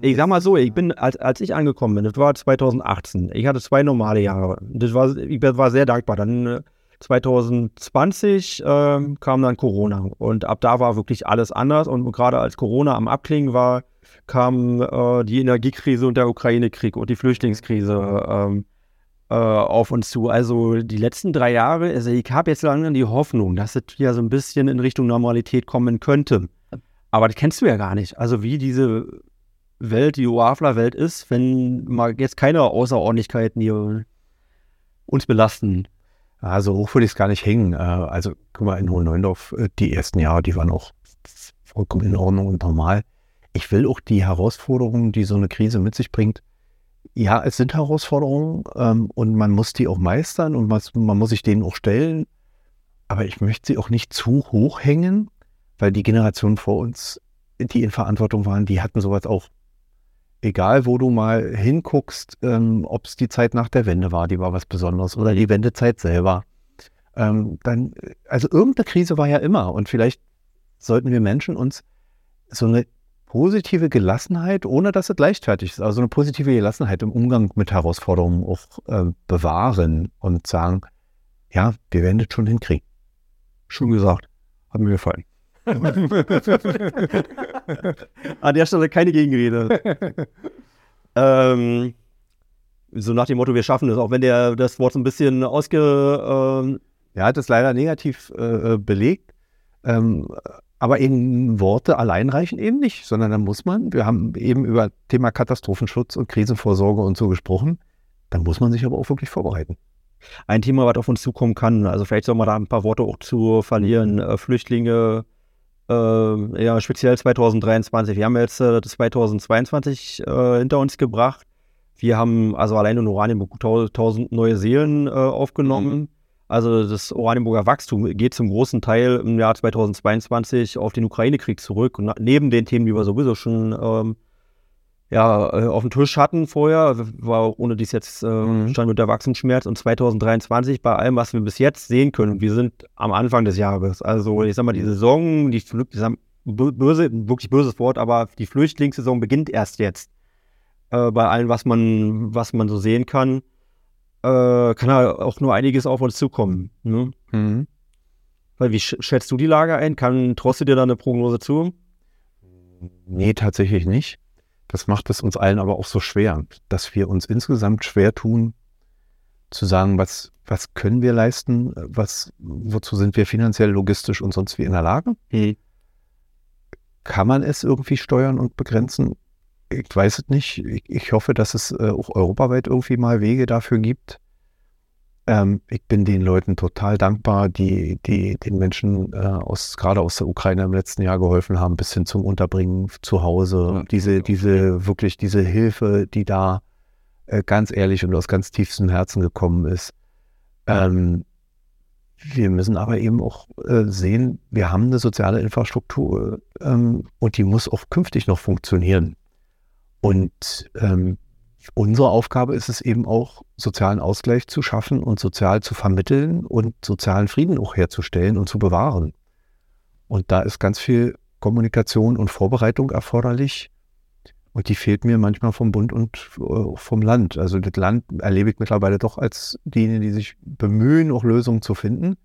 Ich sag mal so, ich bin, als, als ich angekommen bin, das war 2018. Ich hatte zwei normale Jahre. Das war, ich war sehr dankbar. Dann 2020 äh, kam dann Corona und ab da war wirklich alles anders. Und gerade als Corona am Abklingen war, kam äh, die Energiekrise und der Ukraine-Krieg und die Flüchtlingskrise ähm, äh, auf uns zu. Also die letzten drei Jahre, also ich habe jetzt lange die Hoffnung, dass es ja so ein bisschen in Richtung Normalität kommen könnte. Aber das kennst du ja gar nicht. Also wie diese Welt, die OAFLA-Welt ist, wenn mal jetzt keine Außerordentlichkeiten hier uns belasten. Also hoch würde ich es gar nicht hängen. Äh, also guck mal, in Hohen-Neuendorf, äh, die ersten Jahre, die waren auch vollkommen in Ordnung und normal ich will auch die Herausforderungen, die so eine Krise mit sich bringt, ja, es sind Herausforderungen ähm, und man muss die auch meistern und was, man muss sich denen auch stellen. Aber ich möchte sie auch nicht zu hoch hängen, weil die Generationen vor uns, die in Verantwortung waren, die hatten sowas auch. Egal, wo du mal hinguckst, ähm, ob es die Zeit nach der Wende war, die war was Besonderes, oder die Wendezeit selber. Ähm, dann, also irgendeine Krise war ja immer und vielleicht sollten wir Menschen uns so eine positive Gelassenheit, ohne dass es leichtfertig ist. Also eine positive Gelassenheit im Umgang mit Herausforderungen auch äh, bewahren und sagen, ja, wir werden das schon hinkriegen. Schon gesagt. Hat mir gefallen. [laughs] An der Stelle keine Gegenrede. [laughs] ähm, so nach dem Motto, wir schaffen es, auch wenn der das Wort so ein bisschen ausge... Ähm, ja, hat es leider negativ äh, äh belegt. Ähm, aber eben Worte allein reichen eben nicht, sondern da muss man, wir haben eben über Thema Katastrophenschutz und Krisenvorsorge und so gesprochen, dann muss man sich aber auch wirklich vorbereiten. Ein Thema, was auf uns zukommen kann, also vielleicht soll man da ein paar Worte auch zu verlieren. Äh, Flüchtlinge, äh, ja, speziell 2023. Wir haben jetzt äh, 2022 äh, hinter uns gebracht. Wir haben also allein in Oranienburg 1000 neue Seelen äh, aufgenommen. Mhm. Also das Oranienburger Wachstum geht zum großen Teil im Jahr 2022 auf den Ukraine-Krieg zurück. Und neben den Themen, die wir sowieso schon ähm, ja, äh, auf dem Tisch hatten vorher, war ohne dies jetzt äh, mhm. stand mit der Wachstumsschmerz und 2023 bei allem, was wir bis jetzt sehen können, wir sind am Anfang des Jahres. Also ich sag mal, die Saison, die, die böse, wirklich böses Wort, aber die Flüchtlingssaison beginnt erst jetzt. Äh, bei allem, was man, was man so sehen kann äh, kann da auch nur einiges auf uns zukommen. Ne? Mhm. Weil wie schätzt du die Lage ein? Kann trotzdem dir da eine Prognose zu? Nee, tatsächlich nicht. Das macht es uns allen aber auch so schwer, dass wir uns insgesamt schwer tun, zu sagen, was, was können wir leisten, was, wozu sind wir finanziell, logistisch und sonst wie in der Lage? Mhm. Kann man es irgendwie steuern und begrenzen? Ich weiß es nicht. Ich, ich hoffe, dass es äh, auch europaweit irgendwie mal Wege dafür gibt. Ähm, ich bin den Leuten total dankbar, die, die den Menschen äh, aus, gerade aus der Ukraine im letzten Jahr geholfen haben, bis hin zum Unterbringen zu Hause. Ja, diese, diese, wirklich diese Hilfe, die da äh, ganz ehrlich und aus ganz tiefstem Herzen gekommen ist. Ähm, wir müssen aber eben auch äh, sehen, wir haben eine soziale Infrastruktur ähm, und die muss auch künftig noch funktionieren. Und ähm, unsere Aufgabe ist es eben auch, sozialen Ausgleich zu schaffen und sozial zu vermitteln und sozialen Frieden auch herzustellen und zu bewahren. Und da ist ganz viel Kommunikation und Vorbereitung erforderlich. Und die fehlt mir manchmal vom Bund und äh, vom Land. Also das Land erlebe ich mittlerweile doch als diejenigen, die sich bemühen, auch Lösungen zu finden.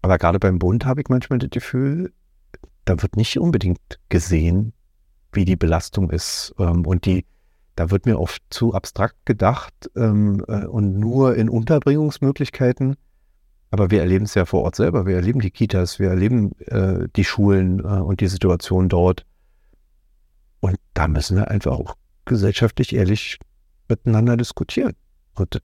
Aber gerade beim Bund habe ich manchmal das Gefühl, da wird nicht unbedingt gesehen, wie die Belastung ist. Ähm, und die, da wird mir oft zu abstrakt gedacht ähm, äh, und nur in Unterbringungsmöglichkeiten. Aber wir erleben es ja vor Ort selber. Wir erleben die Kitas, wir erleben äh, die Schulen äh, und die Situation dort. Und da müssen wir einfach auch gesellschaftlich ehrlich miteinander diskutieren. Und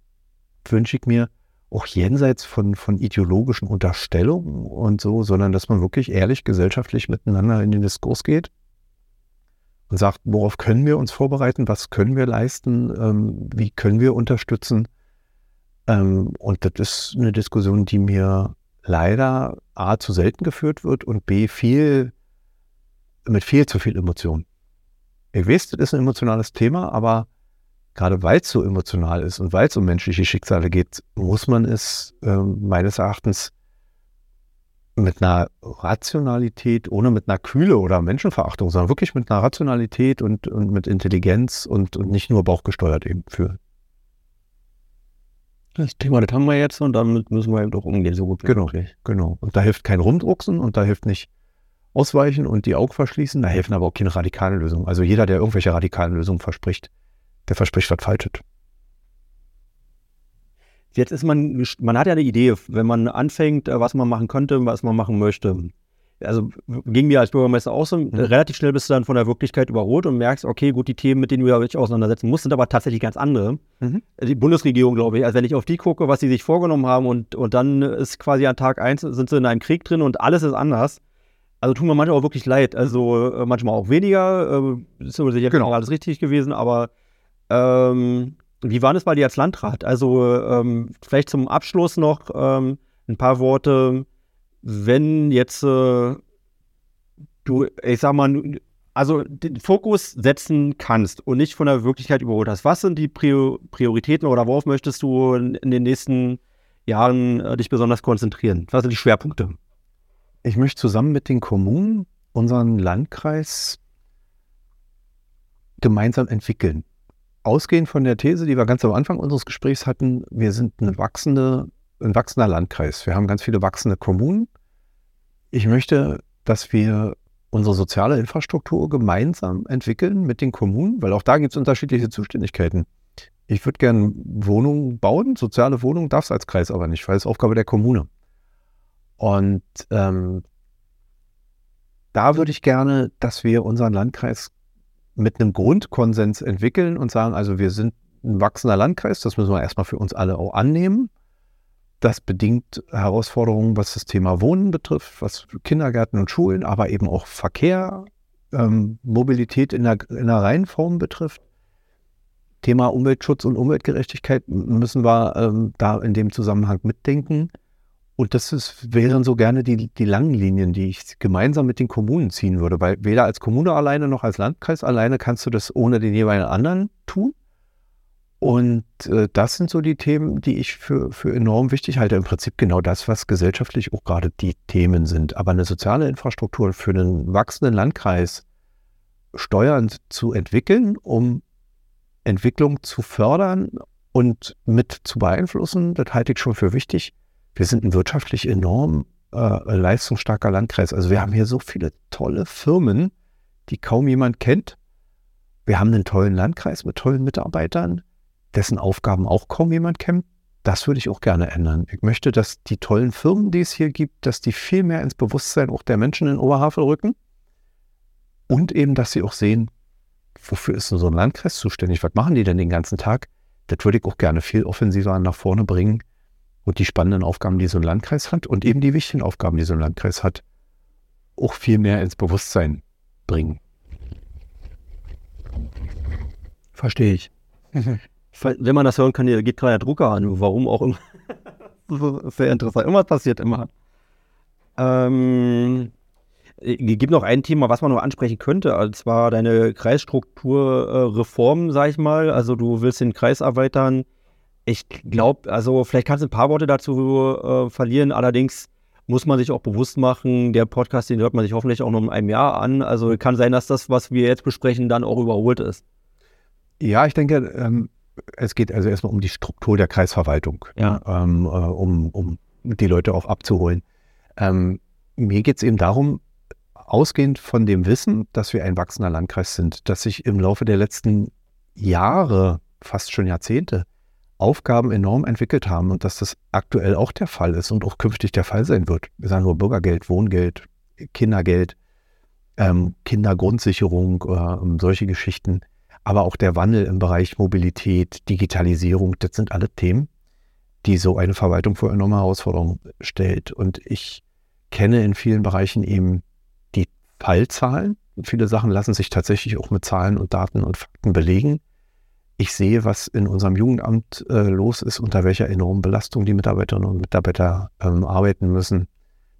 wünsche ich mir auch jenseits von, von ideologischen Unterstellungen und so, sondern dass man wirklich ehrlich gesellschaftlich miteinander in den Diskurs geht und sagt, worauf können wir uns vorbereiten, was können wir leisten, ähm, wie können wir unterstützen. Ähm, und das ist eine Diskussion, die mir leider A zu selten geführt wird und B viel mit viel zu viel Emotion. Ich weiß, das ist ein emotionales Thema, aber gerade weil es so emotional ist und weil es um menschliche Schicksale geht, muss man es äh, meines Erachtens mit einer Rationalität, ohne mit einer Kühle oder Menschenverachtung, sondern wirklich mit einer Rationalität und, und mit Intelligenz und, und nicht nur bauchgesteuert eben führen. Das Thema, das haben wir jetzt und damit müssen wir eben doch umgehen, so gut wie genau, möglich. Genau. Und da hilft kein Rumdrucksen und da hilft nicht ausweichen und die Augen verschließen. Da helfen aber auch keine radikalen Lösungen. Also jeder, der irgendwelche radikalen Lösungen verspricht, der verspricht was Falsches. Jetzt ist man, man hat ja eine Idee, wenn man anfängt, äh, was man machen könnte, was man machen möchte. Also ging mir als Bürgermeister auch so, mhm. relativ schnell bist du dann von der Wirklichkeit überholt und merkst, okay, gut, die Themen, mit denen du dich auseinandersetzen musst, sind aber tatsächlich ganz andere. Mhm. Die Bundesregierung, glaube ich, also wenn ich auf die gucke, was sie sich vorgenommen haben und, und dann ist quasi an Tag eins sind sie in einem Krieg drin und alles ist anders. Also tun mir manchmal auch wirklich leid. Also äh, manchmal auch weniger. Äh, ist sicher genau. alles richtig gewesen, aber ähm, wie war das bei dir als Landrat? Also ähm, vielleicht zum Abschluss noch ähm, ein paar Worte. Wenn jetzt äh, du, ich sag mal, also den Fokus setzen kannst und nicht von der Wirklichkeit überholt hast, was sind die Prioritäten oder worauf möchtest du in, den nächsten Jahren äh, dich besonders konzentrieren? Was sind die Schwerpunkte? Ich möchte zusammen mit den Kommunen unseren Landkreis gemeinsam entwickeln ausgehend von der These, die wir ganz am Anfang unseres Gesprächs hatten, wir sind eine wachsende, ein wachsender Landkreis. Wir haben ganz viele wachsende Kommunen. Ich möchte, dass wir unsere soziale Infrastruktur gemeinsam entwickeln mit den Kommunen, weil auch da gibt es unterschiedliche Zuständigkeiten. Ich würde gerne Wohnungen bauen, soziale Wohnungen darf es als Kreis aber nicht, weil es Aufgabe der Kommune. Und ähm, da würde ich gerne, dass wir unseren Landkreis mit einem Grundkonsens entwickeln und sagen, also wir sind ein wachsender Landkreis, das müssen wir erstmal für uns alle auch annehmen. Das bedingt Herausforderungen, was das Thema Wohnen betrifft, was Kindergärten und Schulen, aber eben auch Verkehr, ähm, Mobilität in der, in der Reihenform betrifft. Thema Umweltschutz und Umweltgerechtigkeit müssen wir ähm, da in dem Zusammenhang mitdenken. Und das ist, wären so gerne die, die langen Linien, die ich gemeinsam mit den Kommunen ziehen würde, weil weder als Kommune alleine noch als Landkreis alleine kannst du das ohne den jeweiligen anderen tun. Und äh, das sind so die Themen, die ich für, für enorm wichtig halte. Im Prinzip genau das, was gesellschaftlich auch gerade die Themen sind. Aber eine soziale Infrastruktur für einen wachsenden Landkreis steuernd zu entwickeln, um Entwicklung zu fördern und mit zu beeinflussen, das halte ich schon für wichtig wir sind ein wirtschaftlich enorm äh, leistungsstarker Landkreis. Also wir haben hier so viele tolle Firmen, die kaum jemand kennt. Wir haben einen tollen Landkreis mit tollen Mitarbeitern, dessen Aufgaben auch kaum jemand kennt. Das würde ich auch gerne ändern. Ich möchte, dass die tollen Firmen, die es hier gibt, dass die viel mehr ins Bewusstsein auch der Menschen in Oberhavel rücken. Und eben, dass sie auch sehen, wofür ist denn so ein Landkreis zuständig? Was machen die denn den ganzen Tag? Das würde ich auch gerne viel offensiver nach vorne bringen, und die spannenden Aufgaben, die so ein Landkreis hat und eben die wichtigen Aufgaben, die so ein Landkreis hat, auch viel mehr ins Bewusstsein bringen. Verstehe ich. [laughs] Wenn man das hören kann, geht gerade der Drucker an, warum auch immer. [laughs] Sehr interessant. Immer passiert immer. Ähm, es gibt noch ein Thema, was man noch ansprechen könnte, und zwar deine Kreisstrukturreform, sag ich mal. Also du willst den Kreis erweitern ich glaube, also vielleicht kannst du ein paar Worte dazu äh, verlieren. Allerdings muss man sich auch bewusst machen, der Podcast, den hört man sich hoffentlich auch noch in einem Jahr an. Also kann sein, dass das, was wir jetzt besprechen, dann auch überholt ist. Ja, ich denke, ähm, es geht also erstmal um die Struktur der Kreisverwaltung, ja. ähm, äh, um, um die Leute auch abzuholen. Ähm, mir geht es eben darum, ausgehend von dem Wissen, dass wir ein wachsender Landkreis sind, dass sich im Laufe der letzten Jahre, fast schon Jahrzehnte, Aufgaben enorm entwickelt haben und dass das aktuell auch der Fall ist und auch künftig der Fall sein wird. Wir sagen nur Bürgergeld, Wohngeld, Kindergeld, ähm, Kindergrundsicherung, äh, solche Geschichten, aber auch der Wandel im Bereich Mobilität, Digitalisierung, das sind alle Themen, die so eine Verwaltung vor enorme Herausforderungen stellt. Und ich kenne in vielen Bereichen eben die Fallzahlen. Viele Sachen lassen sich tatsächlich auch mit Zahlen und Daten und Fakten belegen. Ich sehe, was in unserem Jugendamt äh, los ist, unter welcher enormen Belastung die Mitarbeiterinnen und Mitarbeiter ähm, arbeiten müssen.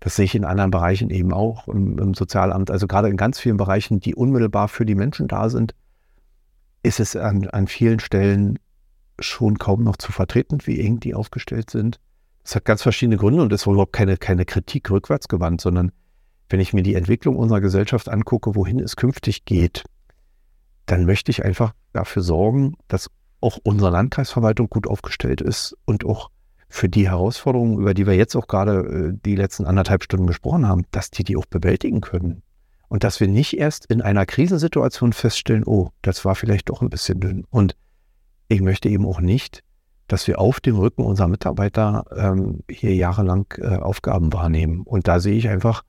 Das sehe ich in anderen Bereichen eben auch im, im Sozialamt. Also gerade in ganz vielen Bereichen, die unmittelbar für die Menschen da sind, ist es an, an vielen Stellen schon kaum noch zu vertreten, wie eng die aufgestellt sind. Das hat ganz verschiedene Gründe und ist überhaupt keine, keine Kritik rückwärts gewandt, sondern wenn ich mir die Entwicklung unserer Gesellschaft angucke, wohin es künftig geht, dann möchte ich einfach dafür sorgen, dass auch unsere Landkreisverwaltung gut aufgestellt ist und auch für die Herausforderungen, über die wir jetzt auch gerade äh, die letzten anderthalb Stunden gesprochen haben, dass die die auch bewältigen können. Und dass wir nicht erst in einer Krisensituation feststellen, oh, das war vielleicht doch ein bisschen dünn. Und ich möchte eben auch nicht, dass wir auf dem Rücken unserer Mitarbeiter ähm, hier jahrelang äh, Aufgaben wahrnehmen. Und da sehe ich einfach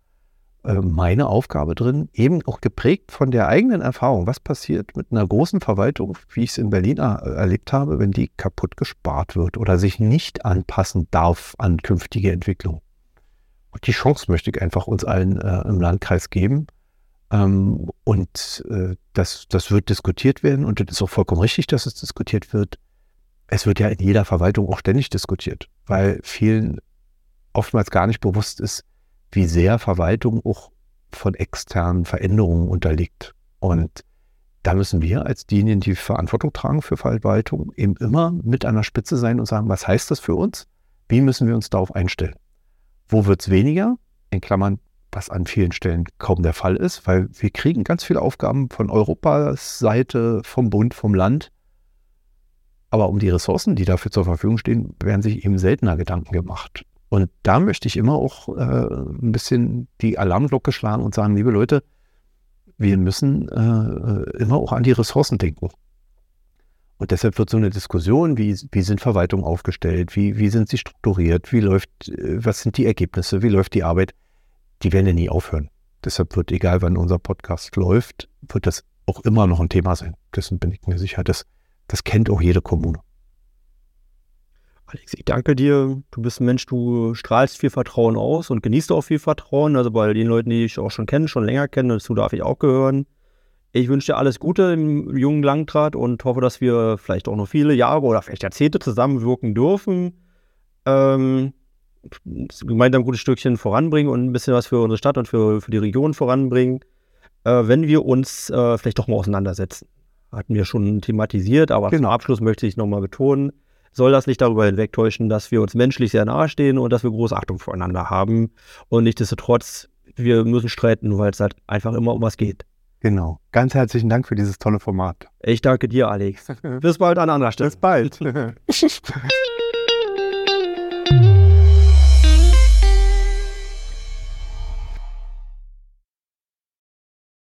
meine Aufgabe drin, eben auch geprägt von der eigenen Erfahrung. Was passiert mit einer großen Verwaltung, wie ich es in Berlin er äh, erlebt habe, wenn die kaputt gespart wird oder sich nicht anpassen darf an künftige Entwicklungen? Und die Chance möchte ich einfach uns allen äh, im Landkreis geben. Ähm, und äh, das, das wird diskutiert werden und es ist auch vollkommen richtig, dass es diskutiert wird. Es wird ja in jeder Verwaltung auch ständig diskutiert, weil vielen oftmals gar nicht bewusst ist, wie sehr Verwaltung auch von externen Veränderungen unterliegt. Und da müssen wir als diejenigen, die Verantwortung tragen für Verwaltung, eben immer mit an der Spitze sein und sagen, was heißt das für uns? Wie müssen wir uns darauf einstellen? Wo wird es weniger? In Klammern, was an vielen Stellen kaum der Fall ist, weil wir kriegen ganz viele Aufgaben von Europas Seite, vom Bund, vom Land. Aber um die Ressourcen, die dafür zur Verfügung stehen, werden sich eben seltener Gedanken gemacht. Und da möchte ich immer auch äh, ein bisschen die Alarmglocke schlagen und sagen, liebe Leute, wir müssen äh, immer auch an die Ressourcen denken. Und deshalb wird so eine Diskussion, wie, wie sind Verwaltungen aufgestellt, wie, wie sind sie strukturiert, wie läuft, äh, was sind die Ergebnisse, wie läuft die Arbeit, die werden ja nie aufhören. Deshalb wird, egal wann unser Podcast läuft, wird das auch immer noch ein Thema sein. Dessen bin ich mir sicher. Das, das kennt auch jede Kommune. Alex, ich danke dir. Du bist ein Mensch, du strahlst viel Vertrauen aus und genießt auch viel Vertrauen. Also bei den Leuten, die ich auch schon kenne, schon länger kenne, dazu darf ich auch gehören. Ich wünsche dir alles Gute im jungen Landrat und hoffe, dass wir vielleicht auch noch viele Jahre oder vielleicht Jahrzehnte zusammenwirken dürfen. Ähm, gemeinsam ein gutes Stückchen voranbringen und ein bisschen was für unsere Stadt und für, für die Region voranbringen, äh, wenn wir uns äh, vielleicht doch mal auseinandersetzen. Hatten wir schon thematisiert, aber genau. zum Abschluss möchte ich nochmal betonen, soll das nicht darüber hinwegtäuschen, dass wir uns menschlich sehr nahestehen und dass wir große Achtung voreinander haben. Und nichtsdestotrotz, wir müssen streiten, weil es halt einfach immer um was geht. Genau. Ganz herzlichen Dank für dieses tolle Format. Ich danke dir, Alex. [laughs] Bis bald an anderer Stelle. Bis bald. [laughs]